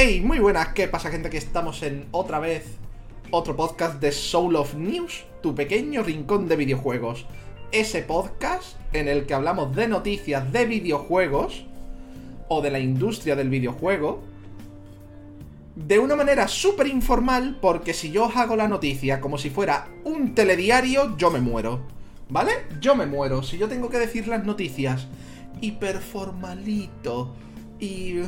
Hey, muy buenas, ¿qué pasa gente? Que estamos en otra vez otro podcast de Soul of News, tu pequeño rincón de videojuegos. Ese podcast en el que hablamos de noticias de videojuegos o de la industria del videojuego de una manera súper informal porque si yo os hago la noticia como si fuera un telediario, yo me muero. ¿Vale? Yo me muero. Si yo tengo que decir las noticias hiperformalito y...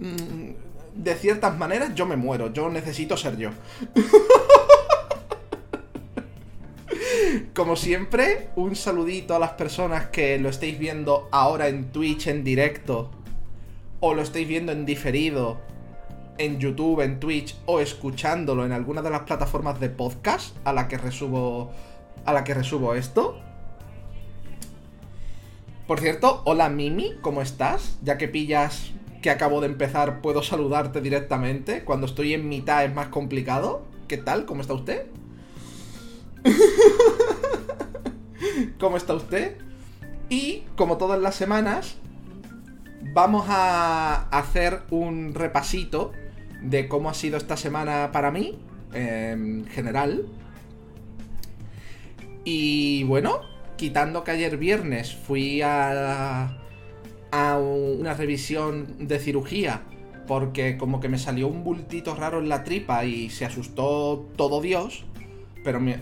mm, de ciertas maneras yo me muero. Yo necesito ser yo. Como siempre, un saludito a las personas que lo estáis viendo ahora en Twitch en directo. O lo estáis viendo en diferido. En YouTube, en Twitch. O escuchándolo en alguna de las plataformas de podcast a la que resubo. A la que resubo esto. Por cierto, hola Mimi, ¿cómo estás? Ya que pillas que acabo de empezar, puedo saludarte directamente. Cuando estoy en mitad es más complicado. ¿Qué tal? ¿Cómo está usted? ¿Cómo está usted? Y como todas las semanas, vamos a hacer un repasito de cómo ha sido esta semana para mí, en general. Y bueno, quitando que ayer viernes fui a a una revisión de cirugía porque como que me salió un bultito raro en la tripa y se asustó todo Dios, pero me,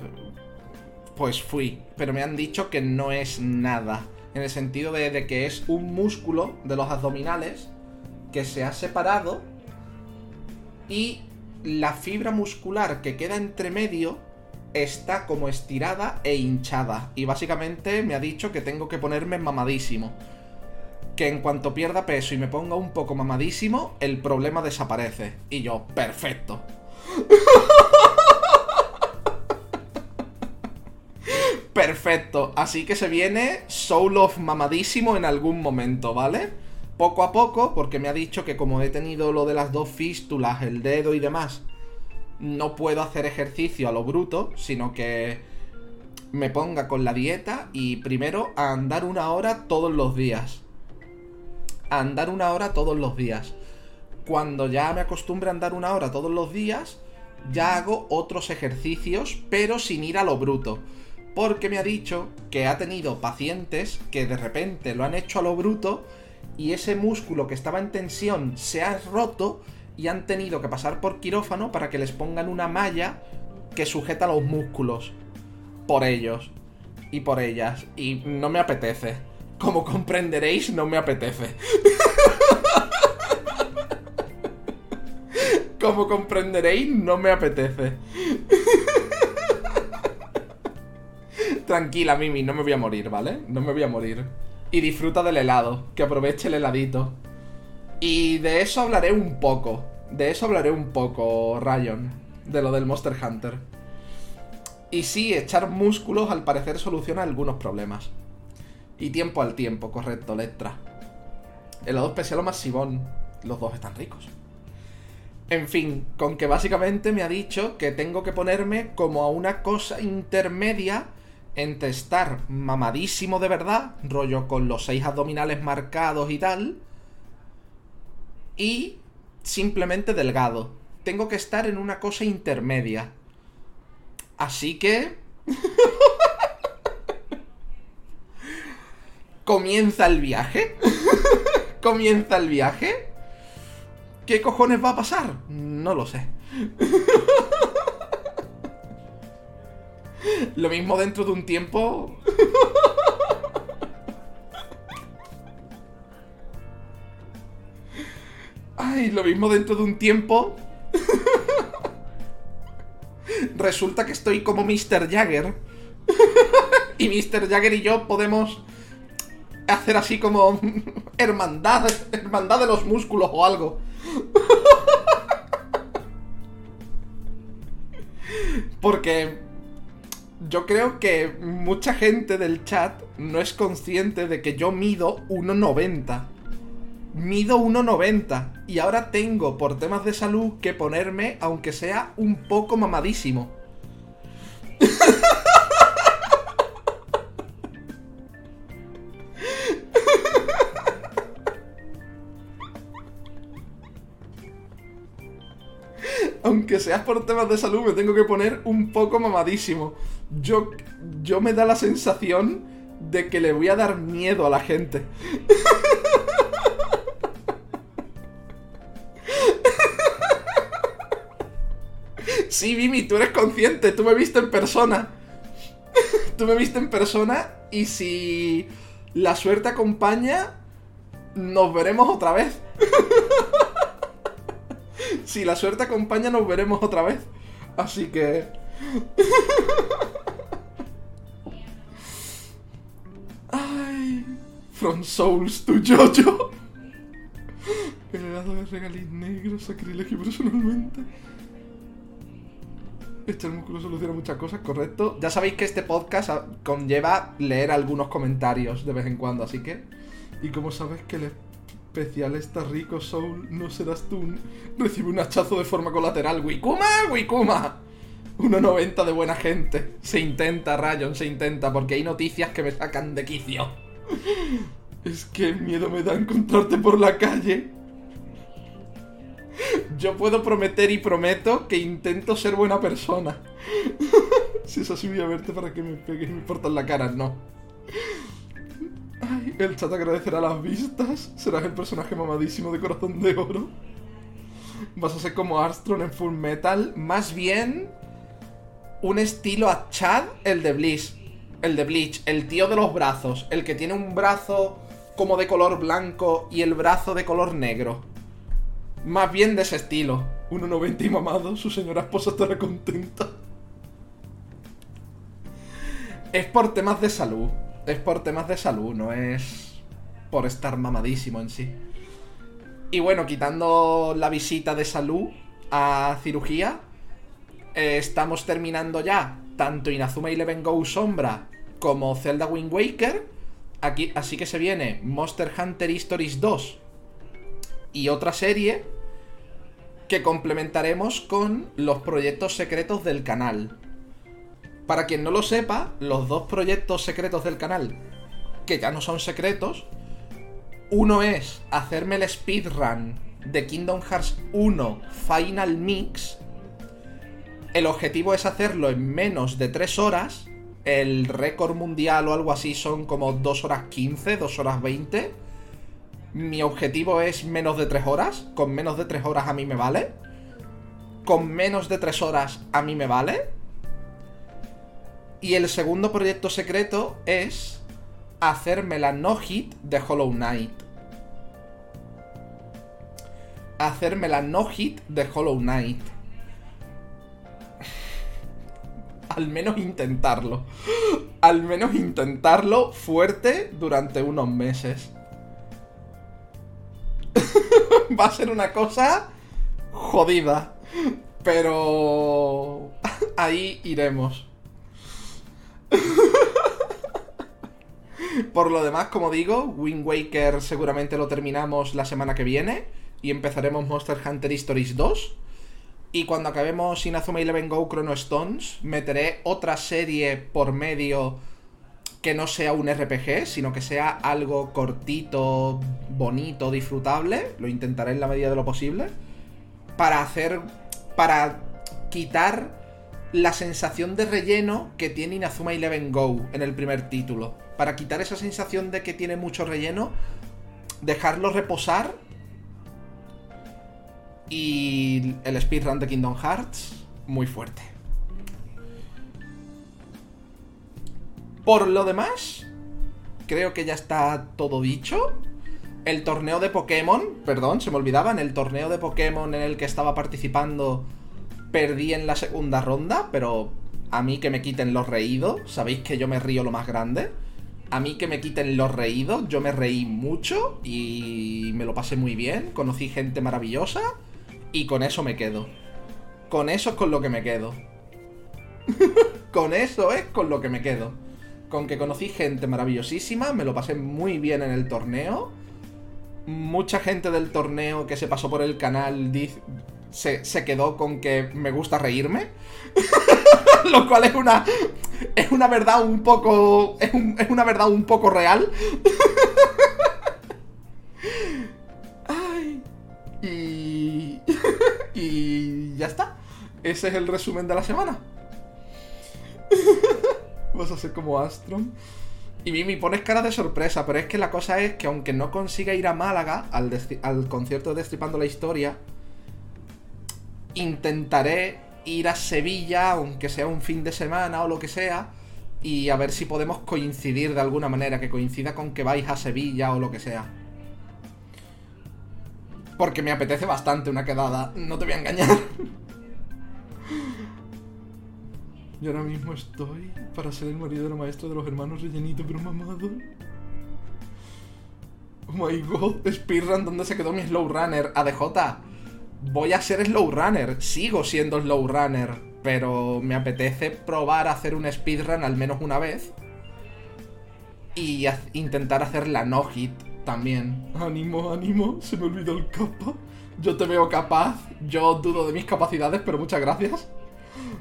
pues fui, pero me han dicho que no es nada, en el sentido de, de que es un músculo de los abdominales que se ha separado y la fibra muscular que queda entre medio está como estirada e hinchada. Y básicamente me ha dicho que tengo que ponerme mamadísimo que en cuanto pierda peso y me ponga un poco mamadísimo, el problema desaparece. Y yo, perfecto. Perfecto, así que se viene Soul of mamadísimo en algún momento, ¿vale? Poco a poco, porque me ha dicho que como he tenido lo de las dos fístulas, el dedo y demás, no puedo hacer ejercicio a lo bruto, sino que me ponga con la dieta y primero a andar una hora todos los días a andar una hora todos los días. Cuando ya me acostumbre a andar una hora todos los días, ya hago otros ejercicios, pero sin ir a lo bruto. Porque me ha dicho que ha tenido pacientes que de repente lo han hecho a lo bruto y ese músculo que estaba en tensión se ha roto y han tenido que pasar por quirófano para que les pongan una malla que sujeta los músculos. Por ellos. Y por ellas. Y no me apetece. Como comprenderéis, no me apetece. Como comprenderéis, no me apetece. Tranquila, Mimi, no me voy a morir, ¿vale? No me voy a morir. Y disfruta del helado, que aproveche el heladito. Y de eso hablaré un poco. De eso hablaré un poco, Rayon. De lo del Monster Hunter. Y sí, echar músculos al parecer soluciona algunos problemas. Y tiempo al tiempo, correcto, letra. El lado especial o masivón. Los dos están ricos. En fin, con que básicamente me ha dicho que tengo que ponerme como a una cosa intermedia entre estar mamadísimo de verdad, rollo con los seis abdominales marcados y tal, y simplemente delgado. Tengo que estar en una cosa intermedia. Así que... comienza el viaje. comienza el viaje. ¿Qué cojones va a pasar? No lo sé. lo mismo dentro de un tiempo. Ay, lo mismo dentro de un tiempo. Resulta que estoy como Mr. Jagger. y Mr. Jagger y yo podemos hacer así como hermandad, hermandad de los músculos o algo. Porque yo creo que mucha gente del chat no es consciente de que yo mido 1,90. Mido 1,90 y ahora tengo por temas de salud que ponerme aunque sea un poco mamadísimo. aunque seas por temas de salud, me tengo que poner un poco mamadísimo. Yo, yo me da la sensación de que le voy a dar miedo a la gente. Sí, Vimi, tú eres consciente, tú me viste en persona. tú me viste en persona y si la suerte acompaña, nos veremos otra vez. si la suerte acompaña, nos veremos otra vez. Así que... Ay, From Souls to Jojo. Heredado de regaliz negro, sacrilegio personalmente. Este músculo soluciona muchas cosas, correcto. Ya sabéis que este podcast conlleva leer algunos comentarios de vez en cuando, así que. Y como sabes que el especial está rico, Soul, no serás tú. Recibe un hachazo de forma colateral. ¡Wikuma! ¡Wikuma! 1.90 de buena gente. Se intenta, Rayon, se intenta, porque hay noticias que me sacan de quicio. Es que miedo me da encontrarte por la calle. Yo puedo prometer y prometo que intento ser buena persona. si es así, voy a verte para que me pegues y me portas la cara. No. Ay, el chat agradecerá las vistas. Serás el personaje mamadísimo de corazón de oro. Vas a ser como Armstrong en Full Metal. Más bien, un estilo a Chad, el de Bleach. El de Bleach, el tío de los brazos. El que tiene un brazo como de color blanco y el brazo de color negro. Más bien de ese estilo. 1,90 y mamado, su señora esposa estará contenta. Es por temas de salud. Es por temas de salud, no es por estar mamadísimo en sí. Y bueno, quitando la visita de salud a cirugía, eh, estamos terminando ya tanto Inazuma Eleven Go Sombra como Zelda Wind Waker. Aquí, así que se viene Monster Hunter Stories 2 y otra serie que complementaremos con los proyectos secretos del canal. Para quien no lo sepa, los dos proyectos secretos del canal, que ya no son secretos, uno es hacerme el speedrun de Kingdom Hearts 1 Final Mix. El objetivo es hacerlo en menos de 3 horas. El récord mundial o algo así son como 2 horas 15, 2 horas 20 mi objetivo es menos de 3 horas. Con menos de 3 horas a mí me vale. Con menos de 3 horas a mí me vale. Y el segundo proyecto secreto es hacerme la no-hit de Hollow Knight. Hacerme la no-hit de Hollow Knight. Al menos intentarlo. Al menos intentarlo fuerte durante unos meses. va a ser una cosa jodida. Pero ahí iremos. Por lo demás, como digo, Wind Waker seguramente lo terminamos la semana que viene y empezaremos Monster Hunter Stories 2. Y cuando acabemos Inazuma Eleven Go Chrono Stones, meteré otra serie por medio que no sea un RPG, sino que sea algo cortito, bonito, disfrutable. Lo intentaré en la medida de lo posible. Para hacer. Para quitar la sensación de relleno que tiene Inazuma Eleven Go en el primer título. Para quitar esa sensación de que tiene mucho relleno, dejarlo reposar. Y el speedrun de Kingdom Hearts, muy fuerte. Por lo demás, creo que ya está todo dicho. El torneo de Pokémon, perdón, se me olvidaba, en el torneo de Pokémon en el que estaba participando, perdí en la segunda ronda, pero a mí que me quiten los reídos, sabéis que yo me río lo más grande. A mí que me quiten los reídos, yo me reí mucho y me lo pasé muy bien, conocí gente maravillosa y con eso me quedo. Con eso es con lo que me quedo. con eso es con lo que me quedo con que conocí gente maravillosísima, me lo pasé muy bien en el torneo. Mucha gente del torneo que se pasó por el canal se, quedó con que me gusta reírme. lo cual es una. Es una verdad un poco. Es, es una verdad un poco real. Ay. Y. Y ya está. Ese es el resumen de la semana. Vas a ser como Astron. Y Mimi, pones cara de sorpresa, pero es que la cosa es que aunque no consiga ir a Málaga al, al concierto de Destripando la Historia, intentaré ir a Sevilla, aunque sea un fin de semana o lo que sea, y a ver si podemos coincidir de alguna manera, que coincida con que vais a Sevilla o lo que sea. Porque me apetece bastante una quedada, no te voy a engañar. Yo ahora mismo estoy para ser el marido de la maestra de los hermanos rellenito pero mamado. Oh my god, speedrun, ¿dónde se quedó mi slow runner? ADJ, voy a ser slow runner, sigo siendo slow runner, pero me apetece probar a hacer un speedrun al menos una vez. Y intentar hacer la no hit también. Ánimo, ánimo, se me olvidó el capa. Yo te veo capaz, yo dudo de mis capacidades, pero muchas gracias.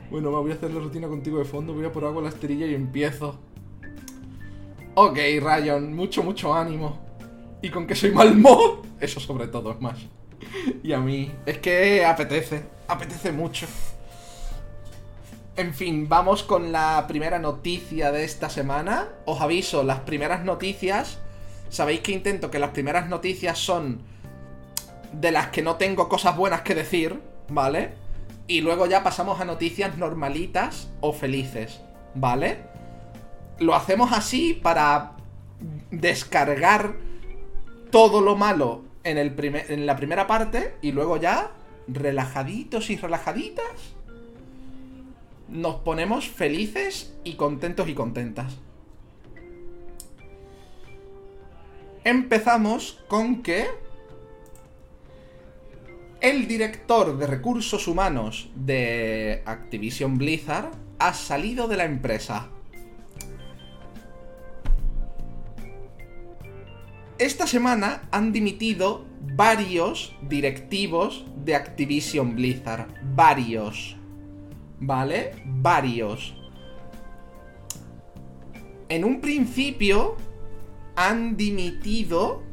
Bueno, voy a hacer la rutina contigo de fondo, voy a por agua la esterilla y empiezo. Ok, Ryan, mucho, mucho ánimo. Y con que soy mal mod, eso sobre todo es más. Y a mí, es que apetece, apetece mucho. En fin, vamos con la primera noticia de esta semana. Os aviso, las primeras noticias, sabéis que intento que las primeras noticias son de las que no tengo cosas buenas que decir, ¿vale? Y luego ya pasamos a noticias normalitas o felices, ¿vale? Lo hacemos así para descargar todo lo malo en, el en la primera parte y luego ya, relajaditos y relajaditas, nos ponemos felices y contentos y contentas. Empezamos con que el director de recursos humanos de Activision Blizzard ha salido de la empresa. Esta semana han dimitido varios directivos de Activision Blizzard. Varios. ¿Vale? Varios. En un principio han dimitido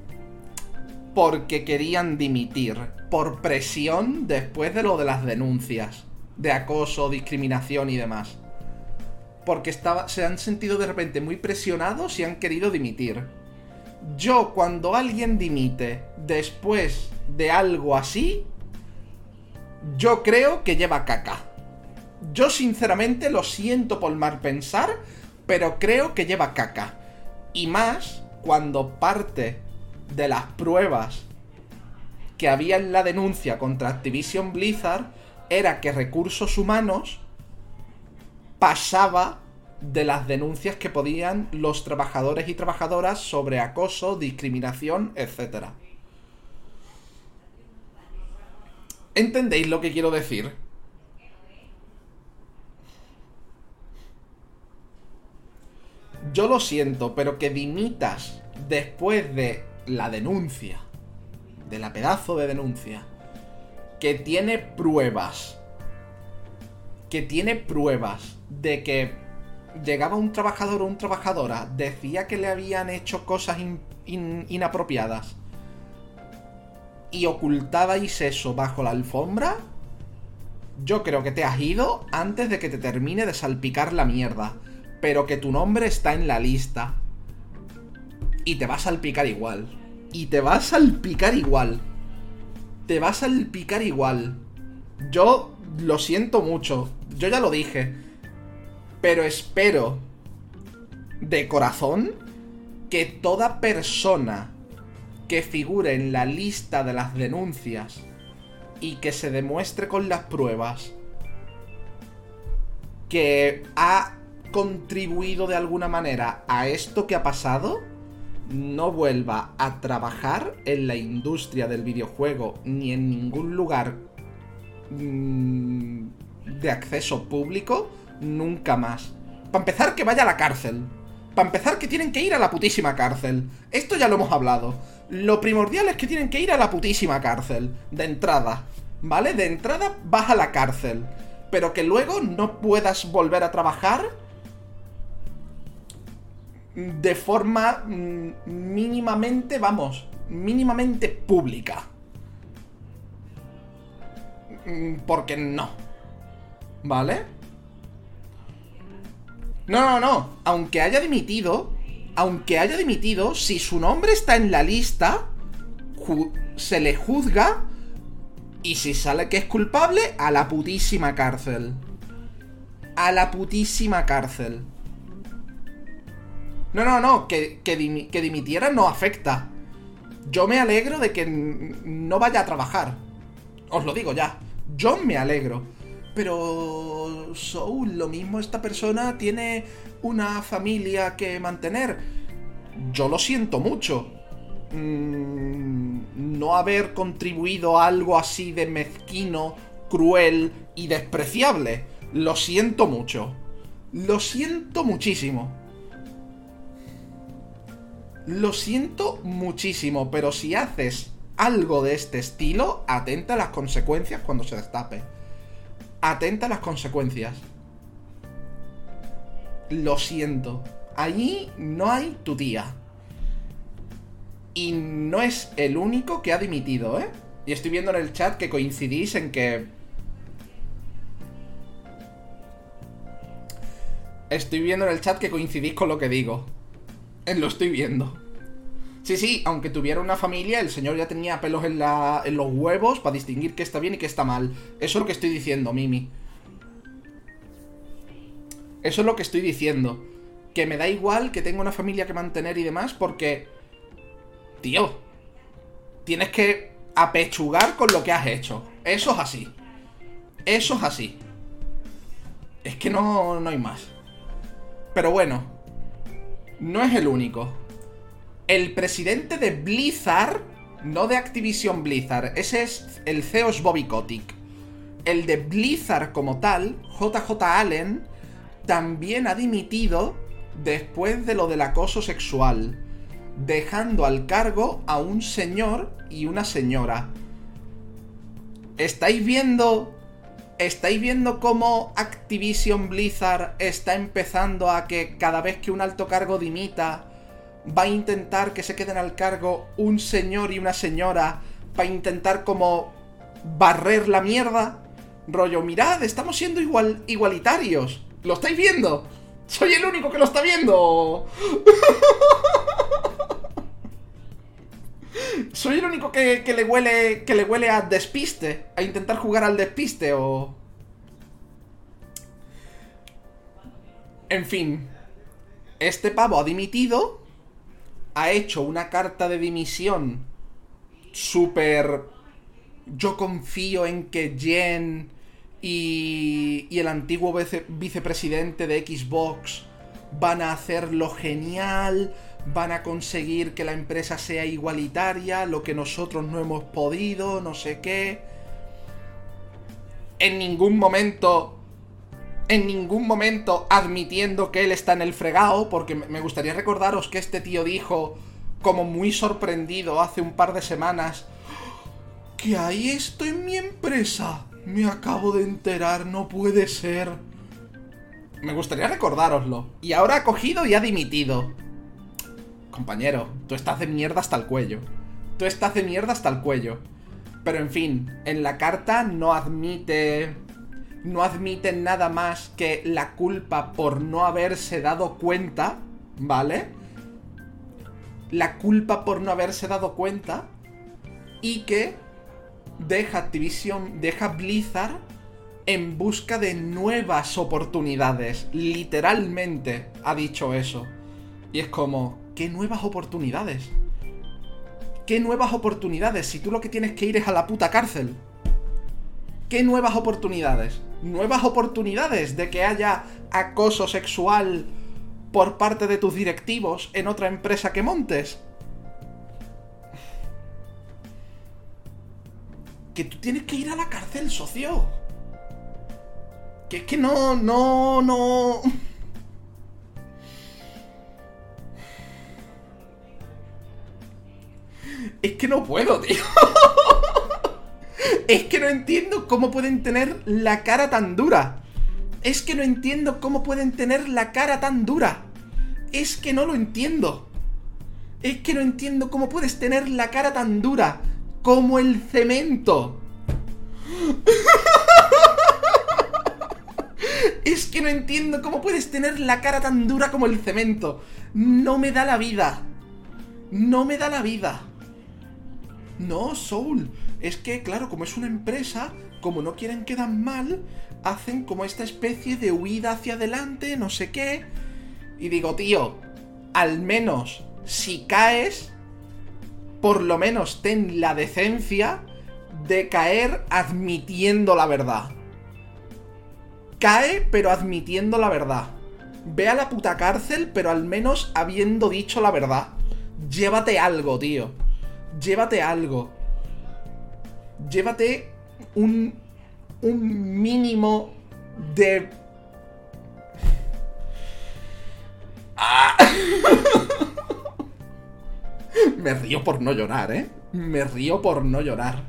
porque querían dimitir por presión después de lo de las denuncias de acoso, discriminación y demás. Porque se han sentido de repente muy presionados y han querido dimitir. Yo cuando alguien dimite después de algo así, yo creo que lleva caca. Yo sinceramente lo siento por mal pensar, pero creo que lleva caca. Y más cuando parte de las pruebas que había en la denuncia contra Activision Blizzard era que recursos humanos pasaba de las denuncias que podían los trabajadores y trabajadoras sobre acoso, discriminación, etc. ¿Entendéis lo que quiero decir? Yo lo siento, pero que dimitas después de la denuncia de la pedazo de denuncia, que tiene pruebas, que tiene pruebas de que llegaba un trabajador o una trabajadora, decía que le habían hecho cosas inapropiadas y ocultabais eso bajo la alfombra, yo creo que te has ido antes de que te termine de salpicar la mierda. Pero que tu nombre está en la lista. Y te va a salpicar igual y te va a salpicar igual. Te va a salpicar igual. Yo lo siento mucho. Yo ya lo dije. Pero espero de corazón que toda persona que figure en la lista de las denuncias y que se demuestre con las pruebas que ha contribuido de alguna manera a esto que ha pasado, no vuelva a trabajar en la industria del videojuego ni en ningún lugar mm, de acceso público nunca más. Para empezar, que vaya a la cárcel. Para empezar, que tienen que ir a la putísima cárcel. Esto ya lo hemos hablado. Lo primordial es que tienen que ir a la putísima cárcel. De entrada. ¿Vale? De entrada vas a la cárcel. Pero que luego no puedas volver a trabajar de forma mm, mínimamente, vamos, mínimamente pública. mm, porque no. ¿Vale? No, no, no. Aunque haya dimitido, aunque haya dimitido, si su nombre está en la lista, se le juzga y si sale que es culpable, a la putísima cárcel. A la putísima cárcel. No, no, no, que, que, dimitiera no afecta. Yo me alegro de que no vaya a trabajar. Os lo digo ya. Yo me alegro. Pero... Soul, lo mismo esta persona tiene una familia que mantener. Yo lo siento mucho. Mm, no haber contribuido a algo así de mezquino, cruel y despreciable. Lo siento mucho. Lo siento muchísimo. Lo siento muchísimo, pero si haces algo de este estilo, atenta a las consecuencias cuando se destape. Atenta a las consecuencias. Lo siento. Allí no hay tu tía. Y no es el único que ha dimitido, ¿eh? Y estoy viendo en el chat que coincidís en que... Estoy viendo en el chat que coincidís con lo que digo. Eh, lo estoy viendo. Sí, sí, aunque tuviera una familia, el señor ya tenía pelos en, la, en los huevos para distinguir qué está bien y qué está mal. Eso es lo que estoy diciendo, Mimi. Eso es lo que estoy diciendo. Que me da igual que tenga una familia que mantener y demás porque... Tío. Tienes que apechugar con lo que has hecho. Eso es así. Eso es así. Es que no, no hay más. Pero bueno, no es el único. El presidente de Blizzard, no de Activision Blizzard, ese es el CEO es Bobby Kotick. El de Blizzard como tal, JJ Allen, también ha dimitido después de lo del acoso sexual, dejando al cargo a un señor y una señora. ¿Estáis viendo ¿Estáis viendo cómo Activision Blizzard está empezando a que cada vez que un alto cargo dimita, va a intentar que se queden al cargo un señor y una señora para intentar como barrer la mierda? Rollo, mirad, estamos siendo igual, igualitarios. ¿Lo estáis viendo? Soy el único que lo está viendo. Soy el único que, le huele. que le huele a despiste. A intentar jugar al despiste o. En fin. Este pavo ha dimitido. Ha hecho una carta de dimisión. Súper. Yo confío en que Jen y, y el antiguo vicepresidente de Xbox van a hacerlo genial van a conseguir que la empresa sea igualitaria, lo que nosotros no hemos podido, no sé qué. En ningún momento, en ningún momento admitiendo que él está en el fregado, porque me gustaría recordaros que este tío dijo, como muy sorprendido hace un par de semanas, que hay esto en mi empresa. Me acabo de enterar, no puede ser. Me gustaría recordároslo. Y ahora ha cogido y ha dimitido. Compañero, tú estás de mierda hasta el cuello. Tú estás de mierda hasta el cuello. Pero en fin, en la carta no admite... No admite nada más que la culpa por no haberse dado cuenta, ¿vale? La culpa por no haberse dado cuenta y que deja Activision, deja Blizzard en busca de nuevas oportunidades. Literalmente ha dicho eso. Y es como, ¿qué nuevas oportunidades? ¿Qué nuevas oportunidades si tú lo que tienes que ir es a la puta cárcel? ¿Qué nuevas oportunidades? ¿Nuevas oportunidades de que haya acoso sexual por parte de tus directivos en otra empresa que montes? Que tú tienes que ir a la cárcel, socio. Que es que no, no, no... Es que no puedo, tío. es que no entiendo cómo pueden tener la cara tan dura. Es que no entiendo cómo pueden tener la cara tan dura. Es que no lo entiendo. Es que no entiendo cómo puedes tener la cara tan dura como el cemento. Es que no entiendo cómo puedes tener la cara tan dura como el cemento. No me da la vida. No me da la vida. No, Soul. Es que, claro, como es una empresa, como no quieren quedar mal, hacen como esta especie de huida hacia adelante, no sé qué. Y digo, tío, al menos si caes, por lo menos ten la decencia de caer admitiendo la verdad. Cae, pero admitiendo la verdad. Ve a la puta cárcel, pero al menos habiendo dicho la verdad. Llévate algo, tío. Llévate algo. Llévate un, un mínimo de... Ah. Me río por no llorar, ¿eh? Me río por no llorar.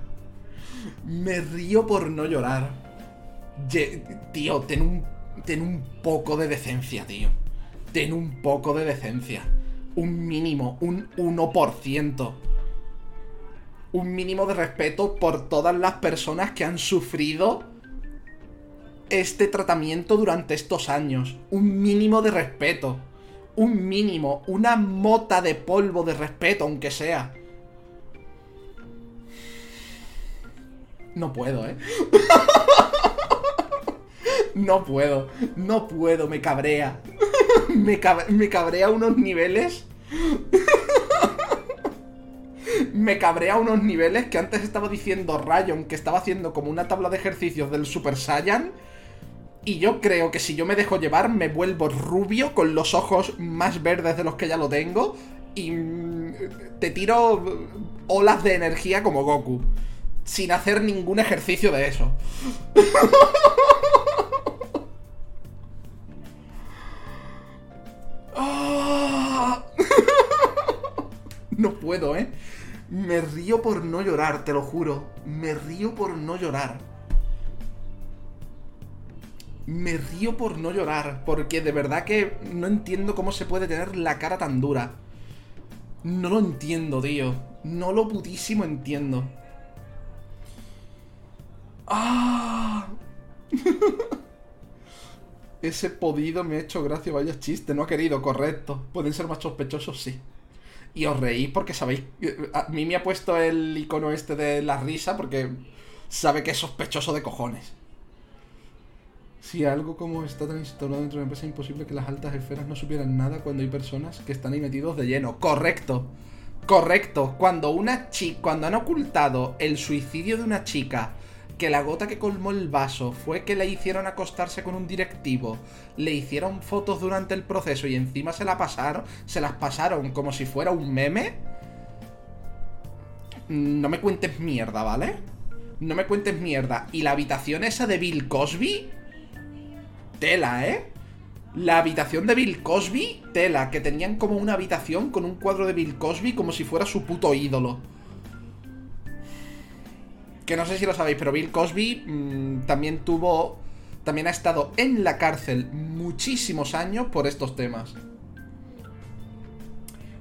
Me río por no llorar. tío, ten un, ten un poco de decencia, tío. Ten un poco de decencia. Un mínimo, un 1%. Un mínimo de respeto por todas las personas que han sufrido este tratamiento durante estos años. Un mínimo de respeto. Un mínimo, una mota de polvo de respeto, aunque sea. No puedo, ¿eh? no puedo, no puedo, me cabrea. me, me cabrea unos niveles. Me cabrea unos niveles que antes estaba diciendo Rayon que estaba haciendo como una tabla de ejercicios del Super Saiyan. Y yo creo que si yo me dejo llevar, me vuelvo rubio con los ojos más verdes de los que ya lo tengo. Y mm, te tiro olas de energía como Goku sin hacer ningún ejercicio de eso. Ah. No puedo, ¿eh? Me río por no llorar, te lo juro. Me río por no llorar. Me río por no llorar, porque de verdad que no entiendo cómo se puede tener la cara tan dura. No lo entiendo, tío. No lo putísimo entiendo. ¡Ah! Ese podido me ha hecho gracia, vaya chiste, no ha querido, correcto. Pueden ser más sospechosos, sí. Y os reís porque sabéis. A mí me ha puesto el icono este de la risa porque sabe que es sospechoso de cojones. Si algo como está tan instalado dentro de una empresa, es imposible que las altas esferas no supieran nada cuando hay personas que están ahí metidos de lleno. Correcto. Correcto. Cuando una chica. Cuando han ocultado el suicidio de una chica que la gota que colmó el vaso fue que le hicieron acostarse con un directivo, le hicieron fotos durante el proceso y encima se la pasaron, se las pasaron como si fuera un meme. No me cuentes mierda, ¿vale? No me cuentes mierda. Y la habitación esa de Bill Cosby, tela, ¿eh? La habitación de Bill Cosby, tela, que tenían como una habitación con un cuadro de Bill Cosby como si fuera su puto ídolo que no sé si lo sabéis, pero Bill Cosby mm, también tuvo. También ha estado en la cárcel muchísimos años por estos temas.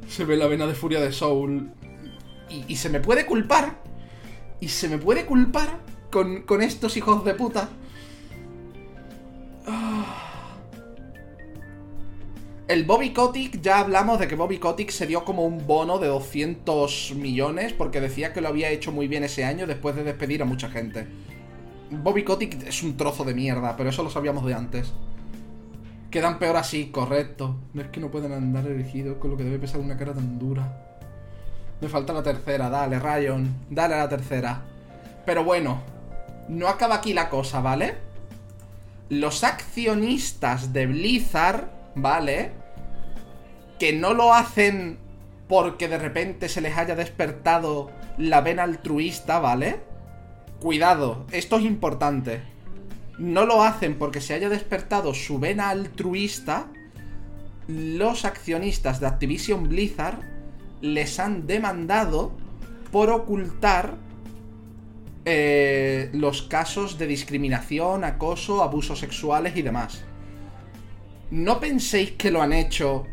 Se ve la vena de furia de Soul. Y, se me puede culpar. Y se me puede culpar con, con estos hijos de puta. El Bobby Kotick, ya hablamos de que Bobby Kotick se dio como un bono de 200 millones porque decía que lo había hecho muy bien ese año después de despedir a mucha gente. Bobby Kotick es un trozo de mierda, pero eso lo sabíamos de antes. Quedan peor así, correcto. No es que no puedan andar erigidos con lo que debe pesar una cara tan dura. Me falta la tercera, dale, Ryan. Dale a la tercera. Pero bueno, no acaba aquí la cosa, ¿vale? Los accionistas de Blizzard, ¿vale? Que no lo hacen porque de repente se les haya despertado la vena altruista, ¿vale? Cuidado, esto es importante. No lo hacen porque se haya despertado su vena altruista. Los accionistas de Activision Blizzard les han demandado por ocultar eh, los casos de discriminación, acoso, abusos sexuales y demás. No penséis que lo han hecho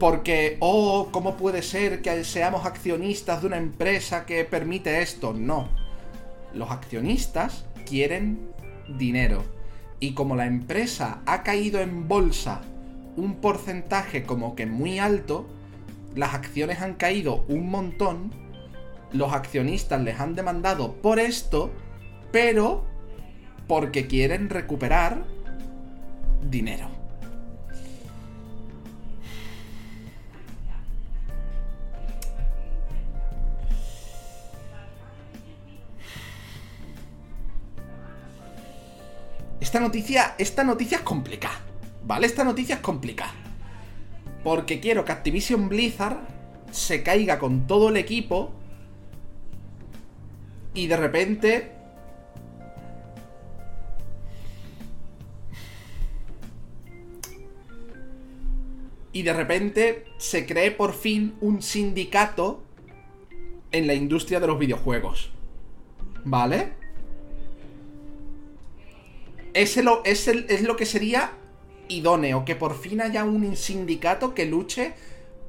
porque, oh, ¿cómo puede ser que seamos accionistas de una empresa que permite esto? No. Los accionistas quieren dinero. Y como la empresa ha caído en bolsa un porcentaje como que muy alto, las acciones han caído un montón, los accionistas les han demandado por esto, pero porque quieren recuperar dinero. Esta noticia, esta noticia es complicada, ¿vale? Esta noticia es complicada. Porque quiero que Activision Blizzard se caiga con todo el equipo y de repente y de repente se cree por fin un sindicato en la industria de los videojuegos. ¿Vale? Es, es lo que sería idóneo, que por fin haya un sindicato que luche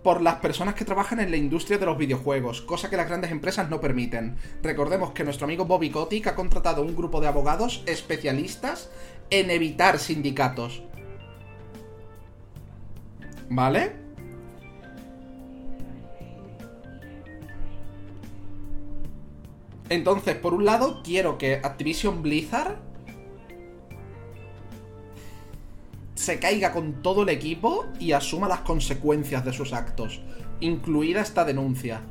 por las personas que trabajan en la industria de los videojuegos, cosa que las grandes empresas no permiten. Recordemos que nuestro amigo Bobby Kotick ha contratado un grupo de abogados especialistas en evitar sindicatos. ¿Vale? Entonces, por un lado, quiero que Activision Blizzard se caiga con todo el equipo y asuma las consecuencias de sus actos, incluida esta denuncia.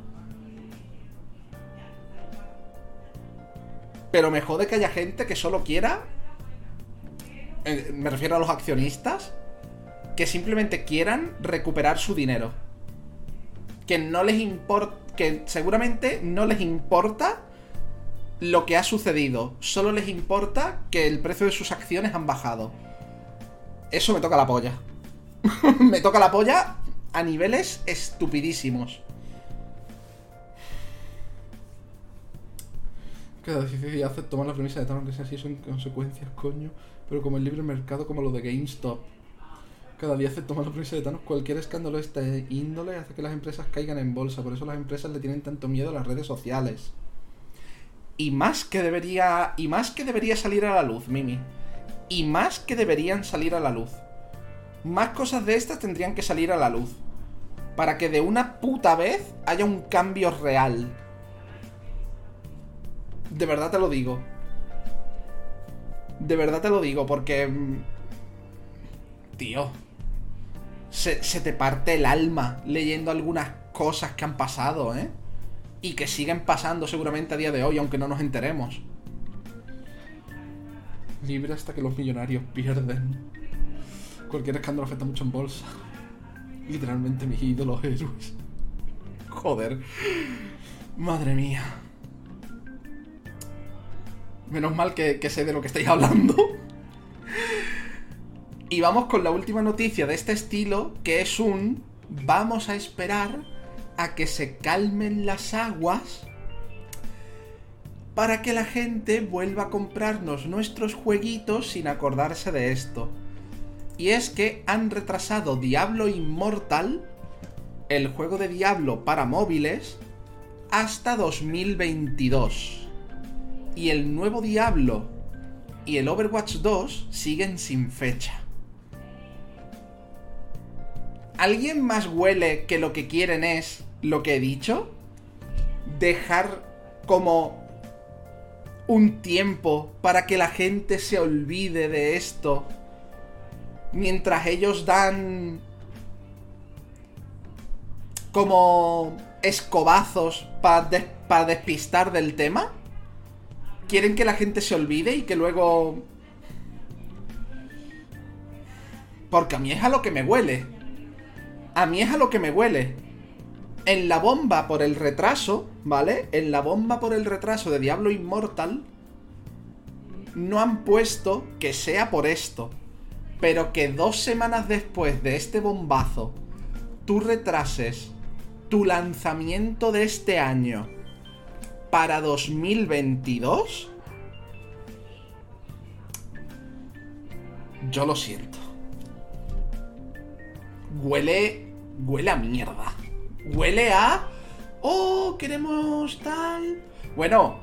Pero me jode que haya gente que solo quiera... Eh, me refiero a los accionistas que simplemente quieran recuperar su dinero. Que no les importa. Que seguramente no les importa lo que ha sucedido. Solo les importa que el precio de sus acciones han bajado. Eso me toca la polla. me toca la polla a niveles estupidísimos. Cada decisión hace tomar la premisa de tal que sea así son consecuencias, coño. Pero como el libre mercado, como lo de GameStop. Cada día se toma la premisa de Thanos. Cualquier escándalo de esta índole hace que las empresas caigan en bolsa. Por eso las empresas le tienen tanto miedo a las redes sociales. Y más que debería. Y más que debería salir a la luz, Mimi. Y más que deberían salir a la luz. Más cosas de estas tendrían que salir a la luz. Para que de una puta vez haya un cambio real. De verdad te lo digo. De verdad te lo digo, porque... Mm, tío, se, te parte el alma leyendo algunas cosas que han pasado, ¿eh? Y que siguen pasando seguramente a día de hoy, aunque no nos enteremos. Libre hasta que los millonarios pierden. Cualquier escándalo afecta mucho en bolsa. Literalmente mis ídolos héroes. Joder. Madre mía. Menos mal que, que sé de lo que estáis hablando. Y vamos con la última noticia de este estilo, que es un... Vamos a esperar a que se calmen las aguas para que la gente vuelva a comprarnos nuestros jueguitos sin acordarse de esto. Y es que han retrasado Diablo Immortal, el juego de Diablo para móviles, hasta 2022. Y el nuevo Diablo y el Overwatch 2 siguen sin fecha. ¿Alguien más huele que lo que quieren es lo que he dicho? Dejar como un tiempo para que la gente se olvide de esto. Mientras ellos dan como escobazos para despistar del tema. ¿Quieren que la gente se olvide y que luego... Porque a mí es a lo que me huele a mí es a lo que me huele. En la bomba por el retraso, ¿vale? En la bomba por el retraso de Diablo Immortal, no han puesto que sea por esto. Pero que dos semanas después de este bombazo, tú retrases tu lanzamiento de este año para 2022, yo lo siento. Huele huele a mierda. Huele a... Oh, queremos tal... Bueno,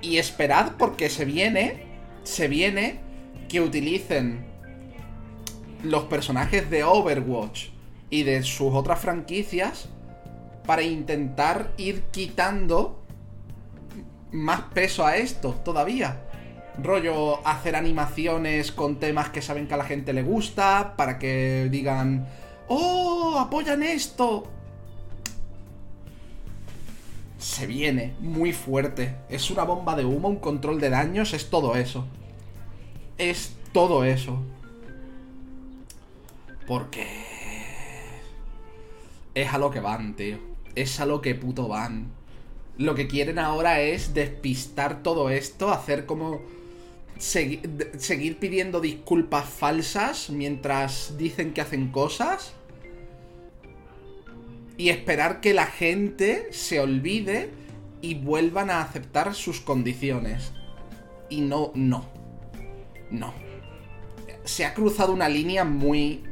Y esperad porque se viene, se viene que utilicen los personajes de Overwatch y de sus otras franquicias para intentar ir quitando más peso a esto todavía. Rollo, hacer animaciones con temas que saben que a la gente le gusta, para que digan, ¡Oh! ¡Apoyan esto! Se viene muy fuerte. Es una bomba de humo, un control de daños, es todo eso. Es todo eso. Porque... Es a lo que van, tío. Es a lo que puto van. Lo que quieren ahora es despistar todo esto, hacer como seguir pidiendo disculpas falsas mientras dicen que hacen cosas y esperar que la gente se olvide y vuelvan a aceptar sus condiciones. Y no, no. No. Se ha cruzado una línea muy...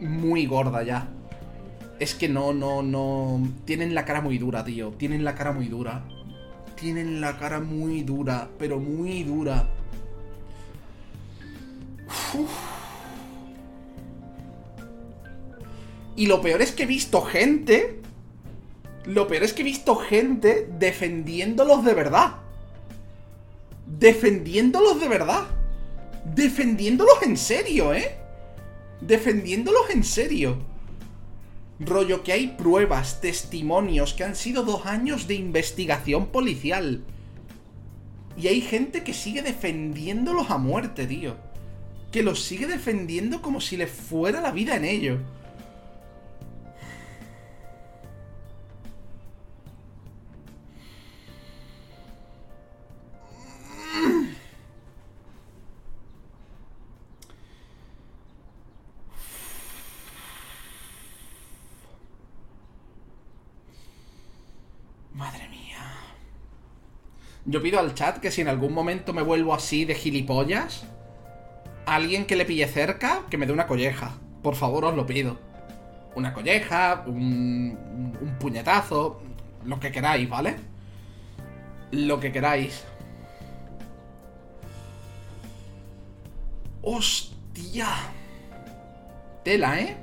muy gorda ya. Es que no, no, no... Tienen la cara muy dura, tío. Tienen la cara muy dura. Tienen la cara muy dura, pero muy dura. Y lo peor es que he visto gente. Lo peor es que he visto gente defendiéndolos de verdad. Defendiéndolos de verdad. Defendiéndolos en serio, ¿eh? Defendiéndolos en serio. Rollo que hay pruebas, testimonios, que han sido dos años de investigación policial. Y hay gente que sigue defendiéndolos a muerte, tío que los sigue defendiendo como si le fuera la vida en ello. Yo pido al chat que si en algún momento me vuelvo así de gilipollas, alguien que le pille cerca, que me dé una colleja. Por favor, os lo pido. Una colleja, un, puñetazo, lo que queráis, ¿vale? Lo que queráis. ¡Hostia! Tela, ¿eh?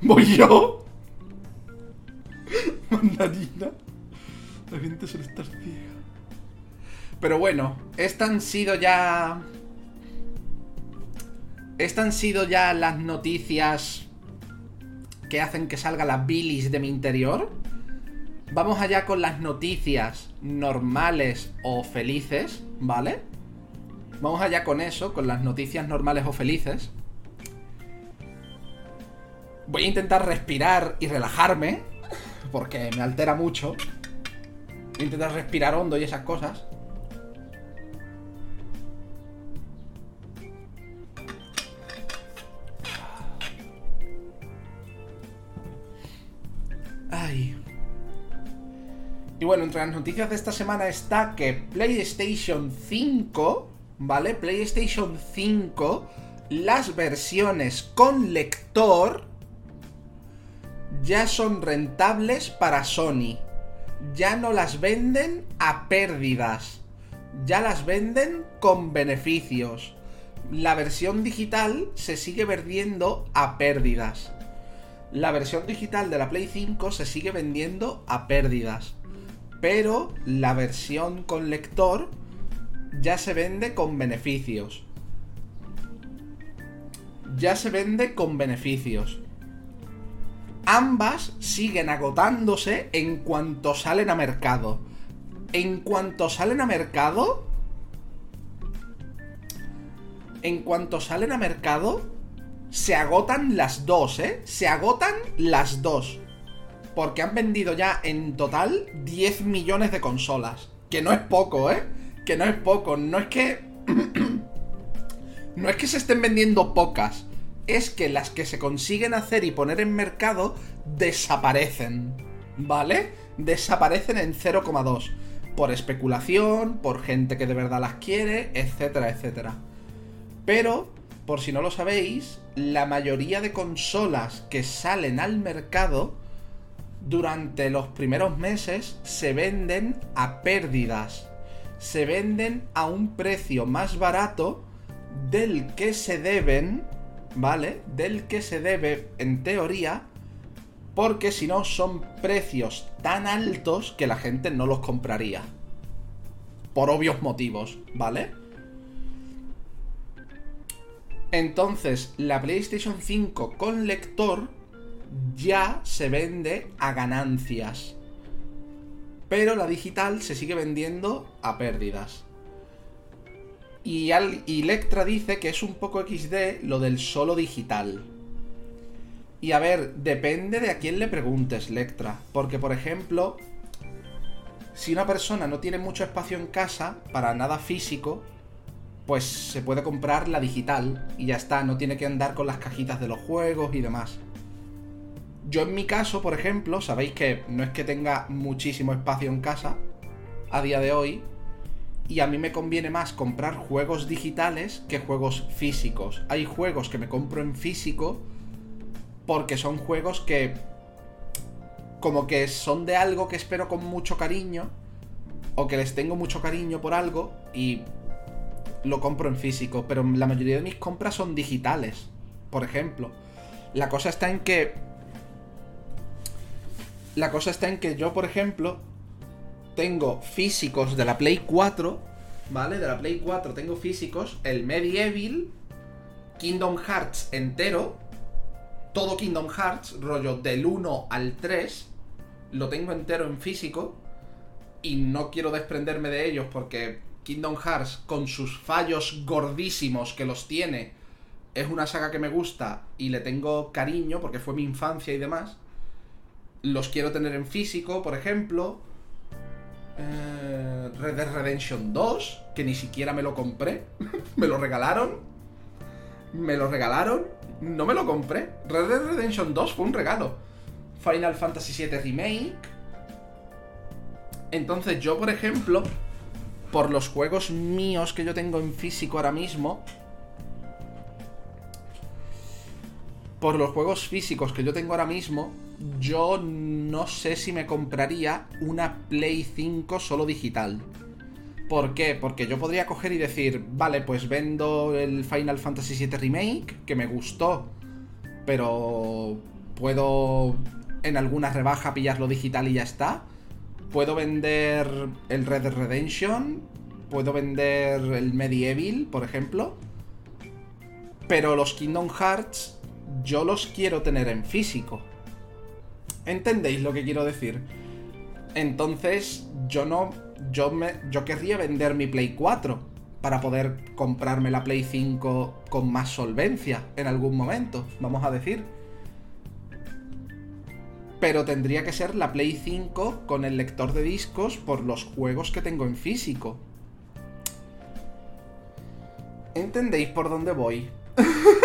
¿Voy yo? Mandarina. Suele estar ciega. Pero bueno, estas han sido ya estas han sido ya las noticias que hacen que salga la bilis de mi interior. Vamos allá con las noticias normales o felices, ¿vale? Vamos allá con eso, con las noticias normales o felices. Voy a intentar respirar y relajarme, porque me altera mucho. Intentar respirar hondo y esas cosas. Y bueno, entre las noticias de esta semana está que PlayStation 5, ¿vale? PlayStation 5, las versiones con lector ya son rentables para Sony. Ya no las venden a pérdidas. Ya las venden con beneficios. La versión digital se sigue vendiendo a pérdidas. La versión digital de la Play 5 se sigue vendiendo a pérdidas pero la versión con lector ya se vende con beneficios. Ya se vende con beneficios. Ambas siguen agotándose en cuanto salen a mercado. En cuanto salen a mercado... En cuanto salen a mercado, se agotan las dos, ¿eh? Se agotan las dos porque han vendido ya en total 10 millones de consolas. Que no es poco, ¿eh? Que no es poco. No es que... no es que se estén vendiendo pocas. Es que las que se consiguen hacer y poner en mercado desaparecen. ¿Vale? Desaparecen en 0,2. Por especulación, por gente que de verdad las quiere, etcétera, etcétera. Pero, por si no lo sabéis, la mayoría de consolas que salen al mercado durante los primeros meses se venden a pérdidas. Se venden a un precio más barato del que se deben, ¿vale? Del que se debe, en teoría, porque si no son precios tan altos que la gente no los compraría. Por obvios motivos, ¿vale? Entonces, la PlayStation 5 con lector ya se vende a ganancias. Pero la digital se sigue vendiendo a pérdidas. Y, al, y Lectra dice que es un poco XD lo del solo digital. Y a ver, depende de a quién le preguntes, Lectra. Porque, por ejemplo, si una persona no tiene mucho espacio en casa para nada físico, pues se puede comprar la digital y ya está, no tiene que andar con las cajitas de los juegos y demás. Yo en mi caso, por ejemplo, sabéis que no es que tenga muchísimo espacio en casa a día de hoy, y a mí me conviene más comprar juegos digitales que juegos físicos. Hay juegos que me compro en físico porque son juegos que como que son de algo que espero con mucho cariño o que les tengo mucho cariño por algo y lo compro en físico, pero la mayoría de mis compras son digitales, por ejemplo. La cosa está en que la cosa está en que yo, por ejemplo, tengo físicos de la Play 4, ¿vale? De la Play 4 tengo físicos el Medieval, Kingdom Hearts entero, todo Kingdom Hearts, rollo del 1 al 3, lo tengo entero en físico y no quiero desprenderme de ellos porque Kingdom Hearts, con sus fallos gordísimos que los tiene, es una saga que me gusta y le tengo cariño porque fue mi infancia y demás los quiero tener en físico, por ejemplo. Eh, Red Dead Redemption 2, que ni siquiera me lo compré. me lo regalaron. Me lo regalaron. No me lo compré. Red Dead Redemption 2 fue un regalo. Final Fantasy VII Remake. Entonces yo, por ejemplo, por los juegos míos que yo tengo en físico ahora mismo, por los juegos físicos que yo tengo ahora mismo, yo no sé si me compraría una Play 5 solo digital. ¿Por qué? Porque yo podría coger y decir, vale, pues vendo el Final Fantasy VII Remake, que me gustó, pero puedo en alguna rebaja pillarlo digital y ya está. Puedo vender el Red Dead Redemption, puedo vender el Medieval, por ejemplo. Pero los Kingdom Hearts yo los quiero tener en físico. ¿Entendéis lo que quiero decir? Entonces, yo no. Yo, me, yo querría vender mi Play 4 para poder comprarme la Play 5 con más solvencia en algún momento, vamos a decir. Pero tendría que ser la Play 5 con el lector de discos por los juegos que tengo en físico. ¿Entendéis por dónde voy?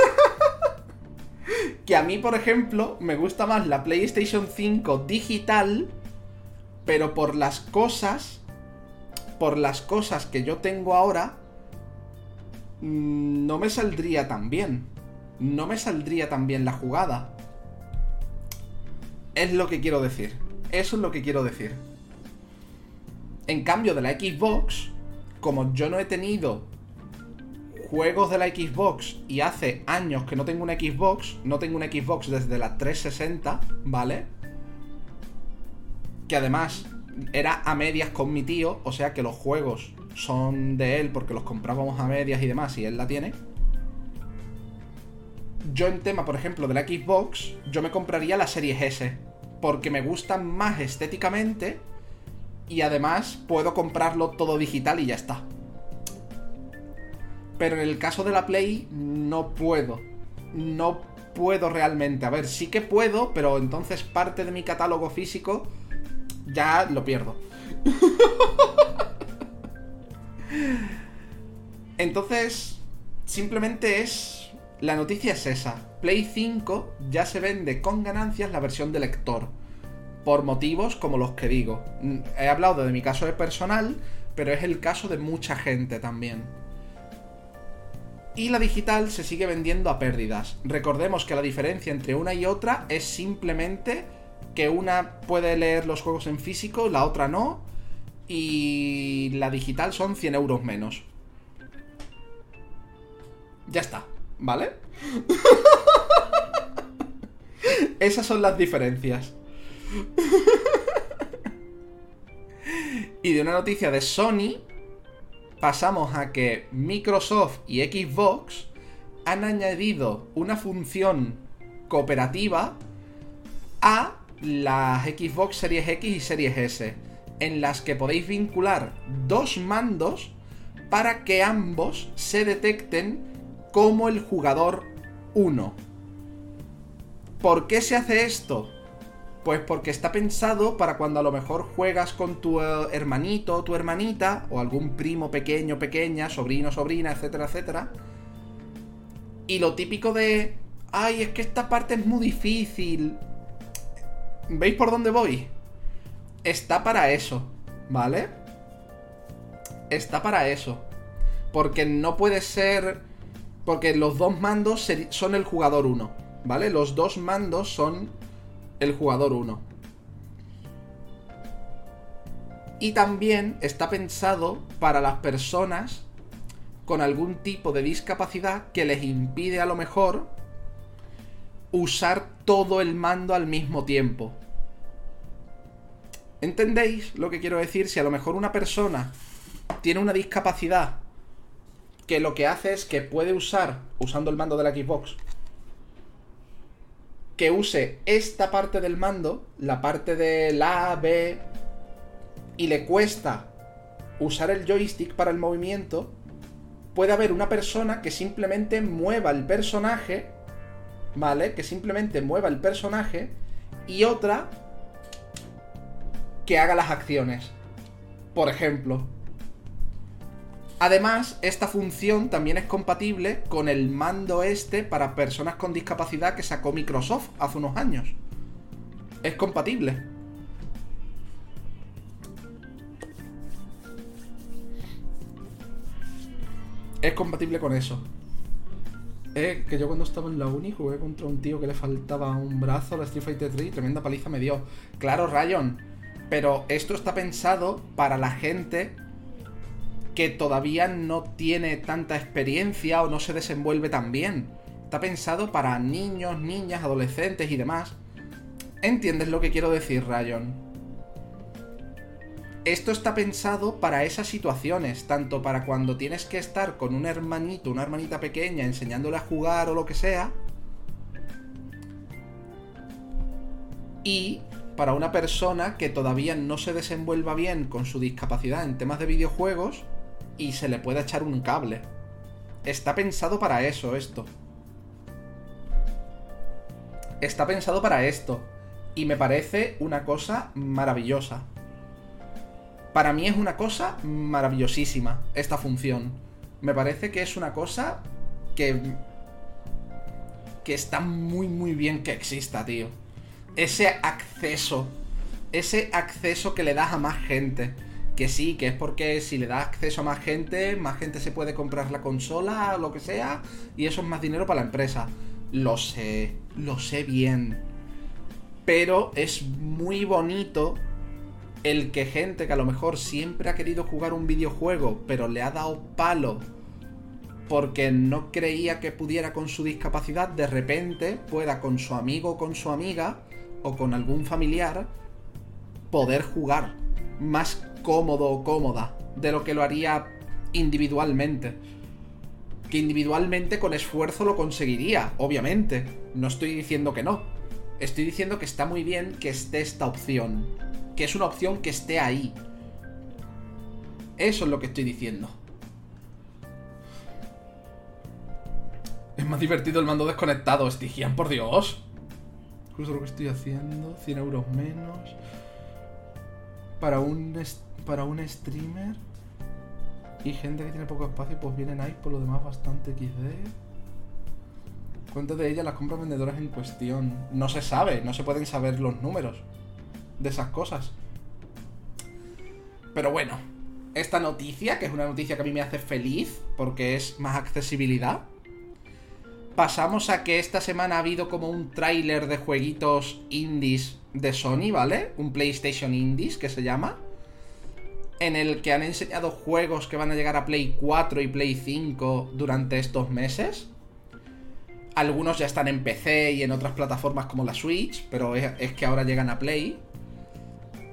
que a mí, por ejemplo, me gusta más la PlayStation 5 digital, pero por las cosas, por las cosas que yo tengo ahora, mm, no me saldría tan bien. No me saldría tan bien la jugada. Es lo que quiero decir. Eso es lo que quiero decir. En cambio de la Xbox, como yo no he tenido juegos de la Xbox y hace años que no tengo una Xbox, no tengo una Xbox desde la 360, ¿vale? Que además era a medias con mi tío, o sea que los juegos son de él porque los comprábamos a medias y demás y él la tiene. Yo en tema, por ejemplo, de la Xbox, yo me compraría la serie S, porque me gustan más estéticamente y además puedo comprarlo todo digital y ya está. Pero en el caso de la Play no puedo. No puedo realmente. A ver, sí que puedo, pero entonces parte de mi catálogo físico ya lo pierdo. entonces, simplemente es... La noticia es esa. Play 5 ya se vende con ganancias la versión de lector. Por motivos como los que digo. He hablado de mi caso de personal, pero es el caso de mucha gente también y la digital se sigue vendiendo a pérdidas. Recordemos que la diferencia entre una y otra es simplemente que una puede leer los juegos en físico, la otra no, y la digital son 100 euros menos. Ya está, ¿vale? Esas son las diferencias. y de una noticia de Sony, pasamos a que Microsoft y Xbox han añadido una función cooperativa a las Xbox Series X y Series S, en las que podéis vincular dos mandos para que ambos se detecten como el jugador 1. ¿Por qué se hace esto? Pues porque está pensado para cuando a lo mejor juegas con tu eh, hermanito o tu hermanita, o algún primo pequeño, pequeña, sobrino, sobrina, etcétera, etcétera. Y lo típico de, ay, es que esta parte es muy difícil. ¿Veis por dónde voy? Está para eso, ¿vale? Está para eso. Porque no puede ser... Porque los dos mandos son el jugador 1, ¿vale? Los dos mandos son el jugador 1. Y también está pensado para las personas con algún tipo de discapacidad que les impide a lo mejor usar todo el mando al mismo tiempo. ¿Entendéis lo que quiero decir? Si a lo mejor una persona tiene una discapacidad que lo que hace es que puede usar, usando el mando de la Xbox, que use esta parte del mando, la parte de la A, B, y le cuesta usar el joystick para el movimiento, puede haber una persona que simplemente mueva el personaje, ¿vale? Que simplemente mueva el personaje y otra que haga las acciones. Por ejemplo, Además, esta función también es compatible con el mando este para personas con discapacidad que sacó Microsoft hace unos años. Es compatible. Es compatible con eso. Es que yo cuando estaba en la uni jugué contra un tío que le faltaba un brazo a la Street Fighter 3 y tremenda paliza me dio. Claro, Rayon. Pero esto está pensado para la gente que todavía no tiene tanta experiencia o no se desenvuelve tan bien. Está pensado para niños, niñas, adolescentes y demás. ¿Entiendes lo que quiero decir, Rayon? Esto está pensado para esas situaciones, tanto para cuando tienes que estar con un hermanito, una hermanita pequeña, enseñándole a jugar o lo que sea, y para una persona que todavía no se desenvuelva bien con su discapacidad en temas de videojuegos y se le puede echar un cable. Está pensado para eso esto. Está pensado para esto. Y me parece una cosa maravillosa. Para mí es una cosa maravillosísima esta función. Me parece que es una cosa que... que está muy muy bien que exista, tío. Ese acceso. Ese acceso que le das a más gente que sí, que es porque si le das acceso a más gente, más gente se puede comprar la consola lo que sea, y eso es más dinero para la empresa. Lo sé, lo sé bien. Pero es muy bonito el que gente que a lo mejor siempre ha querido jugar un videojuego, pero le ha dado palo porque no creía que pudiera con su discapacidad, de repente pueda con su amigo o con su amiga o con algún familiar poder jugar más cómodo o cómoda de lo que lo haría individualmente. Que individualmente con esfuerzo lo conseguiría, obviamente. No estoy diciendo que no. Estoy diciendo que está muy bien que esté esta opción. Que es una opción que esté ahí. Eso es lo que estoy diciendo. Es más divertido el mando desconectado, Estigian, por Dios. Justo lo que estoy haciendo. 100 euros menos. Para un para un streamer y gente que tiene poco espacio, pues vienen ahí por lo demás bastante XD. ¿Cuántas de ellas las compras vendedoras en cuestión? No se sabe, no se pueden saber los números de esas cosas. Pero bueno, esta noticia, que es una noticia que a mí me hace feliz porque es más accesibilidad, pasamos a que esta semana ha habido como un tráiler de jueguitos indies de Sony, ¿vale? Un PlayStation Indies que se llama. En el que han enseñado juegos que van a llegar a Play 4 y Play 5 durante estos meses. Algunos ya están en PC y en otras plataformas como la Switch, pero es, que ahora llegan a Play.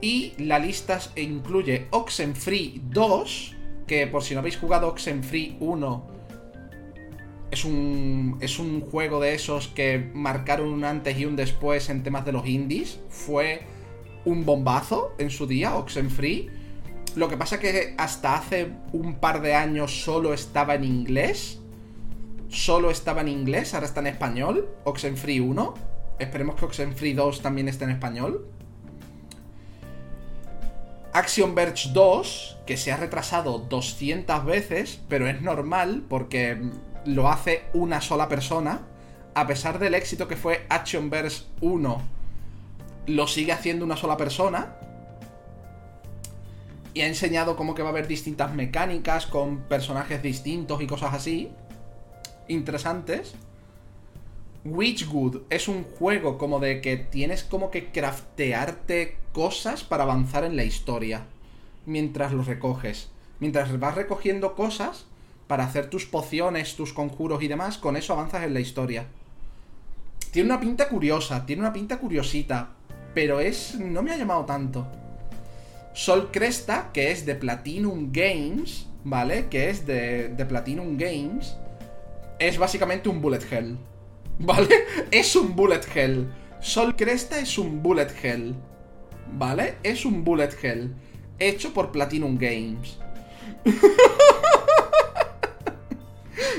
Y la lista incluye Oxenfree 2, que por si no habéis jugado Oxenfree 1, es un, es un juego de esos que marcaron un antes y un después en temas de los indies. Fue un bombazo en su día, Oxenfree. Lo que pasa que hasta hace un par de años solo estaba en inglés. Solo estaba en inglés, ahora está en español. Oxenfree 1. Esperemos que Oxenfree 2 también esté en español. Action Verge 2, que se ha retrasado 200 veces, pero es normal porque lo hace una sola persona. A pesar del éxito que fue Actionverse 1, lo sigue haciendo una sola persona. Y ha enseñado cómo que va a haber distintas mecánicas con personajes distintos y cosas así. Interesantes. Witchwood es un juego como de que tienes como que craftearte cosas para avanzar en la historia. Mientras los recoges. Mientras vas recogiendo cosas, para hacer tus pociones, tus conjuros y demás, con eso avanzas en la historia. Tiene una pinta curiosa, tiene una pinta curiosita, pero es... no me ha llamado tanto. Sol Cresta, que es de Platinum Games, ¿vale? Que es de, Platinum Games, es básicamente un bullet hell, ¿vale? Es un bullet hell. Sol Cresta es un bullet hell, ¿vale? Es un bullet hell, hecho por Platinum Games.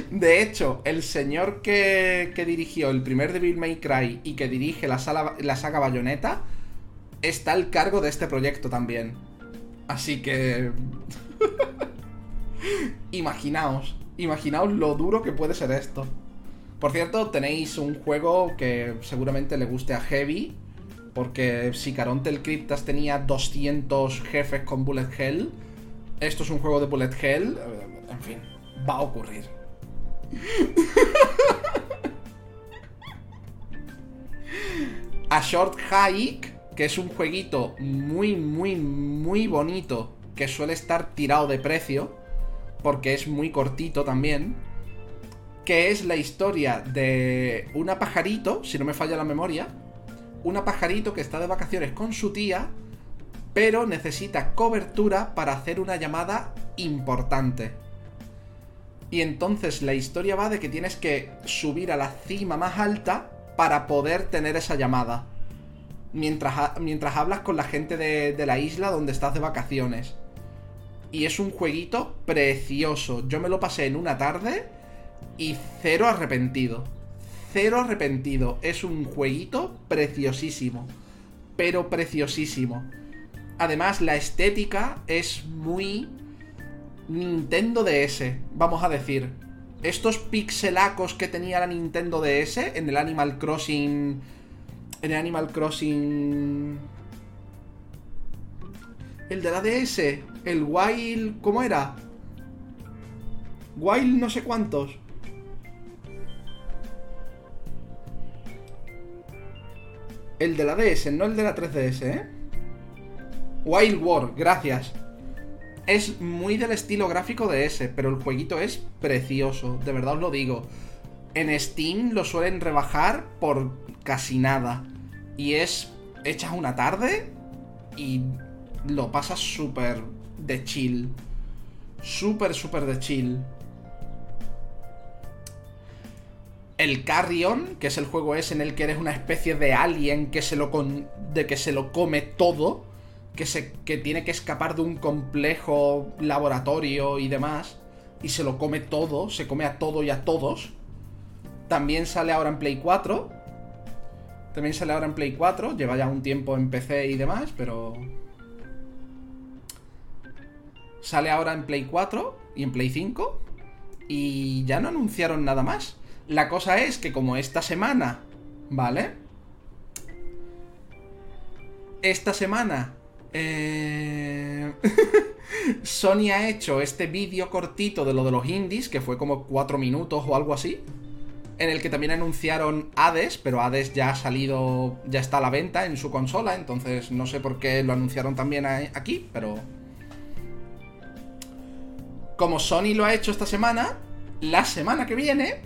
De hecho, el señor que, dirigió el primer Devil May Cry y que dirige la, la saga Bayonetta está al cargo de este proyecto también. Así que... imaginaos, imaginaos lo duro que puede ser esto. Por cierto, tenéis un juego que seguramente le guste a Heavy, porque si Caronte Cryptas tenía 200 jefes con Bullet Hell, esto es un juego de Bullet Hell, en fin, va a ocurrir. A Short Hike, que es un jueguito muy, muy, muy bonito, que suele estar tirado de precio, porque es muy cortito también, que es la historia de una pajarito, si no me falla la memoria, una pajarito que está de vacaciones con su tía, pero necesita cobertura para hacer una llamada importante. Y entonces la historia va de que tienes que subir a la cima más alta para poder tener esa llamada. Mientras, mientras hablas con la gente de, de la isla donde estás de vacaciones. Y es un jueguito precioso. Yo me lo pasé en una tarde y cero arrepentido. Cero arrepentido. Es un jueguito preciosísimo. Pero preciosísimo. Además, la estética es muy Nintendo DS, vamos a decir. Estos pixelacos que tenía la Nintendo DS en el Animal Crossing. En el Animal Crossing. El de la DS. El Wild. ¿Cómo era? Wild no sé cuántos. El de la DS, no el de la 3DS, ¿eh? Wild War, gracias es muy del estilo gráfico de ese, pero el jueguito es precioso, de verdad os lo digo. En Steam lo suelen rebajar por casi nada. Y es, echas una tarde y lo pasas súper de chill. Súper, súper de chill. El Carrion, que es el juego ese en el que eres una especie de alien que se lo, con, de que se lo come todo que, se, que tiene que escapar de un complejo laboratorio y demás, y se lo come todo, se come a todo y a todos. También sale ahora en Play 4. También sale ahora en Play 4, lleva ya un tiempo en PC y demás, pero... Sale ahora en Play 4 y en Play 5 y ya no anunciaron nada más. La cosa es que como esta semana, ¿vale? Esta semana eh... Sony ha hecho este vídeo cortito de lo de los indies, que fue como 4 minutos o algo así. En el que también anunciaron Hades, pero Hades ya ha salido, ya está a la venta en su consola, entonces no sé por qué lo anunciaron también aquí, pero... Como Sony lo ha hecho esta semana, la semana que viene...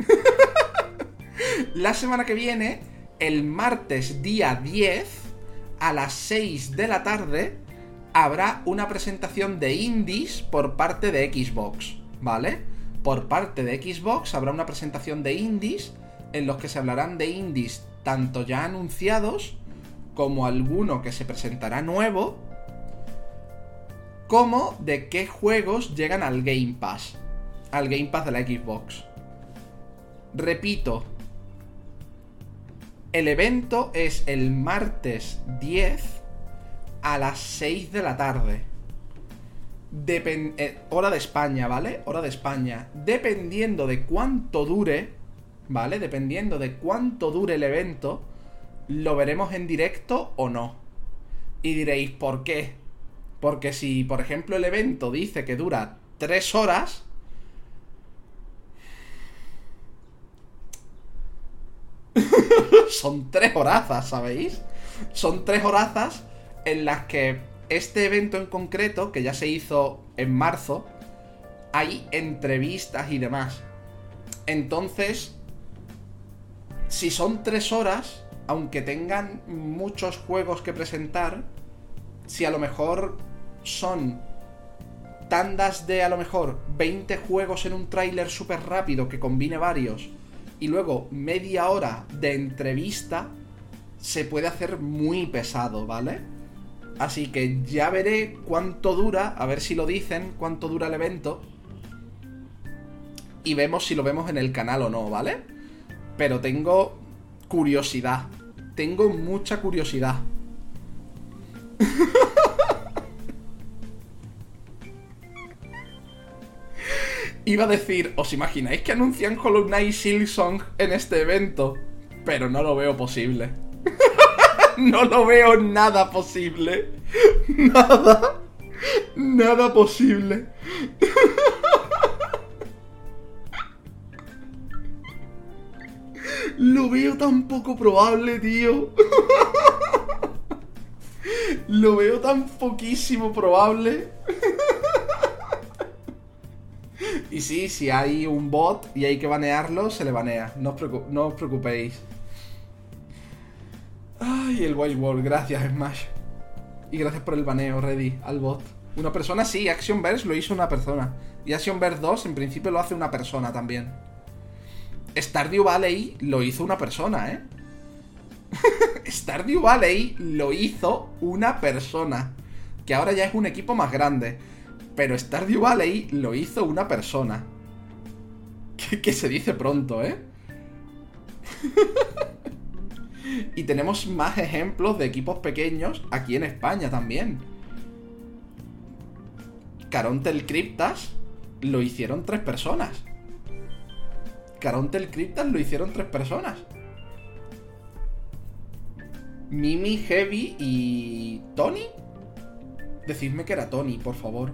la semana que viene, el martes día 10, a las 6 de la tarde, habrá una presentación de indies por parte de Xbox, ¿vale? Por parte de Xbox habrá una presentación de indies en los que se hablarán de indies tanto ya anunciados como alguno que se presentará nuevo, como de qué juegos llegan al Game Pass, al Game Pass de la Xbox. Repito, el evento es el martes 10 a las 6 de la tarde. Eh, hora de España, ¿vale? Hora de España. Dependiendo de cuánto dure, ¿vale? Dependiendo de cuánto dure el evento, lo veremos en directo o no. Y diréis, ¿por qué? Porque si, por ejemplo, el evento dice que dura 3 horas... Son tres horazas, ¿sabéis? Son tres horazas en las que este evento en concreto, que ya se hizo en marzo, hay entrevistas y demás. Entonces, si son tres horas, aunque tengan muchos juegos que presentar, si a lo mejor son tandas de a lo mejor 20 juegos en un tráiler súper rápido que combine varios y luego media hora de entrevista, se puede hacer muy pesado, ¿vale? Así que ya veré cuánto dura, a ver si lo dicen, cuánto dura el evento. Y vemos si lo vemos en el canal o no, ¿vale? Pero tengo curiosidad. Tengo mucha curiosidad. Iba a decir, ¿os imagináis que anuncian Hollow Knight Silksong en este evento? Pero no lo veo posible. no lo veo nada posible. Nada. Nada posible. Lo veo tan poco probable, tío. Lo veo tan poquísimo probable. Y sí, si hay un bot y hay que banearlo, se le banea. No no os preocupéis. Ay, el Wild World, gracias Smash. Y gracias por el baneo, Ready, al bot. Una persona, sí, Actionverse lo hizo una persona. Y Actionverse 2 en principio lo hace una persona también. Stardew Valley lo hizo una persona, ¿eh? Stardew Valley lo hizo una persona. Que ahora ya es un equipo más grande. Pero Stardew Valley lo hizo una persona. Que, que se dice pronto, ¿eh? Y tenemos más ejemplos de equipos pequeños aquí en España también. Carontel Cryptas lo hicieron tres personas. Carontel Cryptas lo hicieron tres personas. Mimi, Heavy y. ¿Tony? Decidme que era Tony, por favor.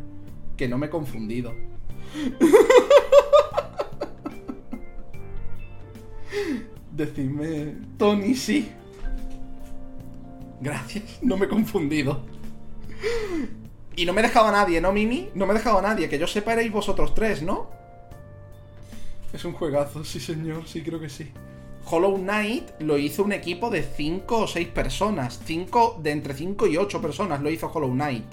Que no me he confundido. Decidme. Tony, sí. Gracias, no me he confundido. Y no me he dejado nadie, ¿no, Mimi? No me he dejado nadie, que yo sepa erais vosotros tres, ¿no? Es un juegazo, sí señor, sí creo que sí. Hollow Knight lo hizo un equipo de 5 o 6 personas. 5, de entre 5 y 8 personas lo hizo Hollow Knight.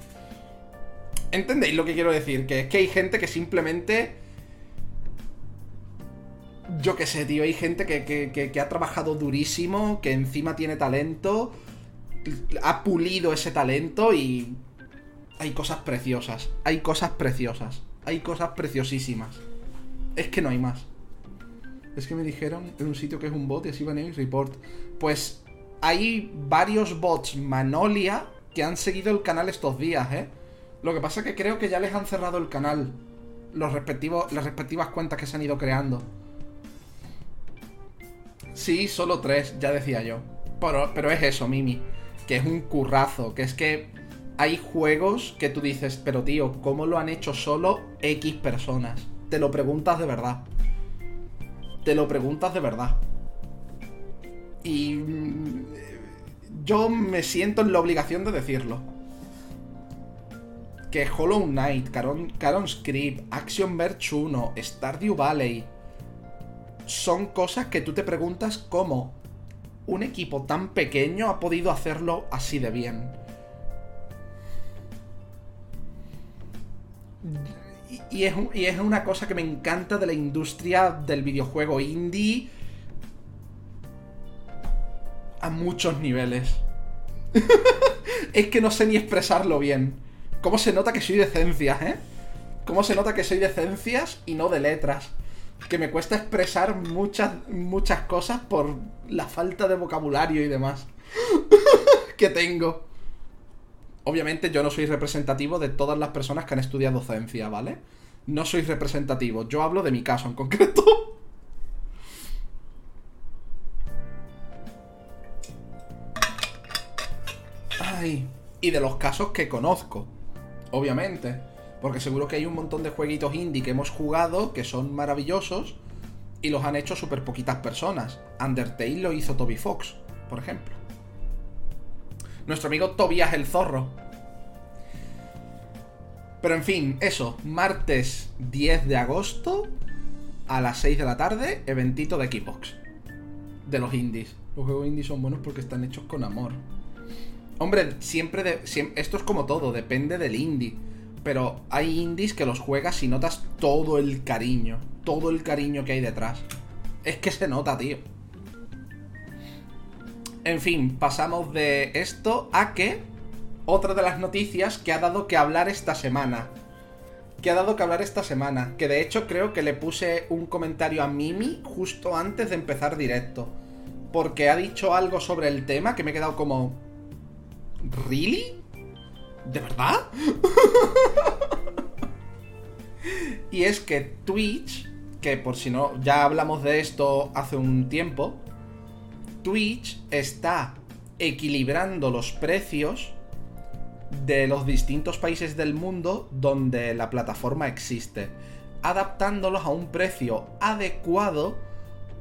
¿Entendéis lo que quiero decir? Que es que hay gente que simplemente yo qué sé, tío, hay gente que, ha trabajado durísimo, que encima tiene talento, ha pulido ese talento y hay cosas preciosas, hay cosas preciosas, hay cosas preciosísimas. Es que no hay más. Es que me dijeron en un sitio que es un bot y así van y report. Pues hay varios bots Manolia que han seguido el canal estos días, ¿eh? Lo que pasa es que creo que ya les han cerrado el canal. Los respectivos, las respectivas cuentas que se han ido creando. Sí, solo tres, ya decía yo. Pero, pero es eso, Mimi. Que es un currazo. Que es que hay juegos que tú dices, pero tío, ¿cómo lo han hecho solo X personas? Te lo preguntas de verdad. te lo preguntas de verdad. Y mm, yo me siento en la obligación de decirlo. Que Hollow Knight, Caron, Caron Script, Action Verge 1, Stardew Valley son cosas que tú te preguntas cómo un equipo tan pequeño ha podido hacerlo así de bien. Y, es, y es una cosa que me encanta de la industria del videojuego indie a muchos niveles. es que no sé ni expresarlo bien. ¿Cómo se nota que soy de ciencias, eh? ¿Cómo se nota que soy de ciencias y no de letras? Que me cuesta expresar muchas, muchas cosas por la falta de vocabulario y demás que tengo. Obviamente yo no soy representativo de todas las personas que han estudiado docencia, ¿vale? No soy representativo, yo hablo de mi caso en concreto. Ay, y de los casos que conozco, obviamente. Porque seguro que hay un montón de jueguitos indie que hemos jugado que son maravillosos y los han hecho súper poquitas personas. Undertale lo hizo Toby Fox, por ejemplo. Nuestro amigo Tobias el Zorro. Pero en fin, eso. Martes 10 de agosto a las 6 de la tarde, eventito de Xbox. De los indies. Los juegos indies son buenos porque están hechos con amor. Hombre, siempre, de, esto es como todo, depende del indie. Pero hay indies que los juegas y notas todo el cariño. Todo el cariño que hay detrás. Es que se nota, tío. En fin, pasamos de esto a que otra de las noticias que ha dado que hablar esta semana. Que ha dado que hablar esta semana. Que de hecho creo que le puse un comentario a Mimi justo antes de empezar directo. Porque ha dicho algo sobre el tema que me he quedado como... ¿Really? ¿De verdad? y es que Twitch, que por si no, ya hablamos de esto hace un tiempo, Twitch está equilibrando los precios de los distintos países del mundo donde la plataforma existe, adaptándolos a un precio adecuado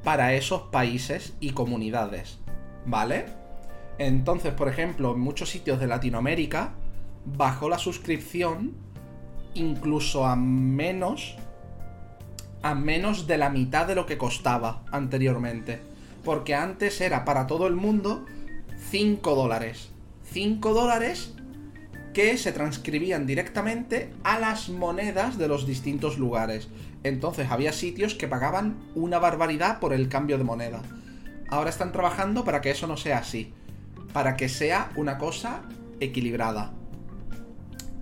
para esos países y comunidades. ¿Vale? Entonces, por ejemplo, en muchos sitios de Latinoamérica bajó la suscripción incluso a menos a menos de la mitad de lo que costaba anteriormente porque antes era para todo el mundo 5 dólares. 5 dólares que se transcribían directamente a las monedas de los distintos lugares. Entonces había sitios que pagaban una barbaridad por el cambio de moneda. Ahora están trabajando para que eso no sea así. Para que sea una cosa equilibrada.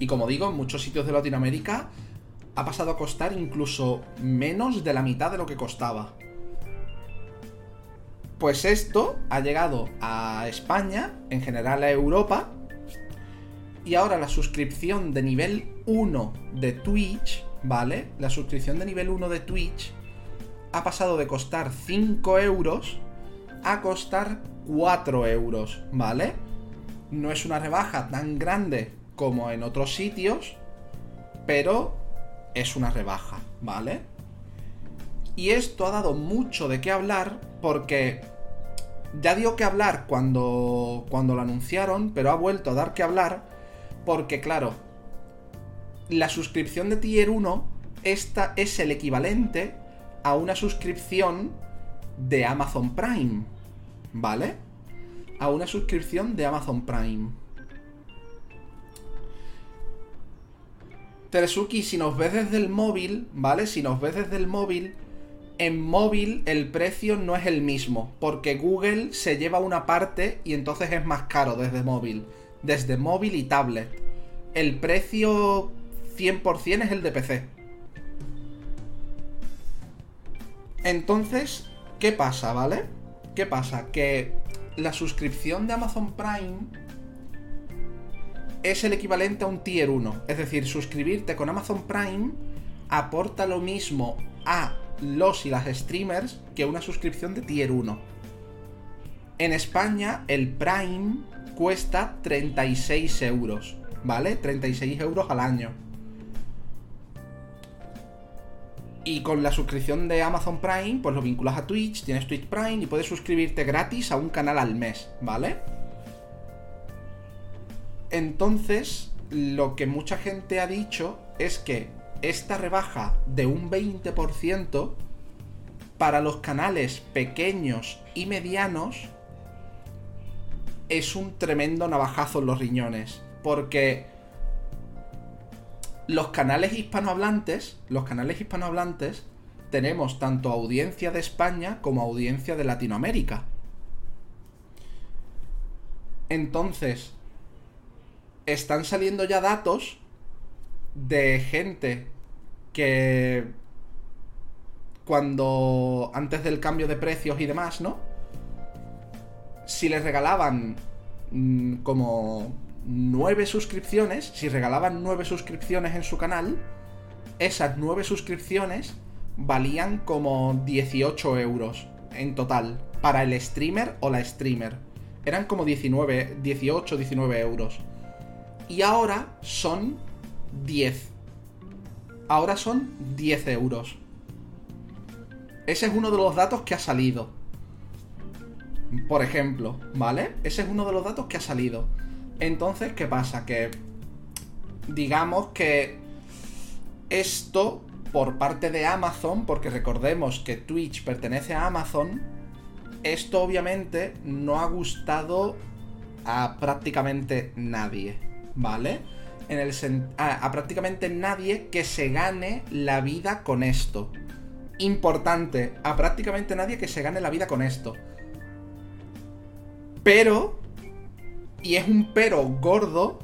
Y como digo, en muchos sitios de Latinoamérica ha pasado a costar incluso menos de la mitad de lo que costaba. Pues esto ha llegado a España, en general a Europa, y ahora la suscripción de nivel 1 de Twitch, ¿vale? La suscripción de nivel 1 de Twitch ha pasado de costar 5 euros a costar 4 euros, ¿vale? No es una rebaja tan grande como en otros sitios, pero es una rebaja, ¿vale? Y esto ha dado mucho de qué hablar porque ya dio que hablar cuando, cuando lo anunciaron, pero ha vuelto a dar que hablar porque, claro, la suscripción de Tier 1 esta es el equivalente a una suscripción de Amazon Prime, ¿vale? A una suscripción de Amazon Prime. Teresuki, si nos ves desde el móvil, ¿vale? Si nos ves desde el móvil, en móvil el precio no es el mismo, porque Google se lleva una parte y entonces es más caro desde móvil, desde móvil y tablet. El precio 100% es el de PC. Entonces, ¿qué pasa, vale? ¿Qué pasa? Que la suscripción de Amazon Prime es el equivalente a un tier 1. Es decir, suscribirte con Amazon Prime aporta lo mismo a los y las streamers que una suscripción de tier 1. En España el Prime cuesta 36 euros, ¿vale? 36 euros al año. Y con la suscripción de Amazon Prime, pues lo vinculas a Twitch, tienes Twitch Prime y puedes suscribirte gratis a un canal al mes, ¿vale? Entonces, lo que mucha gente ha dicho es que esta rebaja de un 20% para los canales pequeños y medianos es un tremendo navajazo en los riñones. Porque los canales hispanohablantes, los canales hispanohablantes, tenemos tanto audiencia de España como audiencia de Latinoamérica. Entonces, están saliendo ya datos de gente que cuando antes del cambio de precios y demás, ¿no? Si les regalaban mm, como nueve suscripciones, si regalaban nueve suscripciones en su canal, esas nueve suscripciones valían como 18 euros en total para el streamer o la streamer. Eran como 19, 18, 19 euros. Y ahora son 10. Ahora son 10 euros. Ese es uno de los datos que ha salido. Por ejemplo, ¿vale? Ese es uno de los datos que ha salido. Entonces, ¿qué pasa? Que digamos que esto por parte de Amazon, porque recordemos que Twitch pertenece a Amazon, esto obviamente no ha gustado a prácticamente nadie, ¿vale? En el a, a prácticamente nadie que se gane la vida con esto. Importante, a prácticamente nadie que se gane la vida con esto. Pero y es un pero gordo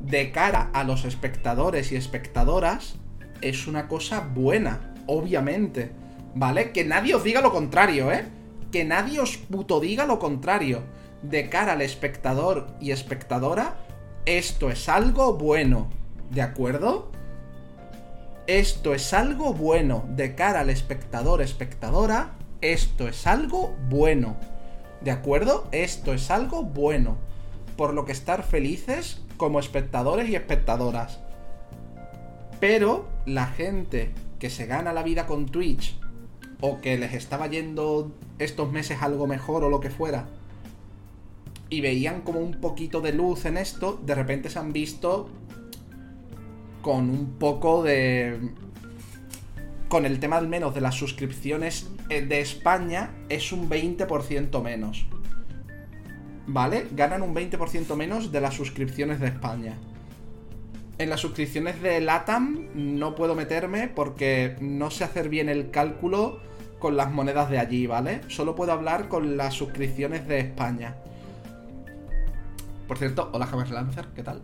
de cara a los espectadores y espectadoras. Es una cosa buena, obviamente. ¿Vale? Que nadie os diga lo contrario, ¿eh? Que nadie os puto diga lo contrario. De cara al espectador y espectadora, esto es algo bueno. ¿De acuerdo? Esto es algo bueno. De cara al espectador, espectadora, esto es algo bueno. ¿De acuerdo? Esto es algo bueno por lo que estar felices como espectadores y espectadoras. Pero la gente que se gana la vida con Twitch o que les estaba yendo estos meses algo mejor o lo que fuera y veían como un poquito de luz en esto, de repente se han visto con un poco de... Con el tema al menos de las suscripciones eh, de España es un 20% menos. ¿vale? Ganan un 20% menos de las suscripciones de España. En las suscripciones de LATAM no puedo meterme porque no sé hacer bien el cálculo con las monedas de allí, ¿vale? Solo puedo hablar con las suscripciones de España. Por cierto, hola James Lancer, ¿qué tal?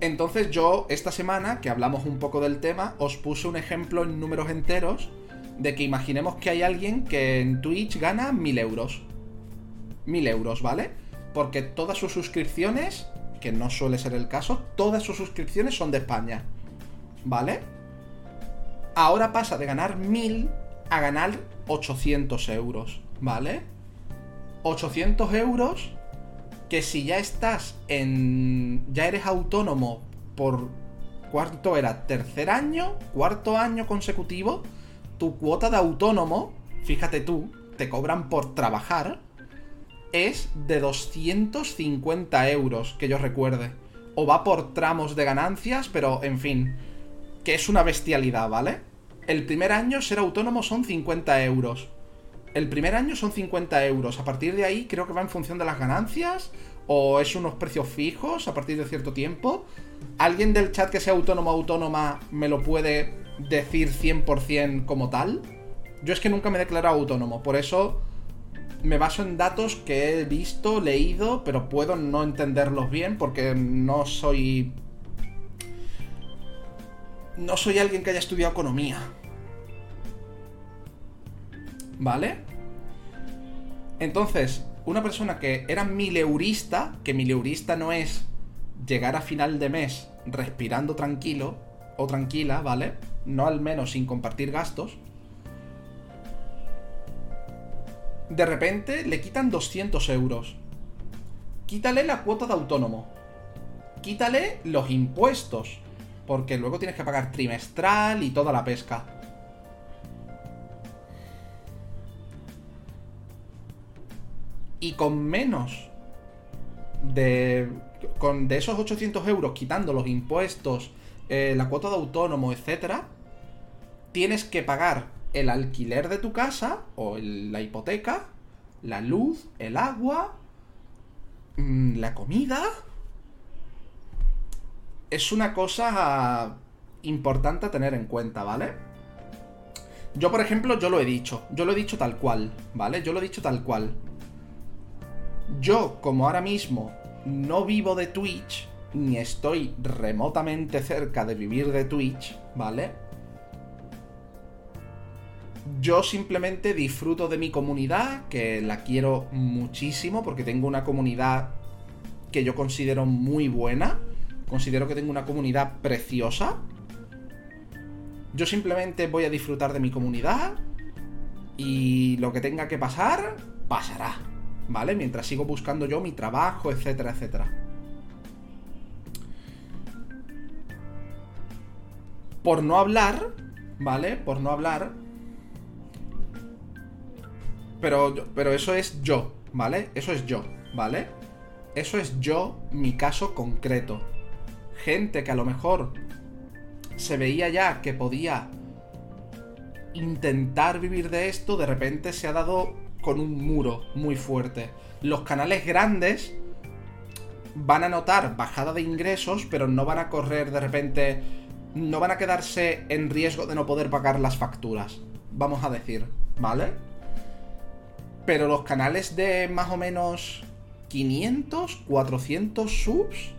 Entonces yo, esta semana, que hablamos un poco del tema, os puse un ejemplo en números enteros de que imaginemos que hay alguien que en Twitch gana 1000 euros. 1000 euros, ¿vale? Porque todas sus suscripciones, que no suele ser el caso, todas sus suscripciones son de España. ¿Vale? Ahora pasa de ganar 1000 a ganar 800 euros, ¿vale? 800 euros que si ya estás en... ya eres autónomo por... ¿Cuánto era? ¿Tercer año? ¿Cuarto año consecutivo? tu cuota de autónomo, fíjate tú, te cobran por trabajar, es de 250 euros, que yo recuerde. O va por tramos de ganancias, pero en fin, que es una bestialidad, ¿vale? El primer año ser autónomo son 50 euros. El primer año son 50 euros. A partir de ahí creo que va en función de las ganancias. O es unos precios fijos a partir de cierto tiempo. ¿Alguien del chat que sea autónomo o autónoma me lo puede decir 100% como tal. Yo es que nunca me he declarado autónomo, por eso me baso en datos que he visto, leído, pero puedo no entenderlos bien porque no soy... No soy alguien que haya estudiado economía. ¿Vale? Entonces, una persona que era mileurista, que mileurista no es llegar a final de mes respirando tranquilo o tranquila, ¿vale? no al menos sin compartir gastos, de repente le quitan 200 euros. Quítale la cuota de autónomo. Quítale los impuestos. Porque luego tienes que pagar trimestral y toda la pesca. Y con menos de, con, de esos 800 euros, quitando los impuestos, eh, la cuota de autónomo, etcétera, tienes que pagar el alquiler de tu casa o la hipoteca, la luz, el agua, mm, la comida. Es una cosa importante a tener en cuenta, ¿vale? Yo, por ejemplo, yo lo he dicho. Yo lo he dicho tal cual, ¿vale? Yo lo he dicho tal cual. Yo, como ahora mismo no vivo de Twitch, ni estoy remotamente cerca de vivir de Twitch, ¿vale? Yo simplemente disfruto de mi comunidad, que la quiero muchísimo, porque tengo una comunidad que yo considero muy buena. Considero que tengo una comunidad preciosa. Yo simplemente voy a disfrutar de mi comunidad y lo que tenga que pasar, pasará. ¿Vale? Mientras sigo buscando yo mi trabajo, etcétera, etcétera. Por no hablar, ¿vale? Por no hablar. Pero, pero eso es yo, ¿vale? Eso es yo, ¿vale? Eso es yo, mi caso concreto. Gente que a lo mejor se veía ya que podía intentar vivir de esto, de repente se ha dado con un muro muy fuerte. Los canales grandes van a notar bajada de ingresos, pero no van a correr de repente, no van a quedarse en riesgo de no poder pagar las facturas, vamos a decir, ¿vale? Pero los canales de más o menos 500, 400 subs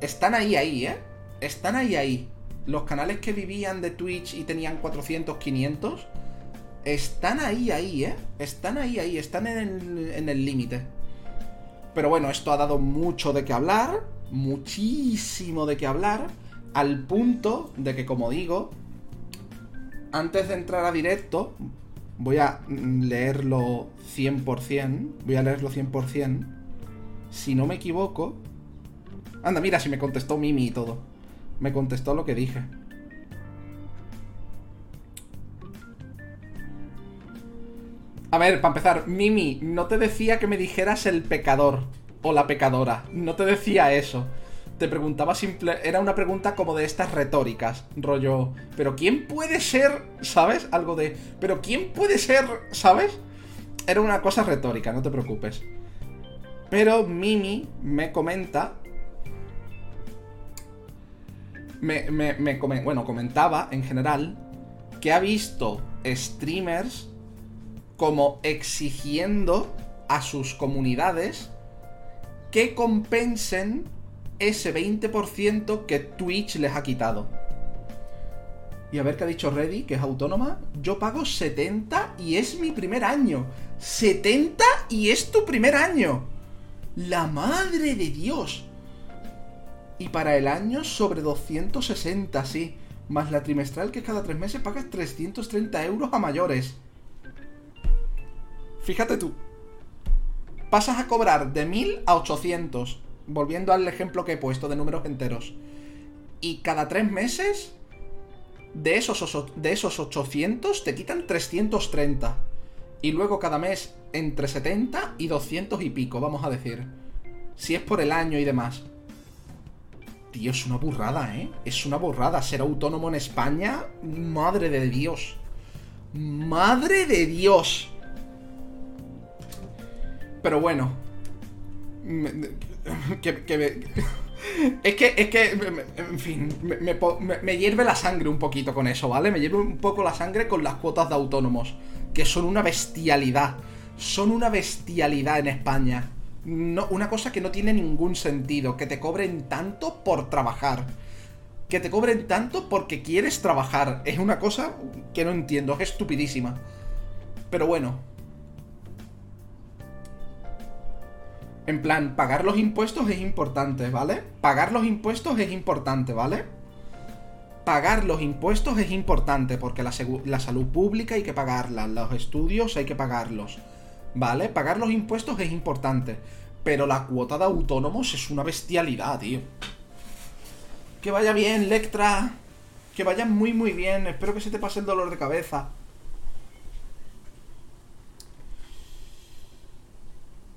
están ahí, ahí, ¿eh? Están ahí, ahí. Los canales que vivían de Twitch y tenían 400, 500 están ahí, ahí, ¿eh? Están ahí, ahí, están en el límite. Pero bueno, esto ha dado mucho de qué hablar, muchísimo de qué hablar, al punto de que, como digo, antes de entrar a directo, voy a leerlo 100%, voy a leerlo 100%, si no me equivoco... Anda, mira, si me contestó Mimi y todo. Me contestó lo que dije. A ver, para empezar, Mimi, no te decía que me dijeras el pecador o la pecadora. No te decía eso. Te preguntaba simple. Era una pregunta como de estas retóricas. Rollo. ¿Pero quién puede ser? ¿Sabes? Algo de. ¿Pero quién puede ser? ¿Sabes? Era una cosa retórica, no te preocupes. Pero Mimi me comenta. Me, me, me bueno, comentaba en general que ha visto streamers como exigiendo a sus comunidades que compensen ese 20% que Twitch les ha quitado. Y a ver qué ha dicho Reddy, que es autónoma. Yo pago 70 y es mi primer año. 70 y es tu primer año. La madre de Dios. Y para el año sobre 260, sí. Más la trimestral que cada tres meses pagas 330 euros a mayores. Fíjate tú. Pasas a cobrar de 1000 a 800. Volviendo al ejemplo que he puesto de números enteros. Y cada tres meses, de esos, de esos 800 te quitan 330. Y luego cada mes entre 70 y 200 y pico, vamos a decir. Si es por el año y demás. Tío, es una burrada, ¿eh? Es una burrada. Ser autónomo en España, madre de Dios. Madre de Dios. Pero bueno. es que, es que, en fin, me, hierve la sangre un poquito con eso, ¿vale? Me hierve un poco la sangre con las cuotas de autónomos, que son una bestialidad. Son una bestialidad en España. No, una cosa que no tiene ningún sentido, que te cobren tanto por trabajar. Que te cobren tanto porque quieres trabajar. Es una cosa que no entiendo, es estupidísima. Pero bueno, En plan, pagar los impuestos es importante, ¿vale? Pagar los impuestos es importante, ¿vale? Pagar los impuestos es importante porque la, salud pública hay que pagarla, los estudios hay que pagarlos, ¿vale? Pagar los impuestos es importante, pero la cuota de autónomos es una bestialidad, tío. Que vaya bien, Lectra. Que vaya muy, muy bien. Espero que se te pase el dolor de cabeza.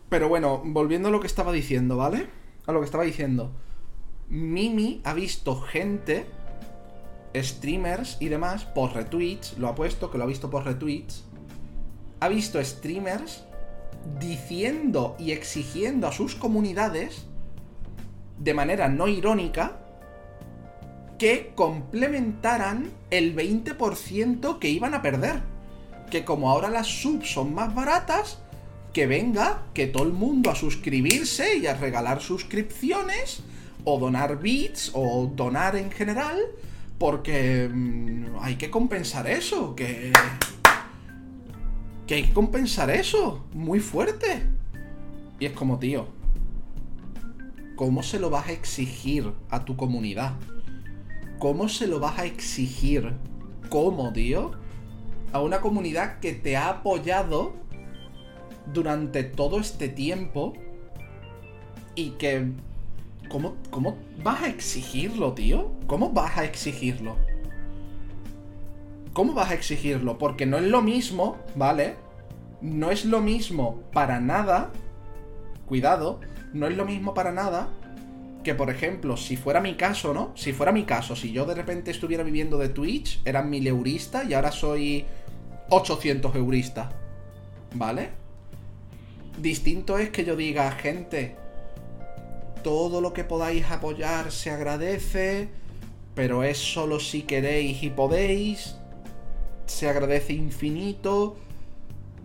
Pero bueno, volviendo a lo que estaba diciendo, ¿vale? A lo que estaba diciendo. Mimi ha visto gente, streamers y demás, por retweets, lo ha puesto, que lo ha visto por retweets. Ha visto streamers diciendo y exigiendo a sus comunidades, de manera no irónica, que complementaran el 20% que iban a perder. Que como ahora las subs son más baratas, que venga, que todo el mundo a suscribirse y a regalar suscripciones, o donar bits, o donar en general, porque mm, hay que compensar eso, que... Que hay que compensar eso, muy fuerte. Y es como, tío, ¿cómo se lo vas a exigir a tu comunidad? ¿Cómo se lo vas a exigir? ¿Cómo, tío? A una comunidad que te ha apoyado durante todo este tiempo y que... ¿Cómo, ¿Cómo vas a exigirlo, tío? ¿Cómo vas a exigirlo? ¿Cómo vas a exigirlo? Porque no es lo mismo, ¿vale? No es lo mismo para nada. Cuidado, no es lo mismo para nada que, por ejemplo, si fuera mi caso, ¿no? Si fuera mi caso, si yo de repente estuviera viviendo de Twitch, era mil eurista y ahora soy 800 eurista. ¿Vale? Distinto es que yo diga, gente, todo lo que podáis apoyar se agradece, pero es solo si queréis y podéis. Se agradece infinito.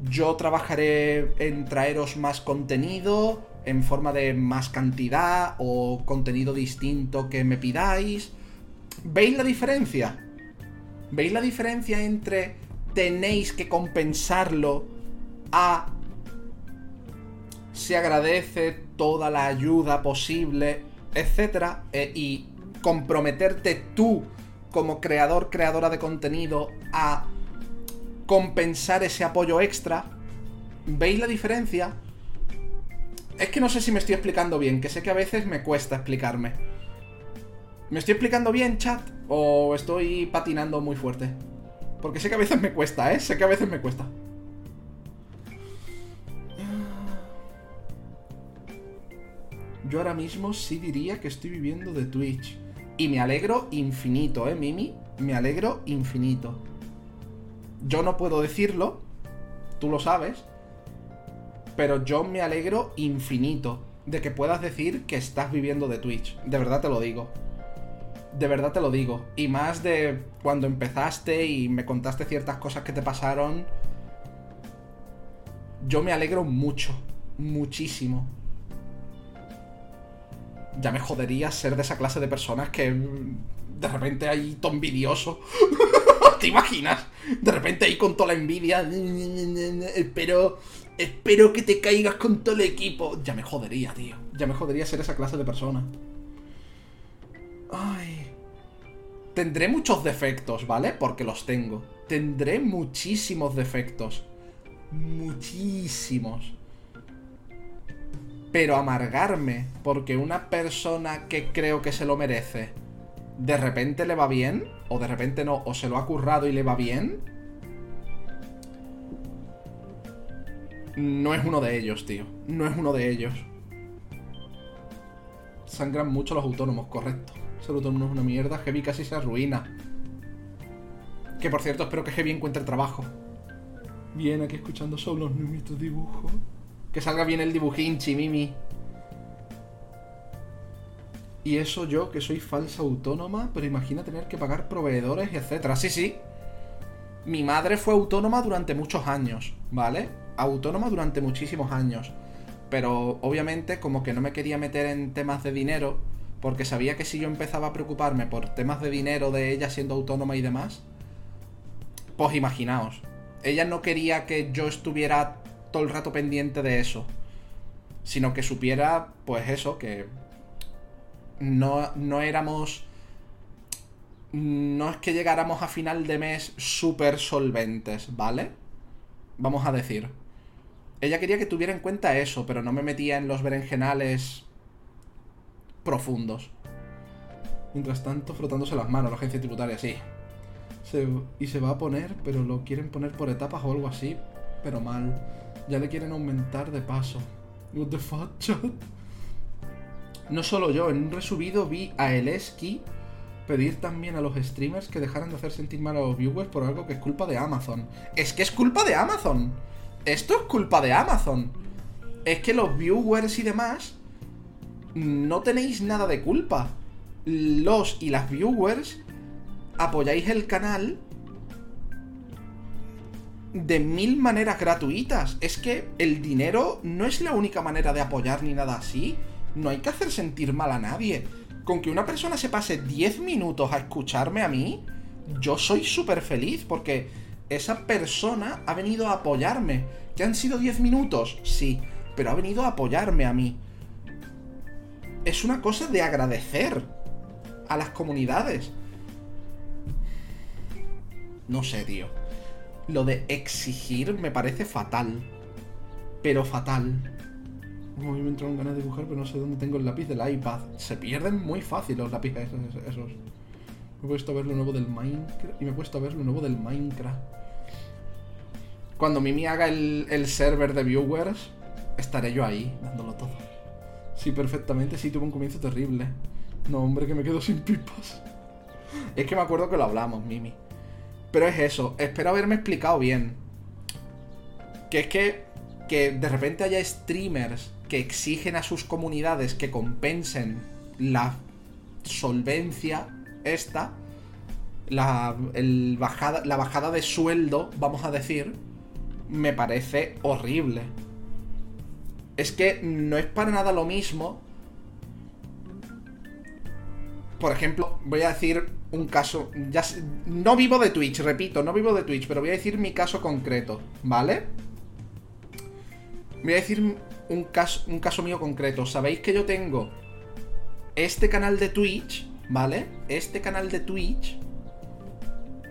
Yo trabajaré en traeros más contenido en forma de más cantidad o contenido distinto que me pidáis. ¿Veis la diferencia? ¿Veis la diferencia entre tenéis que compensarlo a se agradece toda la ayuda posible, etcétera, e, y comprometerte tú como creador, creadora de contenido a compensar ese apoyo extra. ¿Veis la diferencia? Es que no sé si me estoy explicando bien, que sé que a veces me cuesta explicarme. ¿Me estoy explicando bien, chat? ¿O estoy patinando muy fuerte? Porque sé que a veces me cuesta, ¿eh? Sé que a veces me cuesta. Yo ahora mismo sí diría que estoy viviendo de Twitch. Y me alegro infinito, ¿eh, Mimi? Me alegro infinito. Yo no puedo decirlo, tú lo sabes, pero yo me alegro infinito de que puedas decir que estás viviendo de Twitch. De verdad te lo digo. De verdad te lo digo. Y más de cuando empezaste y me contaste ciertas cosas que te pasaron. Yo me alegro mucho. Muchísimo ya me jodería ser de esa clase de personas que mm, de repente hay todo envidioso. ¿Te imaginas? De repente ahí con toda la envidia. Espero. Espero que te caigas con todo el equipo. Ya me jodería, tío. Ya me jodería ser esa clase de persona. Ay. Tendré muchos defectos, ¿vale? Porque los tengo. Tendré muchísimos defectos. Muchísimos. Pero amargarme porque una persona que creo que se lo merece, de repente le va bien, o de repente no, o se lo ha currado y le va bien, no es uno de ellos, tío. No es uno de ellos. Sangran mucho los autónomos, correcto. Ser autónomo es una mierda. Heavy casi se arruina. Que por cierto, espero que Heavy encuentre trabajo. Bien, aquí escuchando solo los numitos dibujos. Que salga bien el dibujín, Chimimi. Y eso yo, que soy falsa autónoma, pero imagina tener que pagar proveedores, etcétera. Sí, sí. Mi madre fue autónoma durante muchos años, ¿vale? Autónoma durante muchísimos años. Pero obviamente como que no me quería meter en temas de dinero, porque sabía que si yo empezaba a preocuparme por temas de dinero de ella siendo autónoma y demás, pues imaginaos. Ella no quería que yo estuviera todo el rato pendiente de eso. Sino que supiera, pues eso, que no, no éramos... No es que llegáramos a final de mes súper solventes, ¿vale? Vamos a decir. Ella quería que tuviera en cuenta eso, pero no me metía en los berenjenales profundos. Mientras tanto, frotándose las manos, la agencia tributaria, sí. Y se va a poner, pero lo quieren poner por etapas o algo así, pero mal. Ya le quieren aumentar de paso. What the fuck, chat? No solo yo, en un resubido vi a Eleski pedir también a los streamers que dejaran de hacer sentir mal a los viewers por algo que es culpa de Amazon. Es que es culpa de Amazon. Esto es culpa de Amazon. Es que los viewers y demás no tenéis nada de culpa. Los y las viewers apoyáis el canal de mil maneras gratuitas. Es que el dinero no es la única manera de apoyar ni nada así. No hay que hacer sentir mal a nadie. Con que una persona se pase 10 minutos a escucharme a mí, yo soy súper feliz porque esa persona ha venido a apoyarme. ¿Que han sido 10 minutos? Sí, pero ha venido a apoyarme a mí. Es una cosa de agradecer a las comunidades. No sé, tío. Lo de exigir me parece fatal. Pero fatal. Uy, me entraron ganas de dibujar, pero no sé dónde tengo el lápiz del iPad. Se pierden muy fácil los lápices esos. Me he puesto a ver lo nuevo del Minecraft. Y me he puesto a ver lo nuevo del Minecraft. Cuando Mimi haga el, el server de viewers, estaré yo ahí, dándolo todo. Sí, perfectamente, sí, tuve un comienzo terrible. No, hombre, que me quedo sin pipas. Es que me acuerdo que lo hablamos, Mimi. Pero es eso, espero haberme explicado bien. Que es que, que de repente haya streamers que exigen a sus comunidades que compensen la solvencia esta, la, el bajada, la bajada de sueldo, vamos a decir, me parece horrible. Es que no es para nada lo mismo. Por ejemplo, voy a decir un caso. Ya, no vivo de Twitch, repito, no vivo de Twitch, pero voy a decir mi caso concreto, ¿vale? Voy a decir un caso, un caso mío concreto. Sabéis que yo tengo este canal de Twitch, ¿vale? Este canal de Twitch,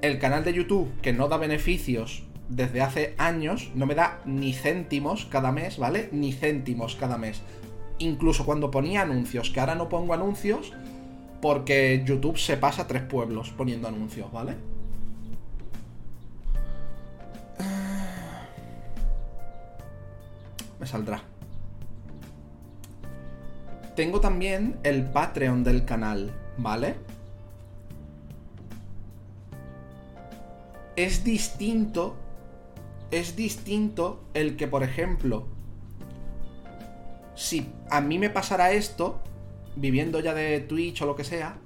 el canal de YouTube que no da beneficios desde hace años, no me da ni céntimos cada mes, ¿vale? Ni céntimos cada mes. Incluso cuando ponía anuncios, que ahora no pongo anuncios porque YouTube se pasa a tres pueblos poniendo anuncios, ¿vale? Me saldrá. Tengo también el Patreon del canal, ¿vale? Es distinto. Es distinto el que, por ejemplo, si a mí me pasara esto, viviendo ya de Twitch o lo que sea,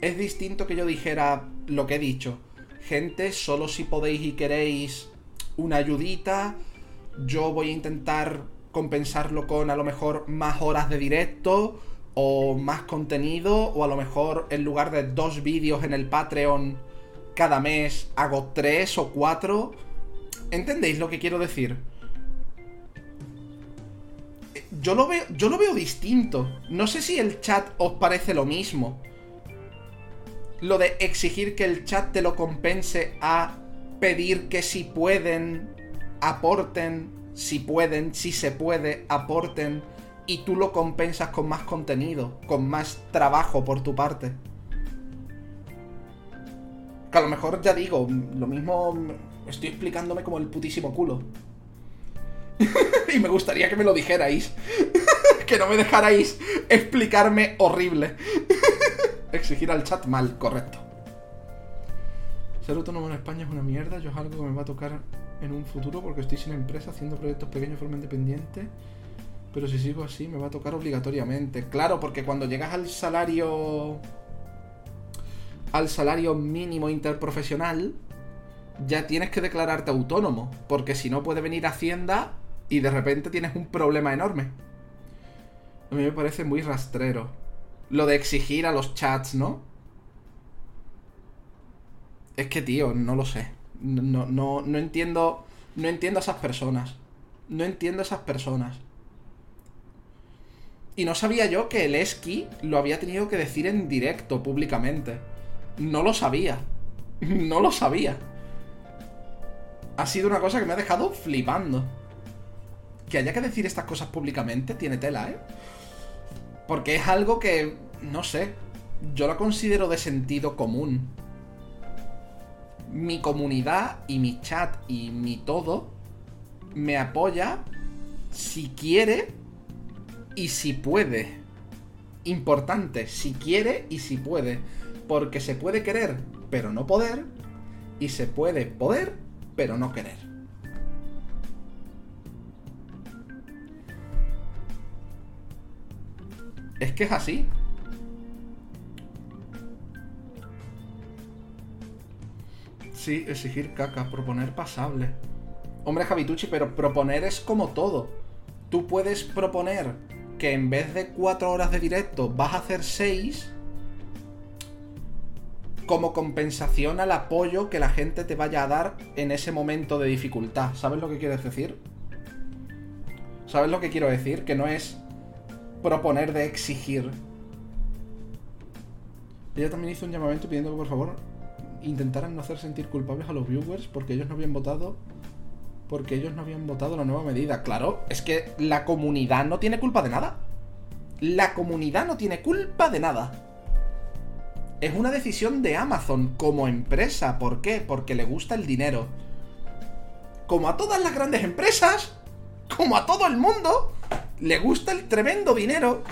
es distinto que yo dijera lo que he dicho. Gente, solo si podéis y queréis una ayudita, yo voy a intentar compensarlo con a lo mejor más horas de directo o más contenido o a lo mejor en lugar de dos vídeos en el Patreon cada mes hago tres o cuatro. ¿Entendéis lo que quiero decir? Yo lo veo, yo lo veo distinto. No sé si el chat os parece lo mismo. Lo de exigir que el chat te lo compense a pedir que si pueden, aporten, si pueden, si se puede, aporten, y tú lo compensas con más contenido, con más trabajo por tu parte. Que a lo mejor ya digo, lo mismo estoy explicándome como el putísimo culo. y me gustaría que me lo dijerais. que no me dejarais explicarme horrible. Exigir al chat mal, correcto. Ser autónomo en España es una mierda. Yo es algo que me va a tocar en un futuro porque estoy sin empresa haciendo proyectos pequeños de forma independiente. Pero si sigo así, me va a tocar obligatoriamente. Claro, porque cuando llegas al salario. al salario mínimo interprofesional, ya tienes que declararte autónomo. Porque si no, puede venir Hacienda y de repente tienes un problema enorme. A mí me parece muy rastrero. Lo de exigir a los chats, ¿no? Es que, tío, no lo sé. No, no, no entiendo. No entiendo a esas personas. No entiendo a esas personas. Y no sabía yo que el Esqui lo había tenido que decir en directo, públicamente. No lo sabía. No lo sabía. Ha sido una cosa que me ha dejado flipando. Que haya que decir estas cosas públicamente tiene tela, ¿eh? Porque es algo que, no sé, yo lo considero de sentido común. Mi comunidad y mi chat y mi todo me apoya si quiere y si puede. Importante, si quiere y si puede. Porque se puede querer, pero no poder. Y se puede poder, pero no querer. Es que es así. Sí, exigir caca, proponer pasable. Hombre, Javitucci, pero proponer es como todo. Tú puedes proponer que en vez de 4 horas de directo vas a hacer 6 como compensación al apoyo que la gente te vaya a dar en ese momento de dificultad. ¿Sabes lo que quieres decir? ¿Sabes lo que quiero decir? Que no es proponer de exigir. Ella también hizo un llamamiento pidiendo que por favor intentaran no hacer sentir culpables a los viewers porque ellos no habían votado porque ellos no habían votado la nueva medida. Claro, es que la comunidad no tiene culpa de nada. La comunidad no tiene culpa de nada. Es una decisión de Amazon como empresa. ¿Por qué? Porque le gusta el dinero. Como a todas las grandes empresas, como a todo el mundo, le gusta el tremendo dinero.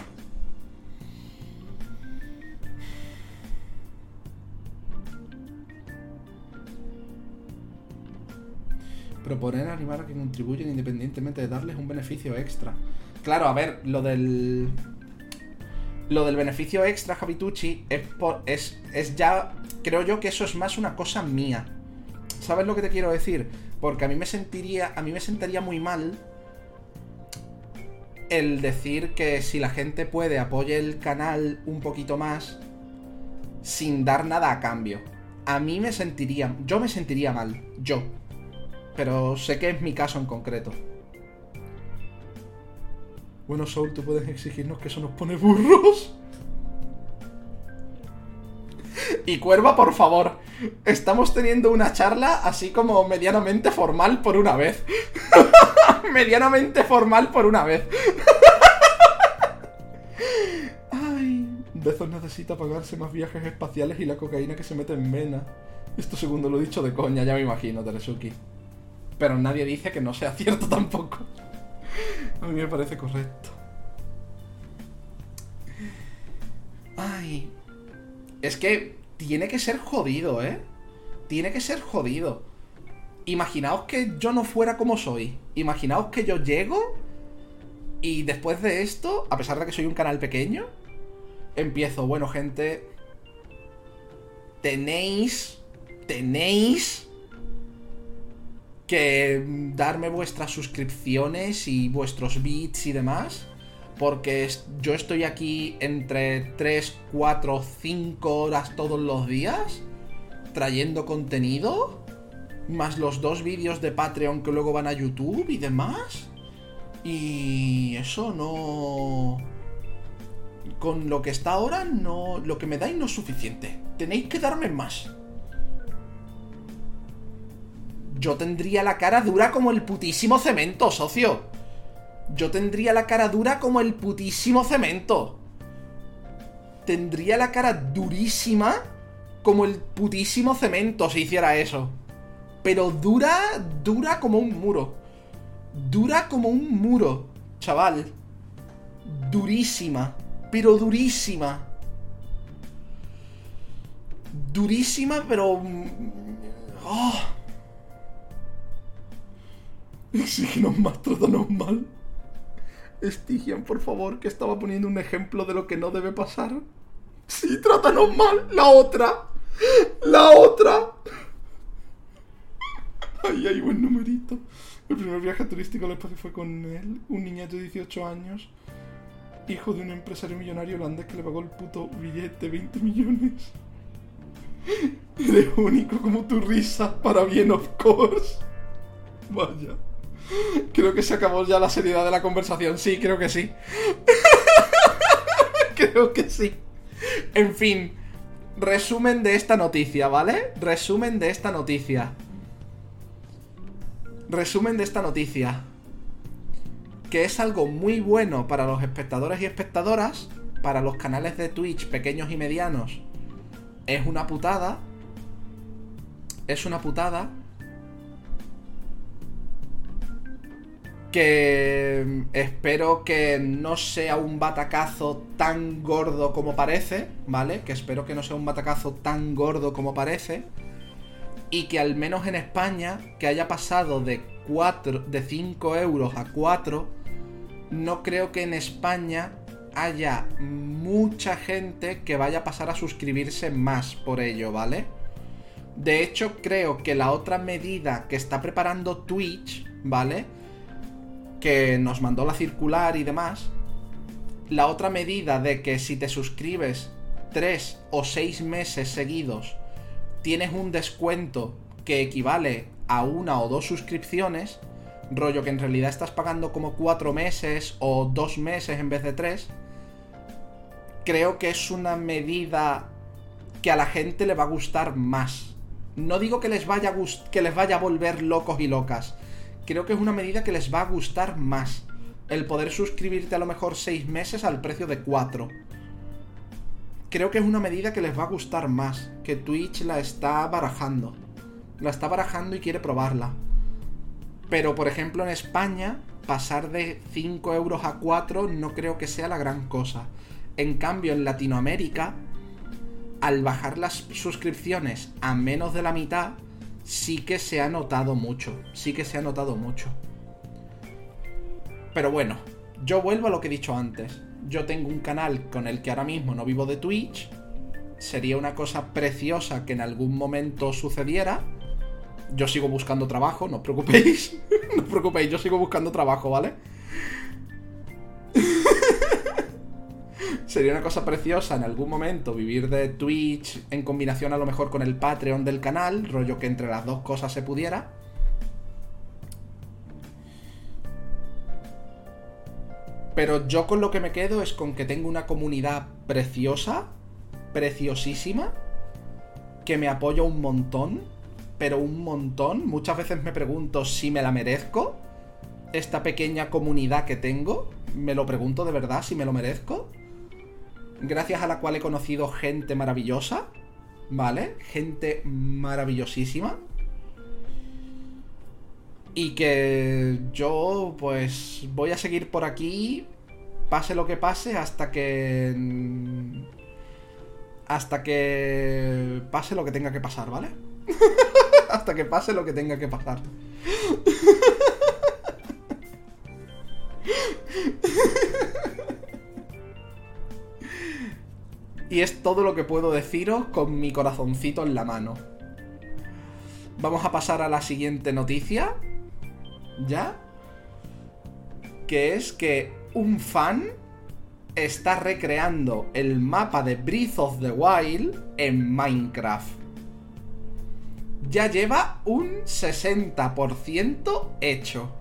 proponer animar a que contribuyen independientemente de darles un beneficio extra. Claro, a ver, lo del. Lo del beneficio extra, Javitucci, es, por, es, es ya. Creo yo que eso es más una cosa mía. ¿Sabes lo que te quiero decir? Porque a mí me sentiría. A mí me sentiría muy mal. El decir que si la gente puede apoye el canal un poquito más. Sin dar nada a cambio. A mí me sentiría. Yo me sentiría mal. Yo pero sé que es mi caso en concreto. Bueno, Soul, tú puedes exigirnos que eso nos pone burros. Y Cuerva, por favor, estamos teniendo una charla así como medianamente formal por una vez. medianamente formal por una vez. Ay, Bezos necesita pagarse más viajes espaciales y la cocaína que se mete en Mena. Esto segundo lo he dicho de coña, ya me imagino, Teresuki. Pero nadie dice que no sea cierto tampoco. A mí me parece correcto. Ay. Es que tiene que ser jodido, ¿eh? Tiene que ser jodido. Imaginaos que yo no fuera como soy. Imaginaos que yo llego y después de esto, a pesar de que soy un canal pequeño, empiezo, bueno gente, tenéis, tenéis que darme vuestras suscripciones y vuestros bits y demás. Porque yo estoy aquí entre 3, 4, 5 horas todos los días trayendo contenido. Más los dos vídeos de Patreon que luego van a YouTube y demás. Y eso no... Con lo que está ahora, no... Lo que me dais no es suficiente. Tenéis que darme más yo tendría la cara dura como el putísimo cemento, socio. Yo tendría la cara dura como el putísimo cemento. Tendría la cara durísima como el putísimo cemento si hiciera eso. Pero dura, dura como un muro. Dura como un muro, chaval. Durísima. Pero durísima. Durísima, pero... Oh. Exígenos más, trátanos mal. Estigian, por favor, que estaba poniendo un ejemplo de lo que no debe pasar. Sí, trátanos mal. La otra. La otra. Ay, ay, buen numerito. El primer viaje turístico al espacio fue con él, un niñato de 18 años, hijo de un empresario millonario holandés que le pagó el puto billete de 20 millones. Eres único como tu risa, para bien, of course. Vaya. Creo que se acabó ya la seriedad de la conversación. Sí, creo que sí. creo que sí. En fin, resumen de esta noticia, ¿vale? Resumen de esta noticia. Resumen de esta noticia. Que es algo muy bueno para los espectadores y espectadoras, para los canales de Twitch pequeños y medianos es una putada. Es una putada. Que espero que no sea un batacazo tan gordo como parece, ¿vale? Que espero que no sea un batacazo tan gordo como parece. Y que al menos en España, que haya pasado de 4, de 5 euros a 4, no creo que en España haya mucha gente que vaya a pasar a suscribirse más por ello, ¿vale? De hecho, creo que la otra medida que está preparando Twitch, ¿vale? Que nos mandó la circular y demás. La otra medida de que si te suscribes 3 o 6 meses seguidos, tienes un descuento que equivale a una o dos suscripciones, rollo que en realidad estás pagando como 4 meses o 2 meses en vez de 3 creo que es una medida que a la gente le va a gustar más. No digo que les vaya a, que les vaya a volver locos y locas. Creo que es una medida que les va a gustar más. El poder suscribirte a lo mejor 6 meses al precio de 4. Creo que es una medida que les va a gustar más. Que Twitch la está barajando. La está barajando y quiere probarla. Pero por ejemplo en España, pasar de 5 euros a 4 no creo que sea la gran cosa. En cambio, en Latinoamérica, al bajar las suscripciones a menos de la mitad, sí que se ha notado mucho. Sí que se ha notado mucho. Pero bueno, yo vuelvo a lo que he dicho antes. Yo tengo un canal con el que ahora mismo no vivo de Twitch. Sería una cosa preciosa que en algún momento sucediera. Yo sigo buscando trabajo, no os preocupéis. no os preocupéis, yo sigo buscando trabajo, ¿vale? Sería una cosa preciosa en algún momento vivir de Twitch en combinación a lo mejor con el Patreon del canal, rollo que entre las dos cosas se pudiera. Pero yo con lo que me quedo es con que tengo una comunidad preciosa, preciosísima, que me apoya un montón, pero un montón. Muchas veces me pregunto si me la merezco. Esta pequeña comunidad que tengo, me lo pregunto de verdad si me lo merezco gracias a la cual he conocido gente maravillosa, ¿vale? Gente maravillosísima. Y que yo, pues, voy a seguir por aquí, pase lo que pase, hasta que... Hasta que pase lo que tenga que pasar, ¿vale? hasta que pase lo que tenga que pasar. Y es todo lo que puedo deciros con mi corazoncito en la mano. Vamos a pasar a la siguiente noticia. ¿Ya? Que es que un fan está recreando el mapa de Breath of the Wild en Minecraft. Ya lleva un 60% hecho.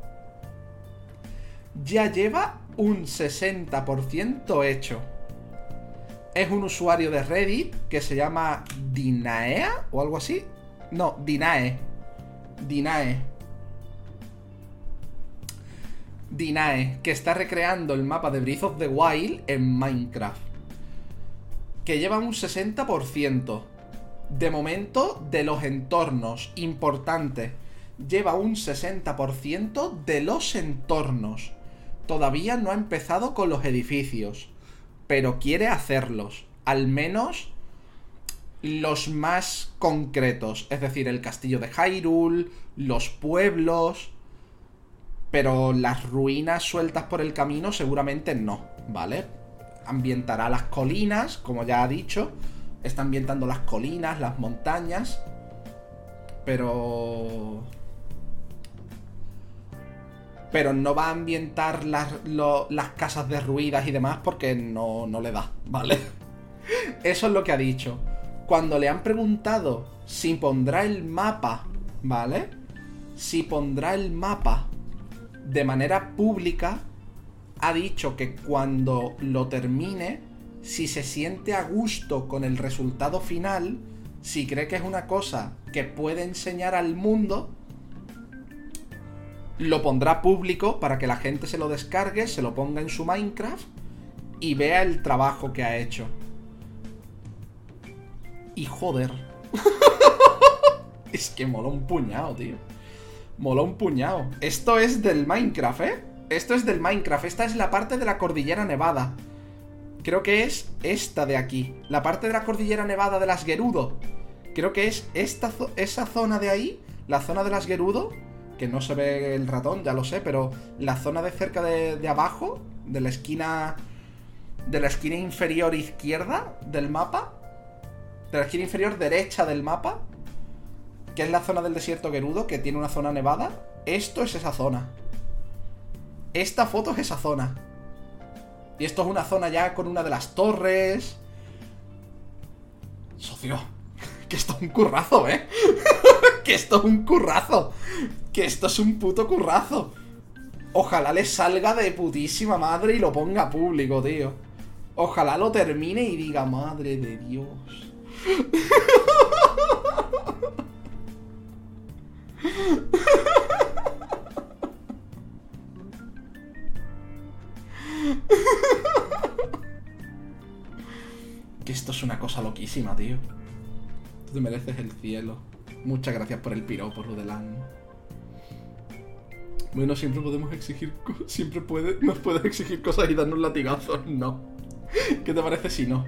Ya lleva un 60% hecho es un usuario de Reddit que se llama Dinaea o algo así. No, Dinae. Dinae. Dinae, que está recreando el mapa de Breath of the Wild en Minecraft. Que lleva un 60%. De momento, de los entornos importantes. Lleva un 60% de los entornos. Todavía no ha empezado con los edificios pero quiere hacerlos. Al menos los más concretos. Es decir, el castillo de Hyrule, los pueblos. Pero las ruinas sueltas por el camino seguramente no, ¿vale? Ambientará las colinas, como ya ha dicho. Está ambientando las colinas, las montañas. Pero pero no va a ambientar las, casas derruidas y demás porque no, no le da, ¿vale? Eso es lo que ha dicho. Cuando le han preguntado si pondrá el mapa, ¿vale? Si pondrá el mapa de manera pública, ha dicho que cuando lo termine, si se siente a gusto con el resultado final, si cree que es una cosa que puede enseñar al mundo, lo pondrá público para que la gente se lo descargue, se lo ponga en su Minecraft y vea el trabajo que ha hecho. Y joder. es que mola un puñado, tío. Mola un puñado. Esto es del Minecraft, ¿eh? Esto es del Minecraft. Esta es la parte de la cordillera nevada. Creo que es esta de aquí. La parte de la cordillera nevada de las Gerudo. Creo que es esta esa zona de ahí. La zona de las Gerudo. Que no se ve el ratón, ya lo sé. Pero la zona de cerca de, de abajo. De la esquina... De la esquina inferior izquierda del mapa. De la esquina inferior derecha del mapa. Que es la zona del desierto Gerudo. Que tiene una zona nevada. Esto es esa zona. Esta foto es esa zona. Y esto es una zona ya con una de las torres. Socio. Que esto es un currazo, ¿eh? que esto es un currazo. Que esto es un puto currazo. Ojalá le salga de putísima madre y lo ponga público, tío. Ojalá lo termine y diga, madre de Dios. que esto es una cosa loquísima, tío. Tú te mereces el cielo. Muchas gracias por el piropo, Rudelán. Bueno, siempre podemos exigir... Siempre nos puedes exigir cosas y darnos latigazos. No. ¿Qué te parece si no?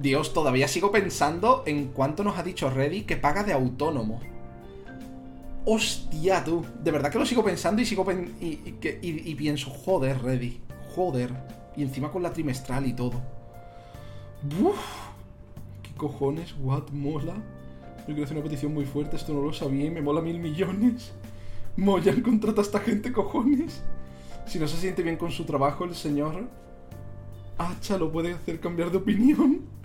Dios, todavía sigo pensando en cuánto nos ha dicho Reddy que paga de autónomo. Hostia, tú. De verdad que lo sigo pensando y sigo y, pienso, joder, Reddy. Joder. Y encima con la trimestral y todo. Uf. ¿Qué cojones? What? Mola. Yo quiero hacer una petición muy fuerte, esto no lo sabía y me mola mil millones. Moyan contrata a esta gente, cojones. Si no se siente bien con su trabajo, el señor Hacha lo puede hacer cambiar de opinión.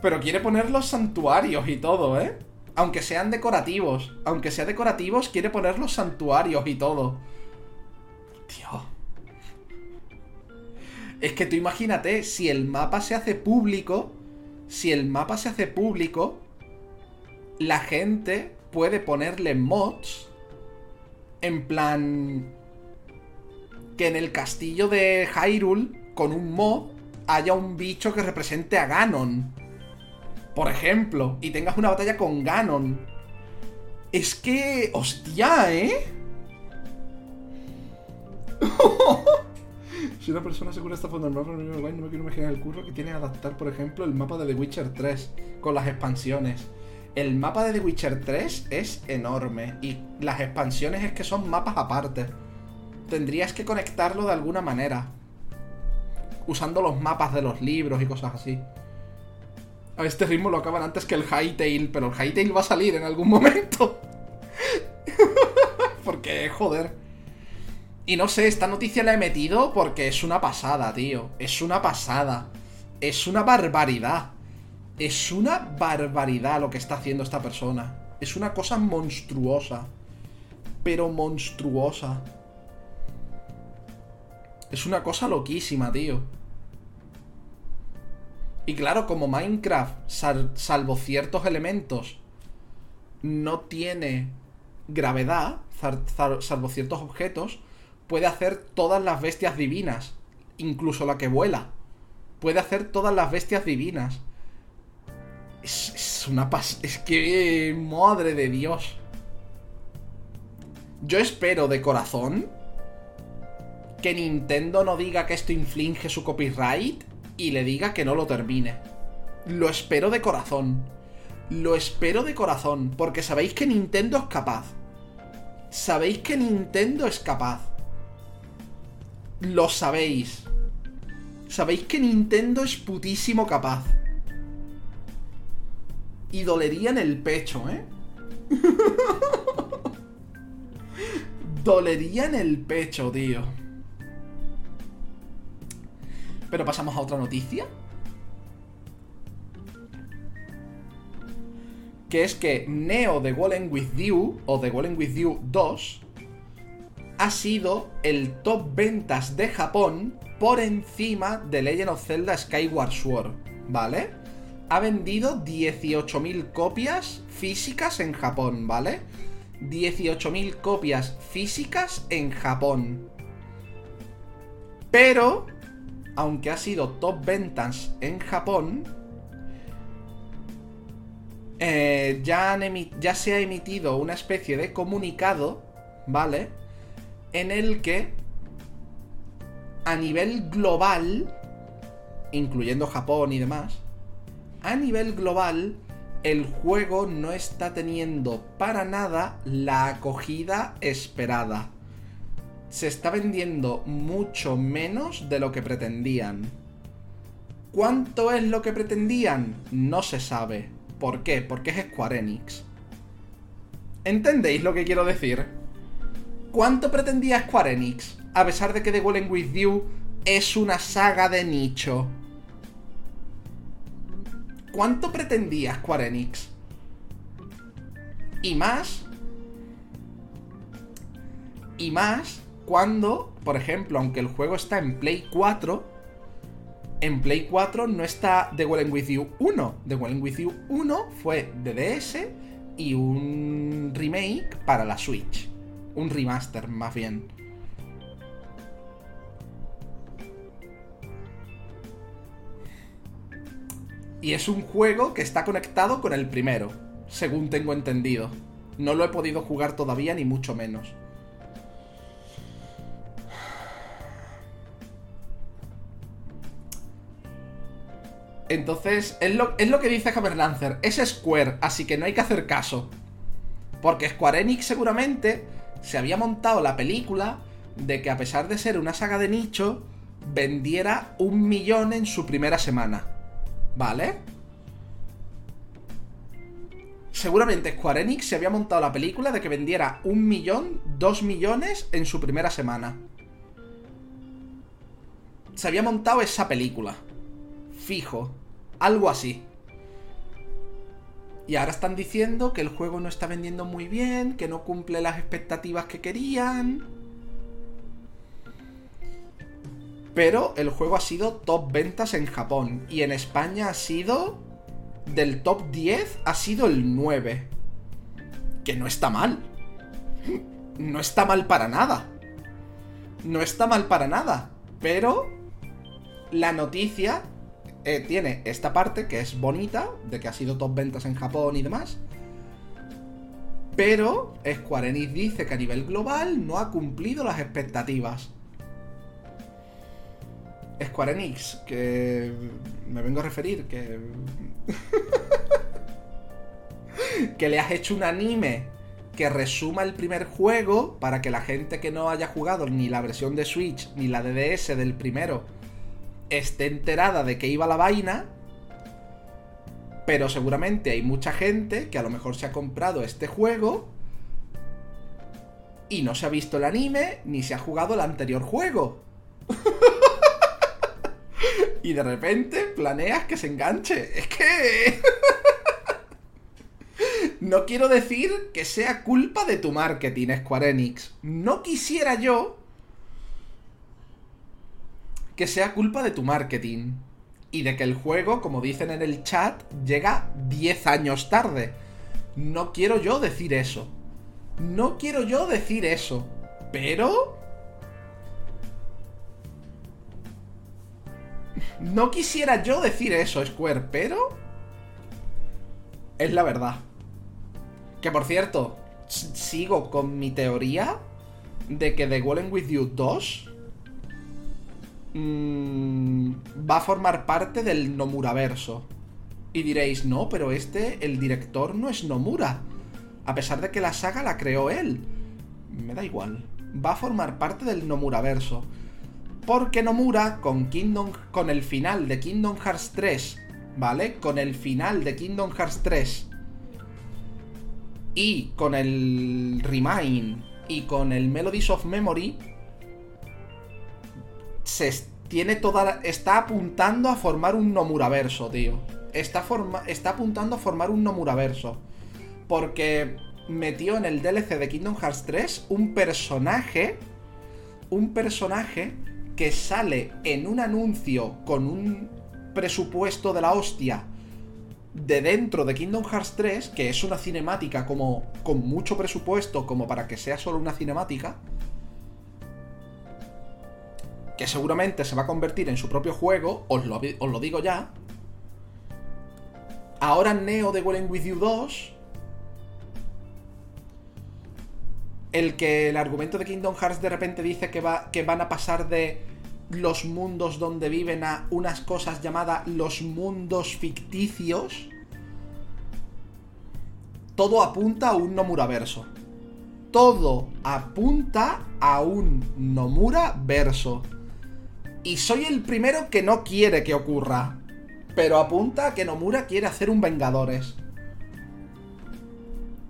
Pero quiere poner los santuarios y todo, ¿eh? Aunque sean decorativos. Aunque sean decorativos, quiere poner los santuarios y todo. Tío. Es que tú imagínate, si el mapa se hace público, si el mapa se hace público, la gente puede ponerle mods en plan que en el castillo de Hyrule, con un mod, haya un bicho que represente a Ganon por ejemplo, y tengas una batalla con Ganon. Es que... ¡Hostia, eh! si una persona se cura esta fondo no me quiero imaginar el curro que tiene adaptar, por ejemplo, el mapa de The Witcher 3 con las expansiones. El mapa de The Witcher 3 es enorme y las expansiones es que son mapas aparte. Tendrías que conectarlo de alguna manera. Usando los mapas de los libros y cosas así. A este ritmo lo acaban antes que el Hightail, pero el Hightail va a salir en algún momento. porque, joder. Y no sé, esta noticia la he metido porque es una pasada, tío. Es una pasada. Es una barbaridad. Es una barbaridad lo que está haciendo esta persona. Es una cosa monstruosa. Pero monstruosa. Es una cosa loquísima, tío. Y claro, como Minecraft, salvo ciertos elementos, no tiene gravedad, salvo ciertos objetos, puede hacer todas las bestias divinas, incluso la que vuela. Puede hacer todas las bestias divinas. Es, es una pas... Es que... Madre de Dios. Yo espero de corazón que Nintendo no diga que esto inflige su copyright y le diga que no lo termine. Lo espero de corazón. Lo espero de corazón, porque sabéis que Nintendo es capaz. Sabéis que Nintendo es capaz. Lo sabéis. Sabéis que Nintendo es putísimo capaz. Y dolería en el pecho, ¿eh? dolería en el pecho, tío. Pero pasamos a otra noticia. Que es que Neo de Golem With You, o The Golem With You 2, ha sido el top ventas de Japón por encima de Legend of Zelda Skyward Sword, ¿vale? Ha vendido 18.000 copias físicas en Japón, ¿vale? 18.000 copias físicas en Japón. Pero, aunque ha sido top ventas en Japón, eh, ya, ya se ha emitido una especie de comunicado, ¿vale? En el que, a nivel global, incluyendo Japón y demás, a nivel global, el juego no está teniendo para nada la acogida esperada. Se está vendiendo mucho menos de lo que pretendían. ¿Cuánto es lo que pretendían? No se sabe. ¿Por qué? Porque es Square Enix. ¿Entendéis lo que quiero decir? ¿Cuánto pretendía Square Enix? A pesar de que The Golden With You es una saga de nicho. ¿Cuánto pretendía Square Enix? Y más. Y más cuando, por ejemplo, aunque el juego está en Play 4, en Play 4 no está The Well With You 1. The Well With You 1 fue de DS y un remake para la Switch. Un remaster, más bien. Y es un juego que está conectado con el primero, según tengo entendido. No lo he podido jugar todavía, ni mucho menos. Entonces, es lo, que dice Hammerlancer. Es Square, así que no hay que hacer caso. Porque Square Enix seguramente se había montado la película de que a pesar de ser una saga de nicho, vendiera un millón en su primera semana. ¿Vale? Seguramente Square Enix se había montado la película de que vendiera un millón, dos millones en su primera semana. Se había montado esa película. Fijo. Algo así. Y ahora están diciendo que el juego no está vendiendo muy bien, que no cumple las expectativas que querían. Pero el juego ha sido top ventas en Japón. Y en España ha sido. Del top 10 ha sido el 9. Que no está mal. No está mal para nada. No está mal para nada. Pero. La noticia eh, tiene esta parte que es bonita, de que ha sido top ventas en Japón y demás. Pero Square Enix dice que a nivel global no ha cumplido las expectativas. Square Enix, que me vengo a referir, que... que le has hecho un anime que resuma el primer juego para que la gente que no haya jugado ni la versión de Switch ni la de DS del primero esté enterada de que iba la vaina. Pero seguramente hay mucha gente que a lo mejor se ha comprado este juego y no se ha visto el anime ni se ha jugado el anterior juego. y de repente planeas que se enganche. Es que... no quiero decir que sea culpa de tu marketing, Square Enix. No quisiera yo que sea culpa de tu marketing. Y de que el juego, como dicen en el chat, llega 10 años tarde. No quiero yo decir eso. No quiero yo decir eso. Pero... No quisiera yo decir eso, Square, pero... Es la verdad. Que por cierto, sigo con mi teoría de que The Golden With You 2 mm, va a formar parte del Nomuraverso. Y diréis, no, pero este, el director no es Nomura. A pesar de que la saga la creó él. Me da igual. Va a formar parte del Nomuraverso. Porque Nomura, con Kingdom. con el final de Kingdom Hearts 3, ¿vale? Con el final de Kingdom Hearts 3 y con el Remind y con el Melodies of Memory se tiene toda está apuntando a formar un Nomuraverso, tío. Está, forma, está apuntando a formar un Nomuraverso. Porque metió en el DLC de Kingdom Hearts 3 un personaje un personaje que sale en un anuncio con un presupuesto de la hostia de dentro de Kingdom Hearts 3, que es una cinemática como con mucho presupuesto como para que sea solo una cinemática, que seguramente se va a convertir en su propio juego, os lo, os lo digo ya. Ahora Neo de Welling With You 2, el que el argumento de Kingdom Hearts de repente dice que, va, que van a pasar de los mundos donde viven a unas cosas llamadas los mundos ficticios, todo apunta a un Nomura verso. Todo apunta a un Nomura verso. Y soy el primero que no quiere que ocurra. Pero apunta a que Nomura quiere hacer un Vengadores.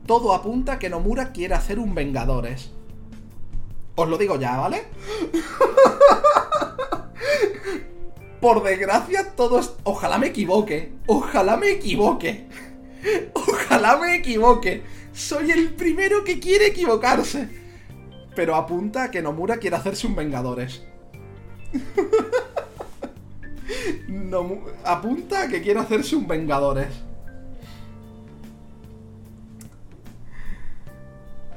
Todo apunta a que Nomura quiere hacer un Vengadores. Os lo digo ya, ¿vale? Por desgracia, todos. Ojalá me equivoque. Ojalá me equivoque. Ojalá me equivoque. Soy el primero que quiere equivocarse. Pero apunta a que Nomura quiere hacerse un Vengadores. Apunta a que quiere hacerse un Vengadores.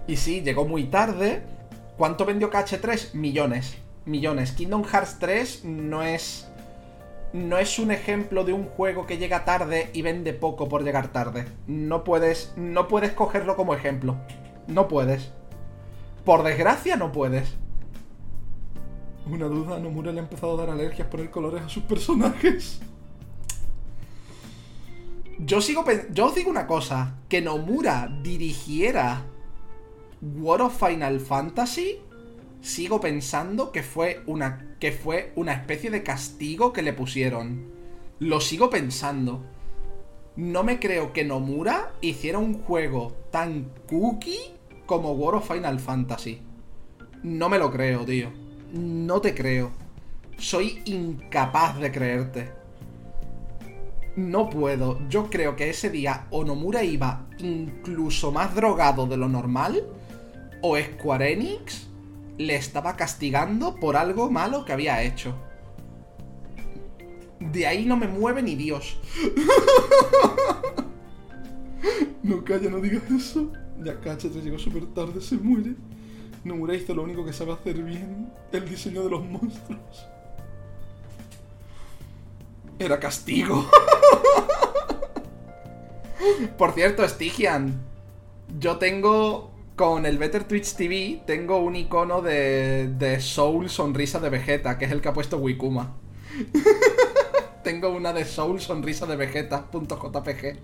Y sí, llegó muy tarde. ¿Cuánto vendió KH3? Millones. Millones. Kingdom Hearts 3 no es no es un ejemplo de un juego que llega tarde y vende poco por llegar tarde. No puedes, no puedes cogerlo como ejemplo. No puedes. Por desgracia no puedes. Una duda, Nomura le ha empezado a dar alergias por el colores a sus personajes. Yo sigo yo os digo una cosa, que Nomura dirigiera World of Final Fantasy sigo pensando que fue una que fue una especie de castigo que le pusieron. Lo sigo pensando. No me creo que Nomura hiciera un juego tan cookie como World of Final Fantasy. No me lo creo, tío. No te creo. Soy incapaz de creerte. No puedo. Yo creo que ese día o Nomura iba incluso más drogado de lo normal. O Square Enix le estaba castigando por algo malo que había hecho. De ahí no me mueve ni Dios. No, calla, no digas eso. Ya cacha, te llegó súper tarde, se muere. Nomura hizo lo único que sabe hacer bien, el diseño de los monstruos. Era castigo. Por cierto, Stygian, yo tengo con el Better Twitch TV tengo un icono de, de Soul Sonrisa de Vegeta, que es el que ha puesto Wikuma. tengo una de Soul Sonrisa de Vegeta.jpg.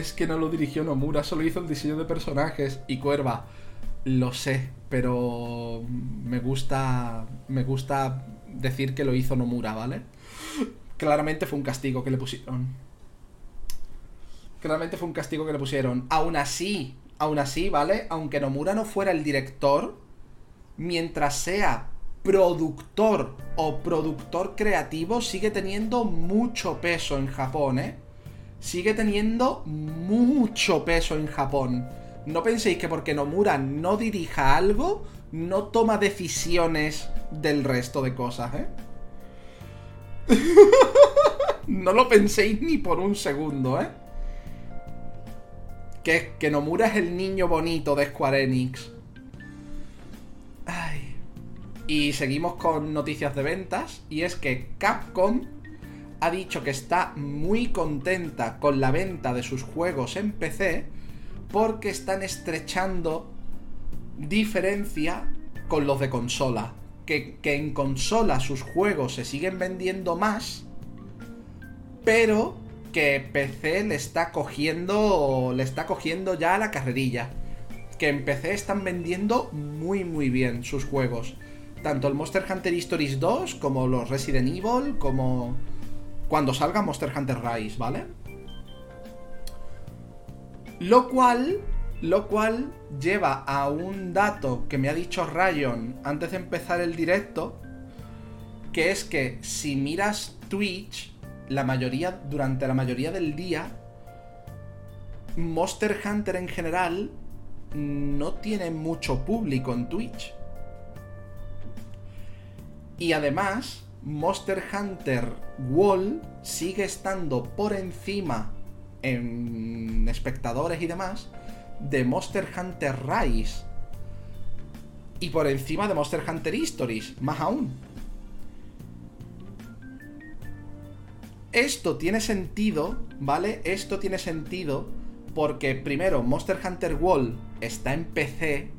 Es que no lo dirigió Nomura, solo hizo el diseño de personajes. Y Cuerva, lo sé, pero me gusta. Me gusta decir que lo hizo Nomura, ¿vale? Claramente fue un castigo que le pusieron. Claramente fue un castigo que le pusieron. Aún así, aún así, ¿vale? Aunque Nomura no fuera el director, mientras sea productor o productor creativo, sigue teniendo mucho peso en Japón, ¿eh? Sigue teniendo mucho peso en Japón. No penséis que porque Nomura no dirija algo, no toma decisiones del resto de cosas, ¿eh? no lo penséis ni por un segundo, ¿eh? Que, que Nomura es el niño bonito de Square Enix. Ay. Y seguimos con noticias de ventas. Y es que Capcom ha dicho que está muy contenta con la venta de sus juegos en PC. Porque están estrechando diferencia con los de consola. Que, que en consola sus juegos se siguen vendiendo más. Pero que PC le está cogiendo. Le está cogiendo ya la carrerilla. Que en PC están vendiendo muy muy bien sus juegos. Tanto el Monster Hunter Stories 2 como los Resident Evil, como cuando salga Monster Hunter Rise, ¿vale? Lo cual, lo cual lleva a un dato que me ha dicho Ryan antes de empezar el directo, que es que si miras Twitch, la mayoría, durante la mayoría del día, Monster Hunter en general no tiene mucho público en Twitch. Y además, Monster Hunter World sigue estando por encima en espectadores y demás de Monster Hunter Rise. Y por encima de Monster Hunter Histories, más aún. Esto tiene sentido, ¿vale? Esto tiene sentido porque primero Monster Hunter World está en PC,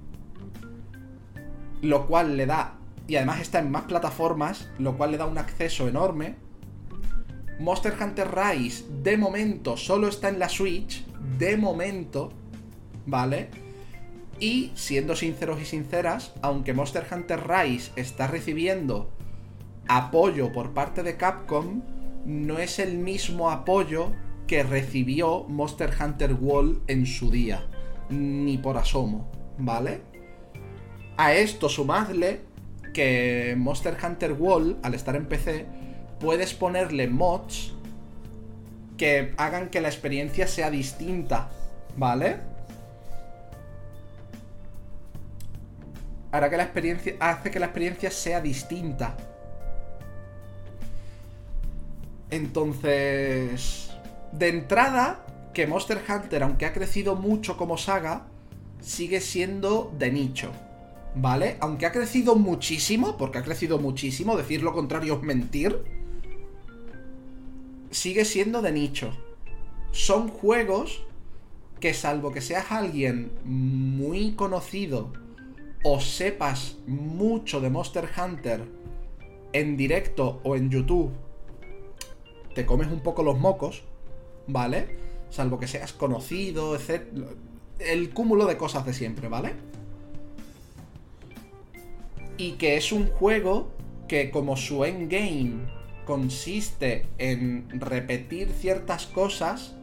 lo cual le da, y además está en más plataformas, lo cual le da un acceso enorme. Monster Hunter Rise de momento solo está en la Switch, de momento, ¿vale? Y siendo sinceros y sinceras, aunque Monster Hunter Rise está recibiendo apoyo por parte de Capcom, no es el mismo apoyo que recibió Monster Hunter World en su día. Ni por asomo, ¿vale? A esto sumadle que Monster Hunter World, al estar en PC, puedes ponerle mods que hagan que la experiencia sea distinta, ¿vale? Hará que la experiencia. hace que la experiencia sea distinta. Entonces. De entrada, que Monster Hunter, aunque ha crecido mucho como saga, sigue siendo de nicho. ¿Vale? Aunque ha crecido muchísimo, porque ha crecido muchísimo, decir lo contrario es mentir, sigue siendo de nicho. Son juegos que salvo que seas alguien muy conocido o sepas mucho de Monster Hunter en directo o en YouTube, te comes un poco los mocos, ¿vale? Salvo que seas conocido, etc. El cúmulo de cosas de siempre, ¿vale? Y que es un juego que como su endgame consiste en repetir ciertas cosas,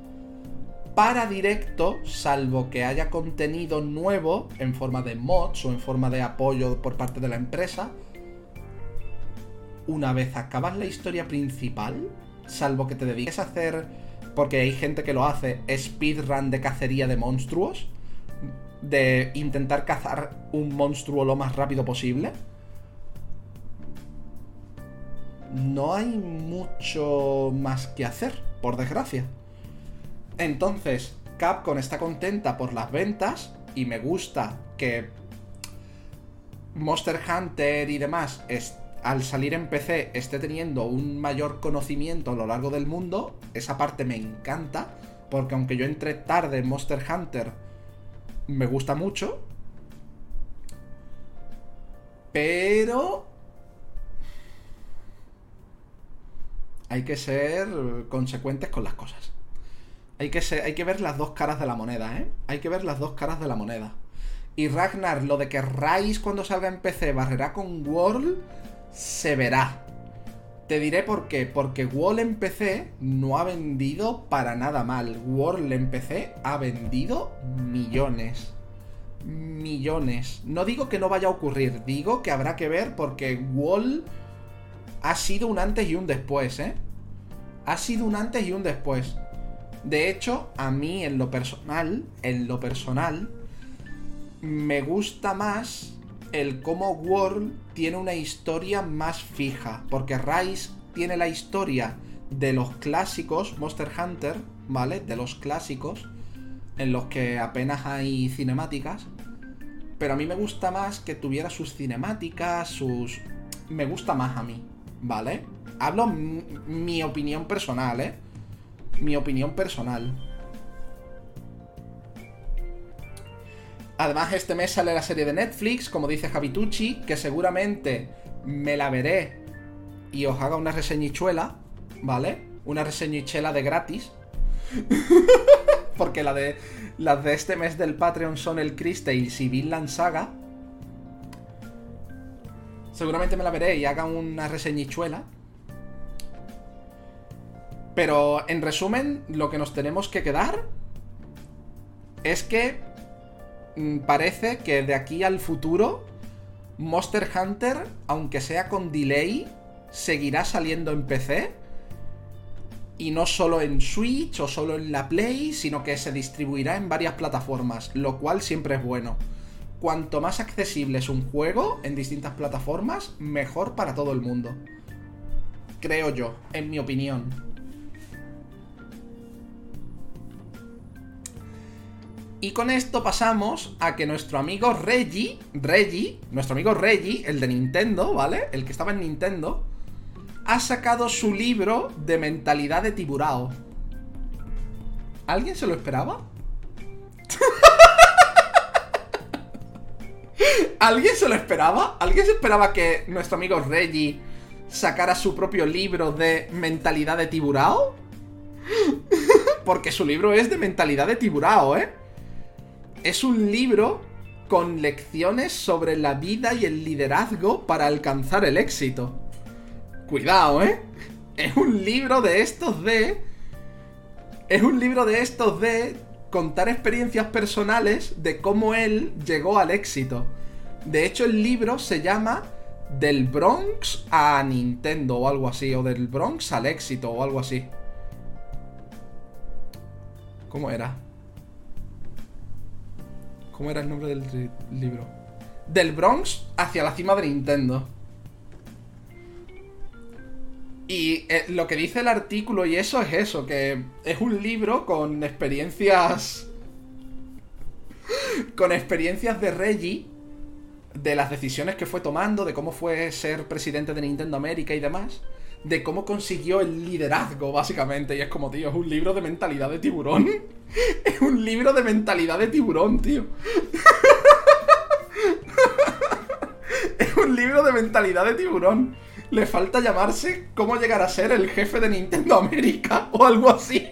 para directo, salvo que haya contenido nuevo en forma de mods o en forma de apoyo por parte de la empresa, una vez acabas la historia principal, salvo que te dediques a hacer porque hay gente que lo hace, speedrun de cacería de monstruos, de intentar cazar un monstruo lo más rápido posible. No hay mucho más que hacer, por desgracia. Entonces, Capcom está contenta por las ventas y me gusta que Monster Hunter y demás al salir en PC esté teniendo un mayor conocimiento a lo largo del mundo, esa parte me encanta, porque aunque yo entré tarde en Monster Hunter, me gusta mucho. Pero... Hay que ser consecuentes con las cosas. Hay que, hay que ver las dos caras de la moneda, ¿eh? Hay que ver las dos caras de la moneda. Y Ragnar, lo de que Rise cuando salga en PC barrerá con World, se verá. Te diré por qué. Porque Wall en PC no ha vendido para nada mal. World en PC ha vendido millones. Millones. No digo que no vaya a ocurrir, digo que habrá que ver porque Wall ha sido un antes y un después, ¿eh? Ha sido un antes y un después. De hecho, a mí en lo personal, en lo personal, me gusta más el cómo World tiene una historia más fija. Porque Rise tiene la historia de los clásicos Monster Hunter, ¿vale? De los clásicos, en los que apenas hay cinemáticas. Pero a mí me gusta más que tuviera sus cinemáticas, sus... Me gusta más a mí, ¿vale? Hablo mi opinión personal, ¿eh? Mi opinión personal. Además, este mes sale la serie de Netflix, como dice Javitucci, que seguramente me la veré y os haga una reseñichuela, ¿vale? Una reseñichela de gratis. Porque la de, las de este mes del Patreon son el Cristales y Vinland Saga. Seguramente me la veré y haga una reseñichuela. Pero en resumen, lo que nos tenemos que quedar es que parece que de aquí al futuro Monster Hunter, aunque sea con delay, seguirá saliendo en PC. Y no solo en Switch o solo en la Play, sino que se distribuirá en varias plataformas, lo cual siempre es bueno. Cuanto más accesible es un juego en distintas plataformas, mejor para todo el mundo. Creo yo, en mi opinión. Y con esto pasamos a que nuestro amigo Reggie, Reggie, nuestro amigo Reggie, el de Nintendo, ¿vale? El que estaba en Nintendo, ha sacado su libro de mentalidad de tiburao. ¿Alguien se lo esperaba? ¿Alguien se lo esperaba? ¿Alguien se esperaba que nuestro amigo Reggie sacara su propio libro de mentalidad de tiburao? Porque su libro es de mentalidad de tiburao, ¿eh? Es un libro con lecciones sobre la vida y el liderazgo para alcanzar el éxito. Cuidado, ¿eh? Es un libro de estos de... Es un libro de estos de contar experiencias personales de cómo él llegó al éxito. De hecho, el libro se llama Del Bronx a Nintendo o algo así, o del Bronx al éxito o algo así. ¿Cómo era? ¿Cómo era el nombre del libro? Del Bronx hacia la cima de Nintendo. Y eh, lo que dice el artículo y eso es eso, que es un libro con experiencias... con experiencias de Reggie, de las decisiones que fue tomando, de cómo fue ser presidente de Nintendo América y demás, de cómo consiguió el liderazgo, básicamente. Y es como, tío, es un libro de mentalidad de tiburón. es un libro de mentalidad de tiburón, tío. es un libro de mentalidad de tiburón le falta llamarse cómo llegar a ser el jefe de Nintendo América o algo así.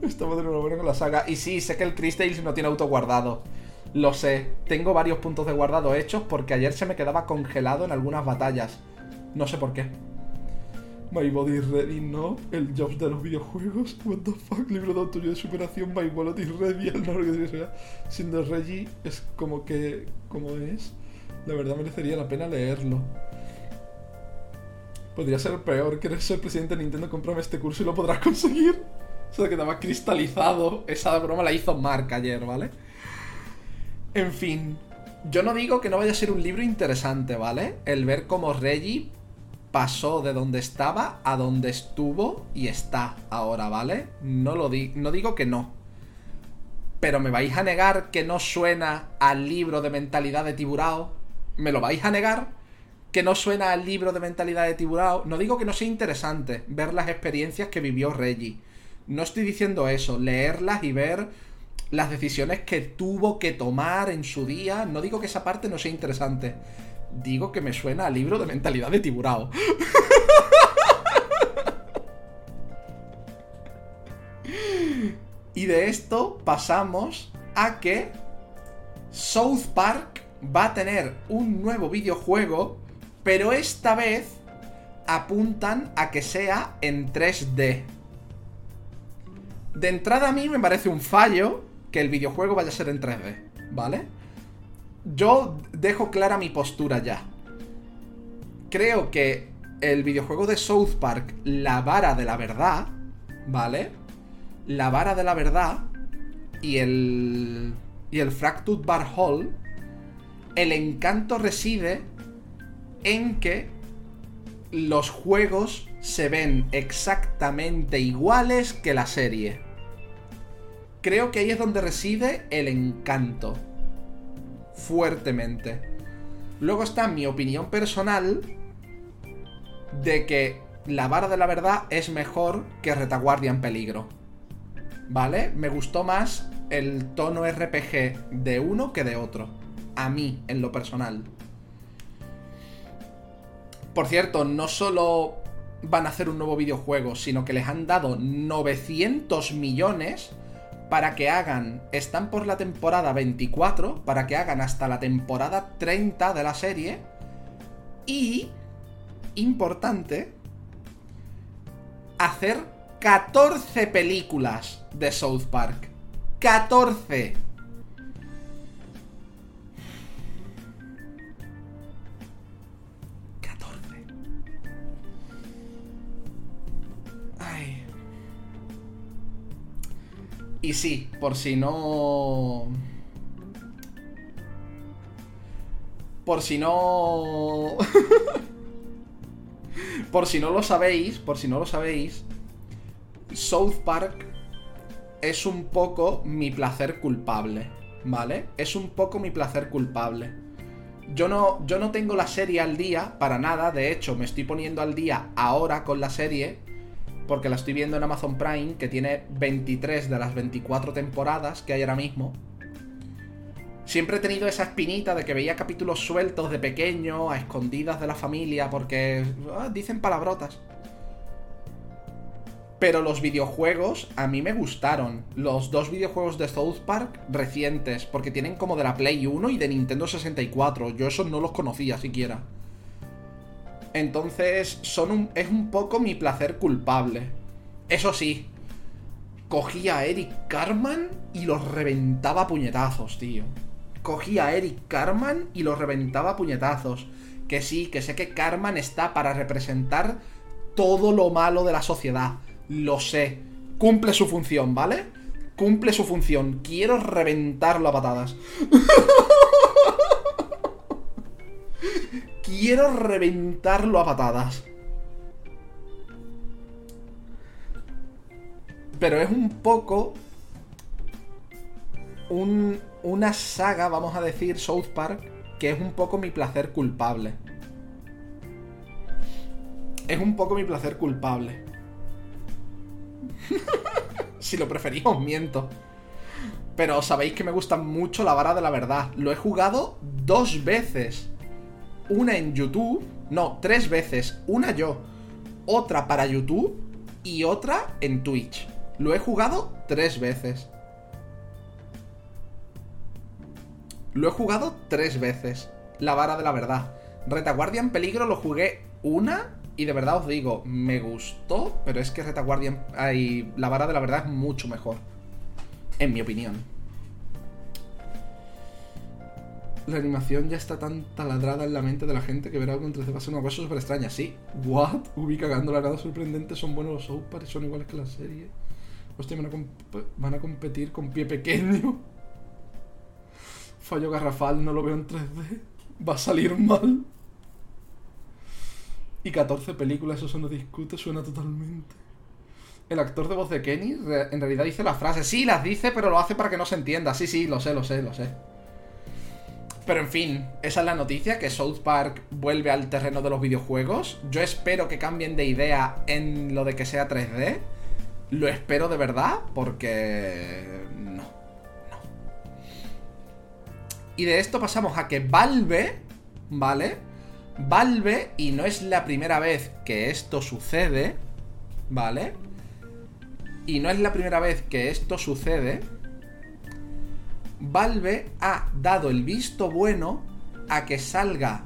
Estamos de nuevo con la saga. Y sí, sé que el Chris no tiene auto guardado. Lo sé. Tengo varios puntos de guardado hechos porque ayer se me quedaba congelado en algunas batallas. No sé por qué. My Body Ready, ¿no? El Jobs de los videojuegos. What the fuck, libro de autoría de superación. My Body Ready, el no sea. Siendo Reggie, es como que. ¿Cómo es? La verdad merecería la pena leerlo. Podría ser peor. ¿Quieres ser presidente de Nintendo? Cómprame este curso y lo podrás conseguir. Se quedaba cristalizado. Esa broma la hizo Mark ayer, ¿vale? En fin. Yo no digo que no vaya a ser un libro interesante, ¿vale? El ver cómo Reggie pasó de donde estaba a donde estuvo y está ahora, ¿vale? No lo di no digo que no. Pero me vais a negar que no suena al libro de mentalidad de Tiburao ¿Me lo vais a negar? Que no suena al libro de mentalidad de tiburao. No digo que no sea interesante ver las experiencias que vivió Reggie. No estoy diciendo eso. Leerlas y ver las decisiones que tuvo que tomar en su día. No digo que esa parte no sea interesante. Digo que me suena al libro de mentalidad de tiburao. y de esto pasamos a que South Park va a tener un nuevo videojuego, pero esta vez apuntan a que sea en 3D. De entrada a mí me parece un fallo que el videojuego vaya a ser en 3D, ¿vale? Yo dejo clara mi postura ya. Creo que el videojuego de South Park, La Vara de la Verdad, ¿vale? La Vara de la Verdad y el. y el Fractured Bar Hall el encanto reside en que los juegos se ven exactamente iguales que la serie. Creo que ahí es donde reside el encanto. Fuertemente. Luego está mi opinión personal de que la vara de la verdad es mejor que retaguardia en peligro. ¿Vale? Me gustó más el tono RPG de uno que de otro a mí, en lo personal. Por cierto, no solo van a hacer un nuevo videojuego, sino que les han dado 900 millones para que hagan, están por la temporada 24, para que hagan hasta la temporada 30 de la serie. Y, importante, hacer 14 películas de South Park. 14. Y sí, por si no... Por si no... Por si no lo sabéis, por si no lo sabéis, South Park es un poco mi placer culpable, ¿vale? Es un poco mi placer culpable. Yo no, yo no tengo la serie al día para nada, de hecho me estoy poniendo al día ahora con la serie, porque la estoy viendo en Amazon Prime, que tiene 23 de las 24 temporadas que hay ahora mismo. Siempre he tenido esa espinita de que veía capítulos sueltos de pequeño, a escondidas de la familia, porque ah, dicen palabrotas. Pero los videojuegos a mí me gustaron. Los dos videojuegos de South Park recientes, porque tienen como de la Play 1 y de Nintendo 64. Yo esos no los conocía siquiera. Entonces, son un, es un poco mi placer culpable. Eso sí, cogía a Eric Carman y los reventaba a puñetazos, tío. Cogía a Eric Carman y los reventaba a puñetazos. Que sí, que sé que Carman está para representar todo lo malo de la sociedad lo sé. Cumple su función, ¿vale? Cumple su función. Quiero reventarlo a patadas. Quiero reventarlo a patadas. Pero es un poco... Un, una saga, vamos a decir, South Park, que es un poco mi placer culpable. Es un poco mi placer culpable. si lo preferís, os miento. Pero sabéis que me gusta mucho la vara de la verdad. Lo he jugado dos veces. Una en YouTube. No, tres veces. Una yo. Otra para YouTube. Y otra en Twitch. Lo he jugado tres veces. Lo he jugado tres veces. La vara de la verdad. Retaguardia en peligro lo jugué una y de verdad os digo, me gustó, pero es que Retaguardia y la vara de la verdad es mucho mejor. En mi opinión. La animación ya está tan taladrada en la mente de la gente que verá algo entre va a ser una cosa súper extraña. Sí, what? Ubi cagando la nada sorprendente, son buenos los South son iguales que la serie. Hostia, van a, van a competir con pie pequeño. Fallo garrafal, no lo veo en 3D. Va a salir mal. Y 14 películas, eso no discute, suena totalmente. El actor de voz de Kenny en realidad dice las frases. Sí, las dice, pero lo hace para que no se entienda. Sí, sí, lo sé, lo sé, lo sé. Pero en fin, esa es la noticia, que South Park vuelve al terreno de los videojuegos. Yo espero que cambien de idea en lo de que sea 3D. Lo espero de verdad, porque... No. No. Y de esto pasamos a que Valve, ¿vale? Valve, y no es la primera vez que esto sucede, ¿vale? Y no es la primera vez que esto sucede. Valve ha dado el visto bueno a que salga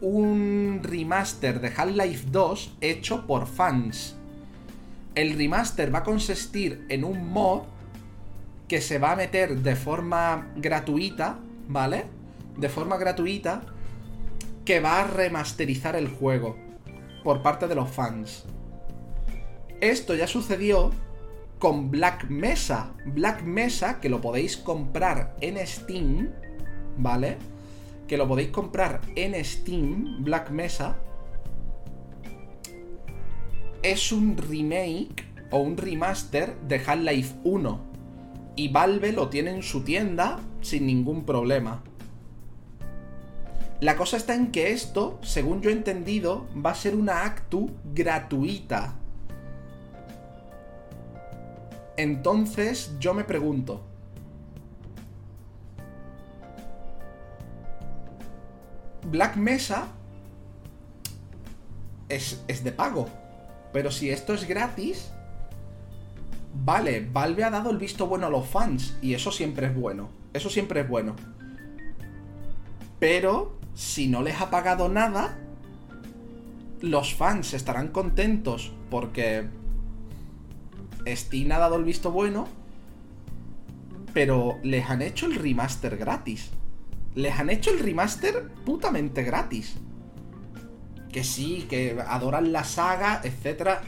un remaster de Half-Life 2 hecho por fans. El remaster va a consistir en un mod que se va a meter de forma gratuita, ¿vale? De forma gratuita que va a remasterizar el juego por parte de los fans. Esto ya sucedió con Black Mesa. Black Mesa, que lo podéis comprar en Steam, ¿vale? Que lo podéis comprar en Steam, Black Mesa. Es un remake o un remaster de Half-Life 1. Y Valve lo tiene en su tienda sin ningún problema. La cosa está en que esto, según yo he entendido, va a ser una actu gratuita. Entonces yo me pregunto, Black Mesa es, es, de pago. Pero si esto es gratis, vale, Valve ha dado el visto bueno a los fans. Y eso siempre es bueno. Eso siempre es bueno. Pero si no les ha pagado nada, los fans estarán contentos porque Steam ha dado el visto bueno, pero les han hecho el remaster gratis. Les han hecho el remaster putamente gratis. Que sí, que adoran la saga, etc.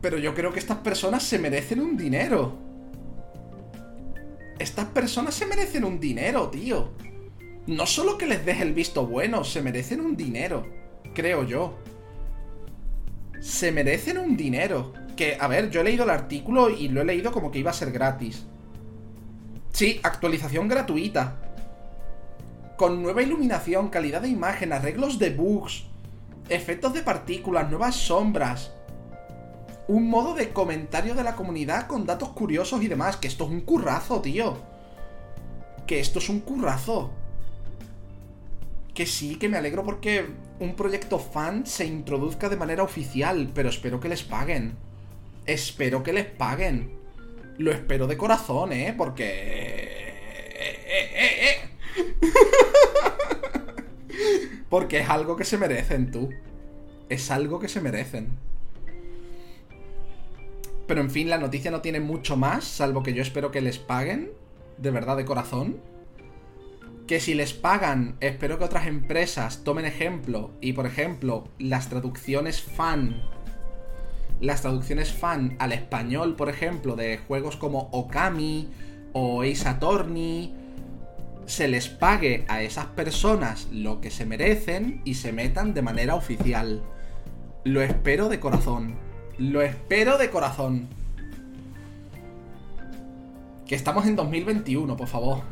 Pero yo creo que estas personas se merecen un dinero. Estas personas se merecen un dinero, tío. No solo que les deje el visto bueno, se merecen un dinero, creo yo. Se merecen un dinero. Que, a ver, yo he leído el artículo y lo he leído como que iba a ser gratis. Sí, actualización gratuita. Con nueva iluminación, calidad de imagen, arreglos de bugs, efectos de partículas, nuevas sombras. Un modo de comentario de la comunidad con datos curiosos y demás. Que esto es un currazo, tío. Que esto es un currazo. Que sí, que me alegro porque un proyecto fan se introduzca de manera oficial, pero espero que les paguen. Espero que les paguen. Lo espero de corazón, ¿eh? Porque... Eh, eh, eh, porque es algo que se merecen, tú. Es algo que se merecen. Pero en fin, la noticia no tiene mucho más, salvo que yo espero que les paguen. De verdad, de corazón. Que si les pagan, espero que otras empresas tomen ejemplo. Y por ejemplo, las traducciones fan las traducciones fan al español, por ejemplo, de juegos como Okami o Ace Attorney, se les pague a esas personas lo que se merecen y se metan de manera oficial. Lo espero de corazón. Lo espero de corazón. Que estamos en 2021, por favor.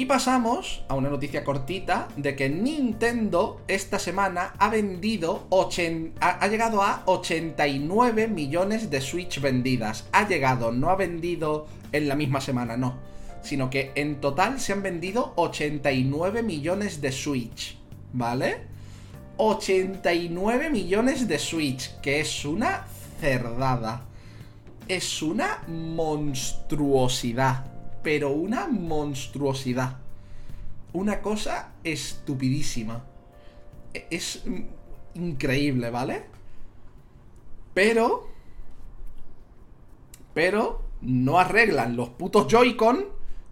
Y pasamos a una noticia cortita de que Nintendo esta semana ha vendido ha, llegado a 89 millones de Switch vendidas. Ha llegado, no ha vendido en la misma semana, no. Sino que en total se han vendido 89 millones de Switch. ¿Vale? 89 millones de Switch, que es una cerdada. Es una monstruosidad pero una monstruosidad. Una cosa estupidísima. E-, es increíble, ¿vale? Pero... Pero no arreglan los putos Joy-Con,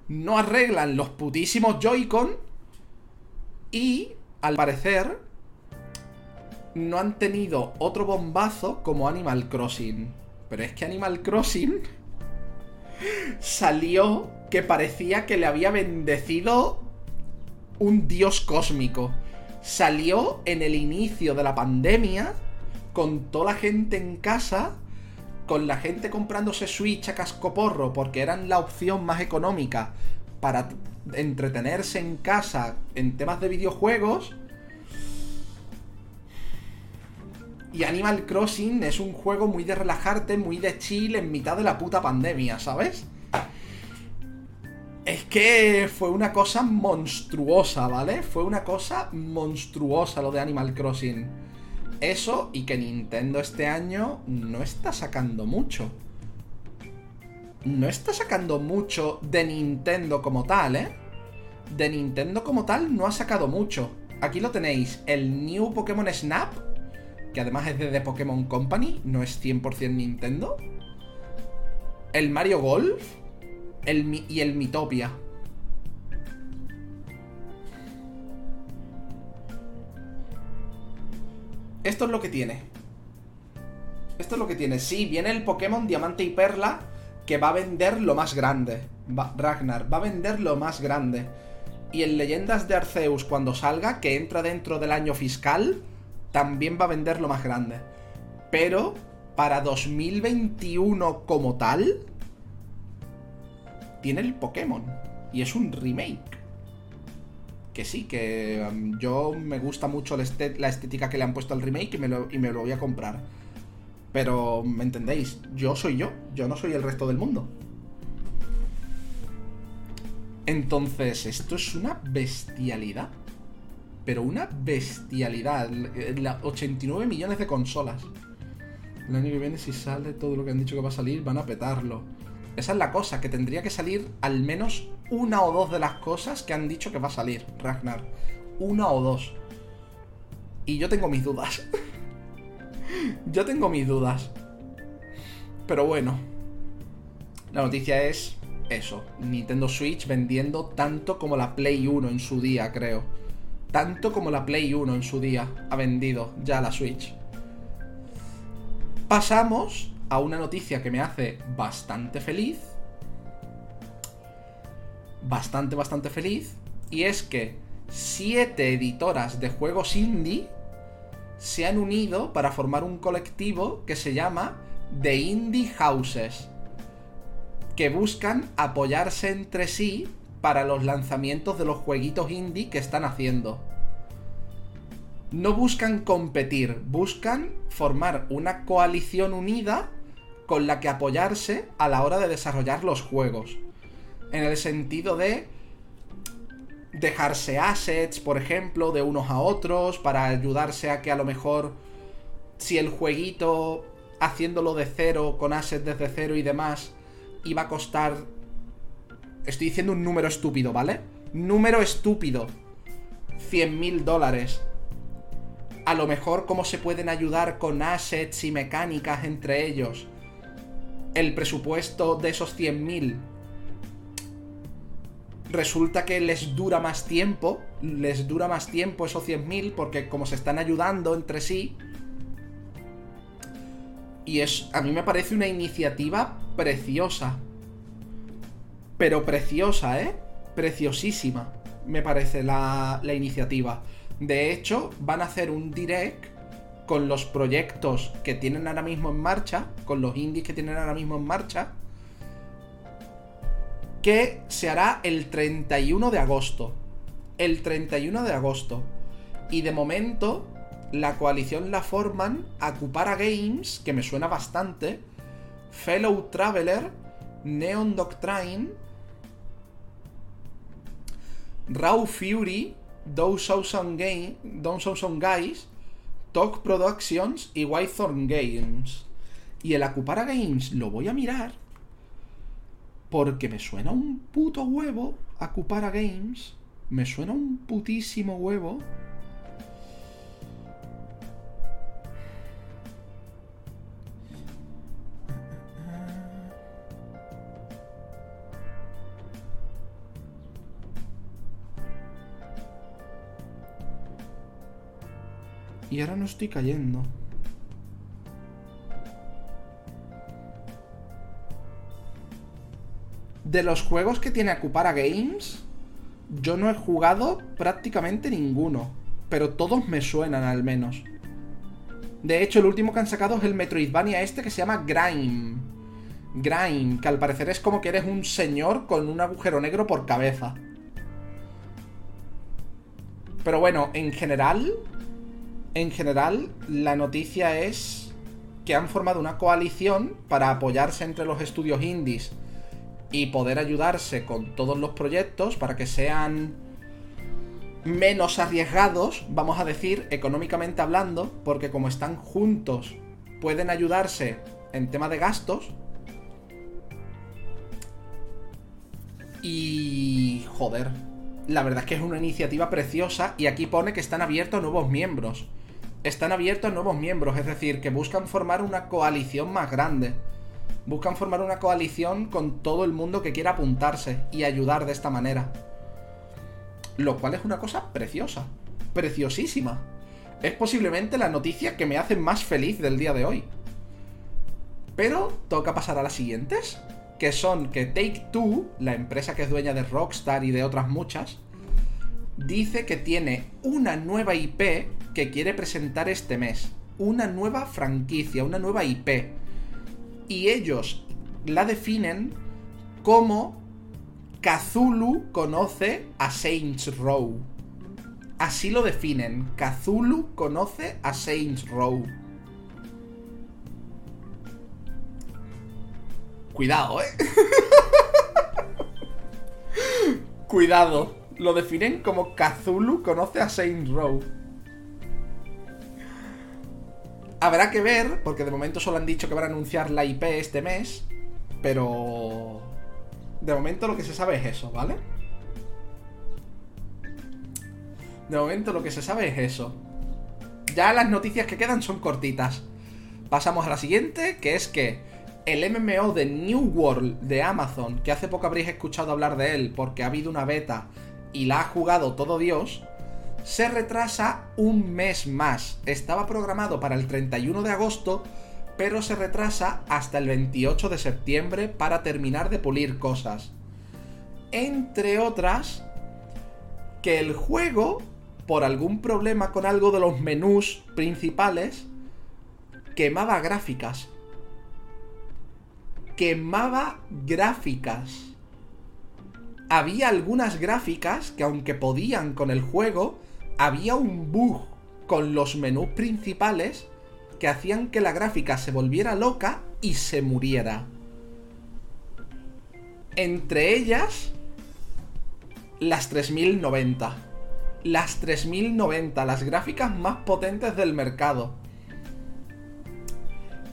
no arreglan los putísimos Joy-Con y, al parecer, no han tenido otro bombazo como Animal Crossing. Pero es que Animal Crossing salió que parecía que le había bendecido un dios cósmico. Salió en el inicio de la pandemia, con toda la gente en casa, con la gente comprándose Switch a cascoporro porque eran la opción más económica para entretenerse en casa en temas de videojuegos. Y Animal Crossing es un juego muy de relajarte, muy de chill en mitad de la puta pandemia, ¿sabes? Es que fue una cosa monstruosa, ¿vale? Fue una cosa monstruosa lo de Animal Crossing. Eso y que Nintendo este año no está sacando mucho. No está sacando mucho de Nintendo como tal, ¿eh? De Nintendo como tal no ha sacado mucho. Aquí lo tenéis, el New Pokémon Snap, que además es de The Pokémon Company, no es 100% Nintendo. El Mario Golf, y el Mitopia. Esto es lo que tiene. Esto es lo que tiene. Sí, viene el Pokémon Diamante y Perla que va a vender lo más grande. Ragnar va a vender lo más grande. Y en Leyendas de Arceus, cuando salga, que entra dentro del año fiscal, también va a vender lo más grande. Pero para 2021 como tal, tiene el Pokémon. Y es un remake. Que sí, que um, yo me gusta mucho la, estética que le han puesto al remake y me, lo, y me lo voy a comprar. Pero, ¿me entendéis? Yo soy yo, yo no soy el resto del mundo. Entonces, esto es una bestialidad. Pero una bestialidad. 89 millones de consolas. El año que viene, si sale todo lo que han dicho que va a salir, van a petarlo. Esa es la cosa, que tendría que salir al menos una o dos de las cosas que han dicho que va a salir, Ragnar. Una o dos. Y yo tengo mis dudas. yo tengo mis dudas. Pero bueno. La noticia es eso. Nintendo Switch vendiendo tanto como la Play 1 en su día, creo. Tanto como la Play 1 en su día ha vendido ya la Switch. Pasamos a una noticia que me hace bastante feliz. bastante, bastante feliz. Y es que siete editoras de juegos indie se han unido para formar un colectivo que se llama The Indie Houses, que buscan apoyarse entre sí para los lanzamientos de los jueguitos indie que están haciendo. No buscan competir, buscan formar una coalición unida con la que apoyarse a la hora de desarrollar los juegos. En el sentido de dejarse assets, por ejemplo, de unos a otros, para ayudarse a que a lo mejor si el jueguito haciéndolo de cero, con assets desde cero y demás, iba a costar... Estoy diciendo un número estúpido, ¿vale? Número estúpido. 100 mil dólares. A lo mejor cómo se pueden ayudar con assets y mecánicas entre ellos. El presupuesto de esos 100 mil resulta que les dura más tiempo, les dura más tiempo esos 100.000 porque como se están ayudando entre sí. Y es, a mí me parece una iniciativa preciosa. Pero preciosa, ¿eh? Preciosísima, me parece la, la iniciativa. De hecho, van a hacer un direct con los proyectos que tienen ahora mismo en marcha, con los indies que tienen ahora mismo en marcha que se hará el 31 de agosto. El 31 de agosto. Y de momento, la coalición la forman Acupara Games, que me suena bastante, Fellow Traveler, Neon Doctrine, Raw Fury, Those Game, Guys, Talk Productions y Whitethorn Games. Y el Acupara Games lo voy a mirar porque me suena un puto huevo a Cupara Games. Me suena un putísimo huevo. Y ahora no estoy cayendo. de los juegos que tiene Acupara Games, yo no he jugado prácticamente ninguno. Pero todos me suenan al menos. De hecho, el último que han sacado es el Metroidvania este que se llama Grime. Grime, que al parecer es como que eres un señor con un agujero negro por cabeza. Pero bueno, en general, en general, la noticia es que han formado una coalición para apoyarse entre los estudios indies y poder ayudarse con todos los proyectos para que sean menos arriesgados, vamos a decir, económicamente hablando, porque como están juntos, pueden ayudarse en tema de gastos. Y... joder, la verdad es que es una iniciativa preciosa y aquí pone que están abiertos nuevos miembros. Están abiertos nuevos miembros, es decir, que buscan formar una coalición más grande buscan formar una coalición con todo el mundo que quiera apuntarse y ayudar de esta manera. Lo cual es una cosa preciosa, preciosísima. Es posiblemente la noticia que me hace más feliz del día de hoy. Pero toca pasar a las siguientes, que son que Take Two, la empresa que es dueña de Rockstar y de otras muchas, dice que tiene una nueva IP que quiere presentar este mes. Una nueva franquicia, una nueva IP y ellos la definen como Kazulu conoce a Saints Row. Así lo definen. Kazulu conoce a Saints Row. Cuidado, ¿eh? Cuidado. Lo definen como Kazulu conoce a Saints Row. Habrá que ver, porque de momento solo han dicho que van a anunciar la IP este mes, pero... De momento lo que se sabe es eso, ¿vale? De momento lo que se sabe es eso. Ya las noticias que quedan son cortitas. Pasamos a la siguiente, que es que el MMO de New World de Amazon, que hace poco habréis escuchado hablar de él porque ha habido una beta y la ha jugado todo Dios, se retrasa un mes más. Estaba programado para el 31 de agosto, pero se retrasa hasta el 28 de septiembre para terminar de pulir cosas. entre otras, que el juego, por algún problema con algo de los menús principales, quemaba gráficas. Quemaba gráficas. Había algunas gráficas que aunque podían con el juego, había un bug con los menús principales que hacían que la gráfica se volviera loca y se muriera. Entre ellas, las 3090. Las 3090, las gráficas más potentes del mercado.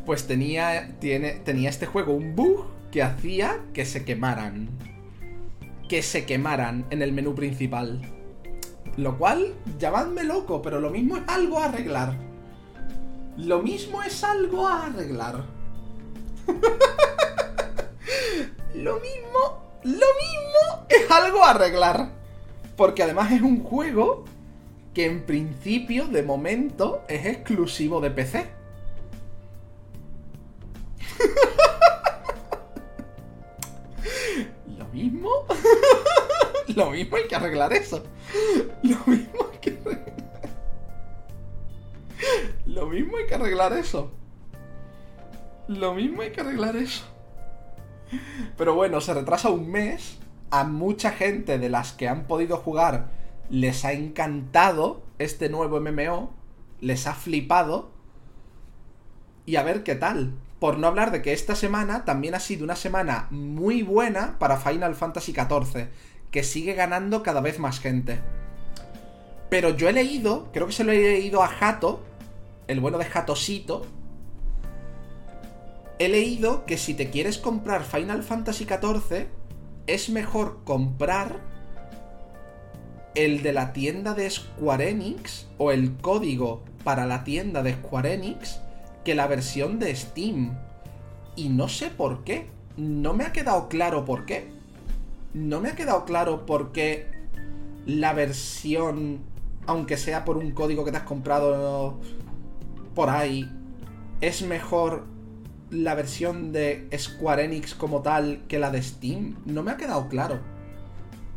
Pues tenía, tiene, tenía este juego un bug que hacía que se quemaran. Que se quemaran en el menú principal. Lo cual, llamadme loco, pero lo mismo es algo a arreglar. Lo mismo es algo a arreglar. lo mismo, lo mismo es algo a arreglar. Porque además es un juego que en principio, de momento, es exclusivo de PC. lo mismo. lo mismo hay que arreglar eso. Lo mismo hay que arreglar. Lo mismo hay que arreglar eso. Lo mismo hay que arreglar eso. Pero bueno, se retrasa un mes. A mucha gente de las que han podido jugar les ha encantado este nuevo MMO. Les ha flipado. Y a ver qué tal. Por no hablar de que esta semana también ha sido una semana muy buena para Final Fantasy XIV. Que sigue ganando cada vez más gente. Pero yo he leído, creo que se lo he leído a Jato, el bueno de Jatosito, he leído que si te quieres comprar Final Fantasy XIV, es mejor comprar el de la tienda de Square Enix o el código para la tienda de Square Enix que la versión de Steam. Y no sé por qué. No me ha quedado claro por qué. No me ha quedado claro por qué la versión, aunque sea por un código que te has comprado por ahí, es mejor la versión de Square Enix como tal que la de Steam. No me ha quedado claro.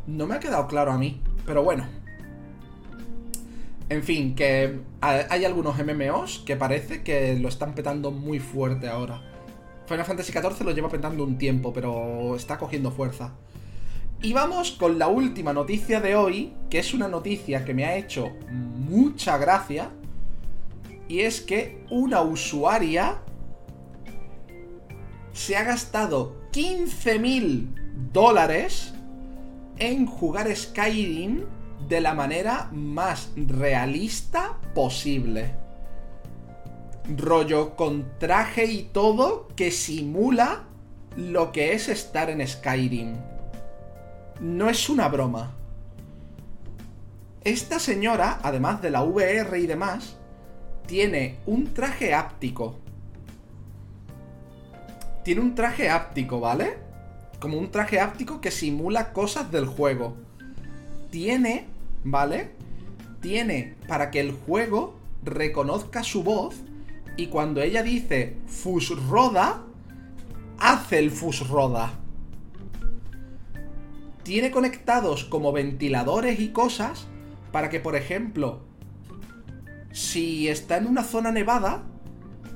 No me ha quedado claro a mí. Pero bueno. En fin, que hay algunos MMOs que parece que lo están petando muy fuerte ahora. Final Fantasy XIV lo lleva petando un tiempo, pero está cogiendo fuerza. Y vamos con la última noticia de hoy, que es una noticia que me ha hecho mucha gracia y es que una usuaria se ha gastado 15.000 dólares en jugar Skyrim de la manera más realista posible. Rollo con traje y todo que simula lo que es estar en Skyrim. No es una broma. Esta señora, además de la VR y demás, tiene un traje áptico. Tiene un traje áptico, ¿vale? Como un traje áptico que simula cosas del juego. Tiene, ¿vale? Tiene para que el juego reconozca su voz y cuando ella dice Fusroda, hace el Fusroda. Tiene conectados como ventiladores y cosas para que, por ejemplo, si está en una zona nevada,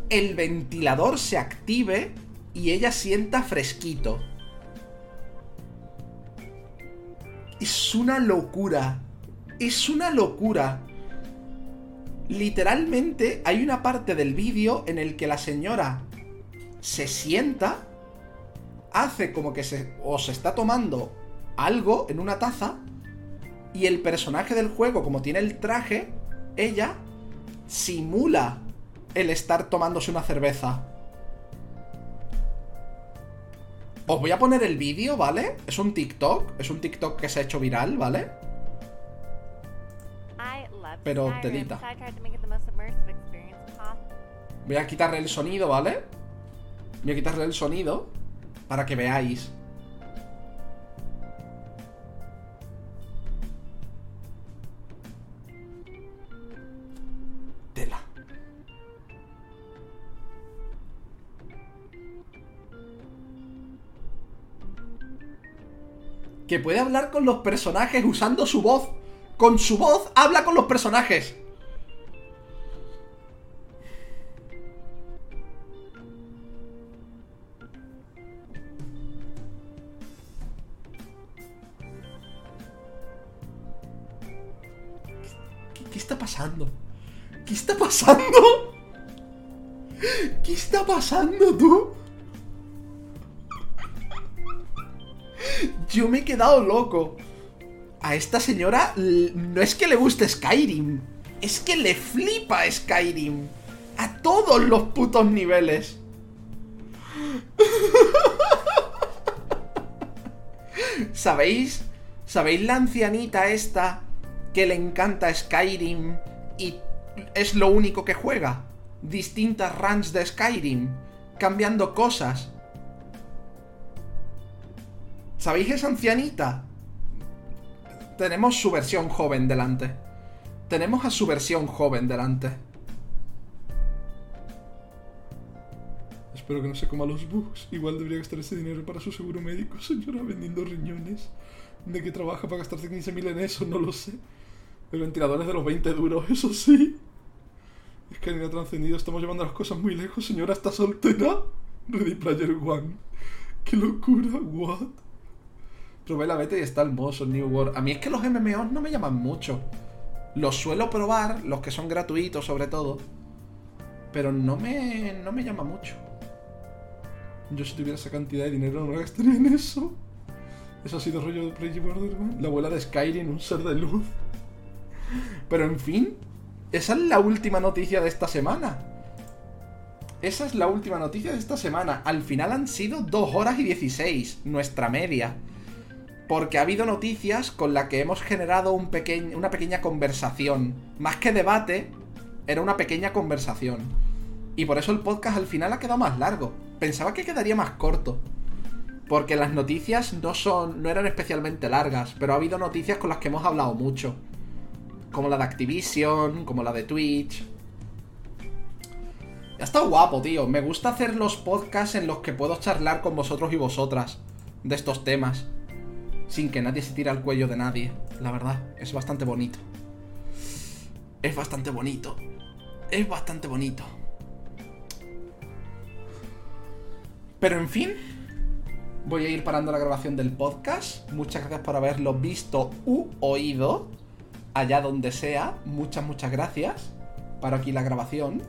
el ventilador se active y ella sienta fresquito. Es una locura. Es una locura. Literalmente hay una parte del vídeo en el que la señora se sienta, hace como que se o se está tomando algo en una taza y el personaje del juego, como tiene el traje, ella simula el estar tomándose una cerveza. Os voy a poner el vídeo, ¿vale? Es un TikTok, es un TikTok que se ha hecho viral, ¿vale? Pero telita. Voy a quitarle el sonido, ¿vale? Voy a quitarle el sonido para que veáis. que puede hablar con los personajes usando su voz. Con su voz habla con los personajes. ¿Qué, está pasando? ¿Qué está pasando? ¿Qué está pasando tú? Yo me he quedado loco. A esta señora no es que le guste Skyrim, es que le flipa Skyrim. A todos los putos niveles. ¿Sabéis? ¿Sabéis la ancianita esta que le encanta Skyrim y es lo único que juega? Distintas runs de Skyrim, cambiando cosas. ¿Sabéis esa ancianita? Tenemos su versión joven delante. Tenemos a su versión joven delante. Espero que no se coma los bugs. Igual debería gastar ese dinero para su seguro médico, señora, vendiendo riñones. ¿De qué trabaja para gastarse 15.000 en eso? No lo sé. El ventilador es de los 20 duros, eso sí. Es que ni ha trascendido, estamos llevando las cosas muy lejos, señora, ¿está soltera? Ready Player One. ¡Qué locura! ¿What? Probé la beta y está hermoso New World. A mí es que los MMOs no me llaman mucho. Los suelo probar, los que son gratuitos sobre todo. Pero no me, no me llama mucho. Yo si tuviera esa cantidad de dinero no gastaría en eso. Eso ha sido rollo de Prey Borderman. La abuela de Skyrim, un ser de luz. Pero en fin, esa es la última noticia de esta semana. Esa es la última noticia de esta semana. Al final han sido 2 horas y 16, nuestra media. Porque ha habido noticias con las que hemos generado una pequeña conversación. Más que debate, era una pequeña conversación. Y por eso el podcast al final ha quedado más largo. Pensaba que quedaría más corto. Porque las noticias no son. no eran especialmente largas, pero ha habido noticias con las que hemos hablado mucho. Como la de Activision, como la de Twitch. Ha estado guapo, tío. Me gusta hacer los podcasts en los que puedo charlar con vosotros y vosotras de estos temas sin que nadie se tire al cuello de nadie. La verdad, es bastante bonito. Es bastante bonito. Es bastante bonito. Pero en fin, voy a ir parando la grabación del podcast. Muchas gracias por haberlo visto u oído. Allá donde sea. Muchas, muchas gracias. Paro aquí la grabación.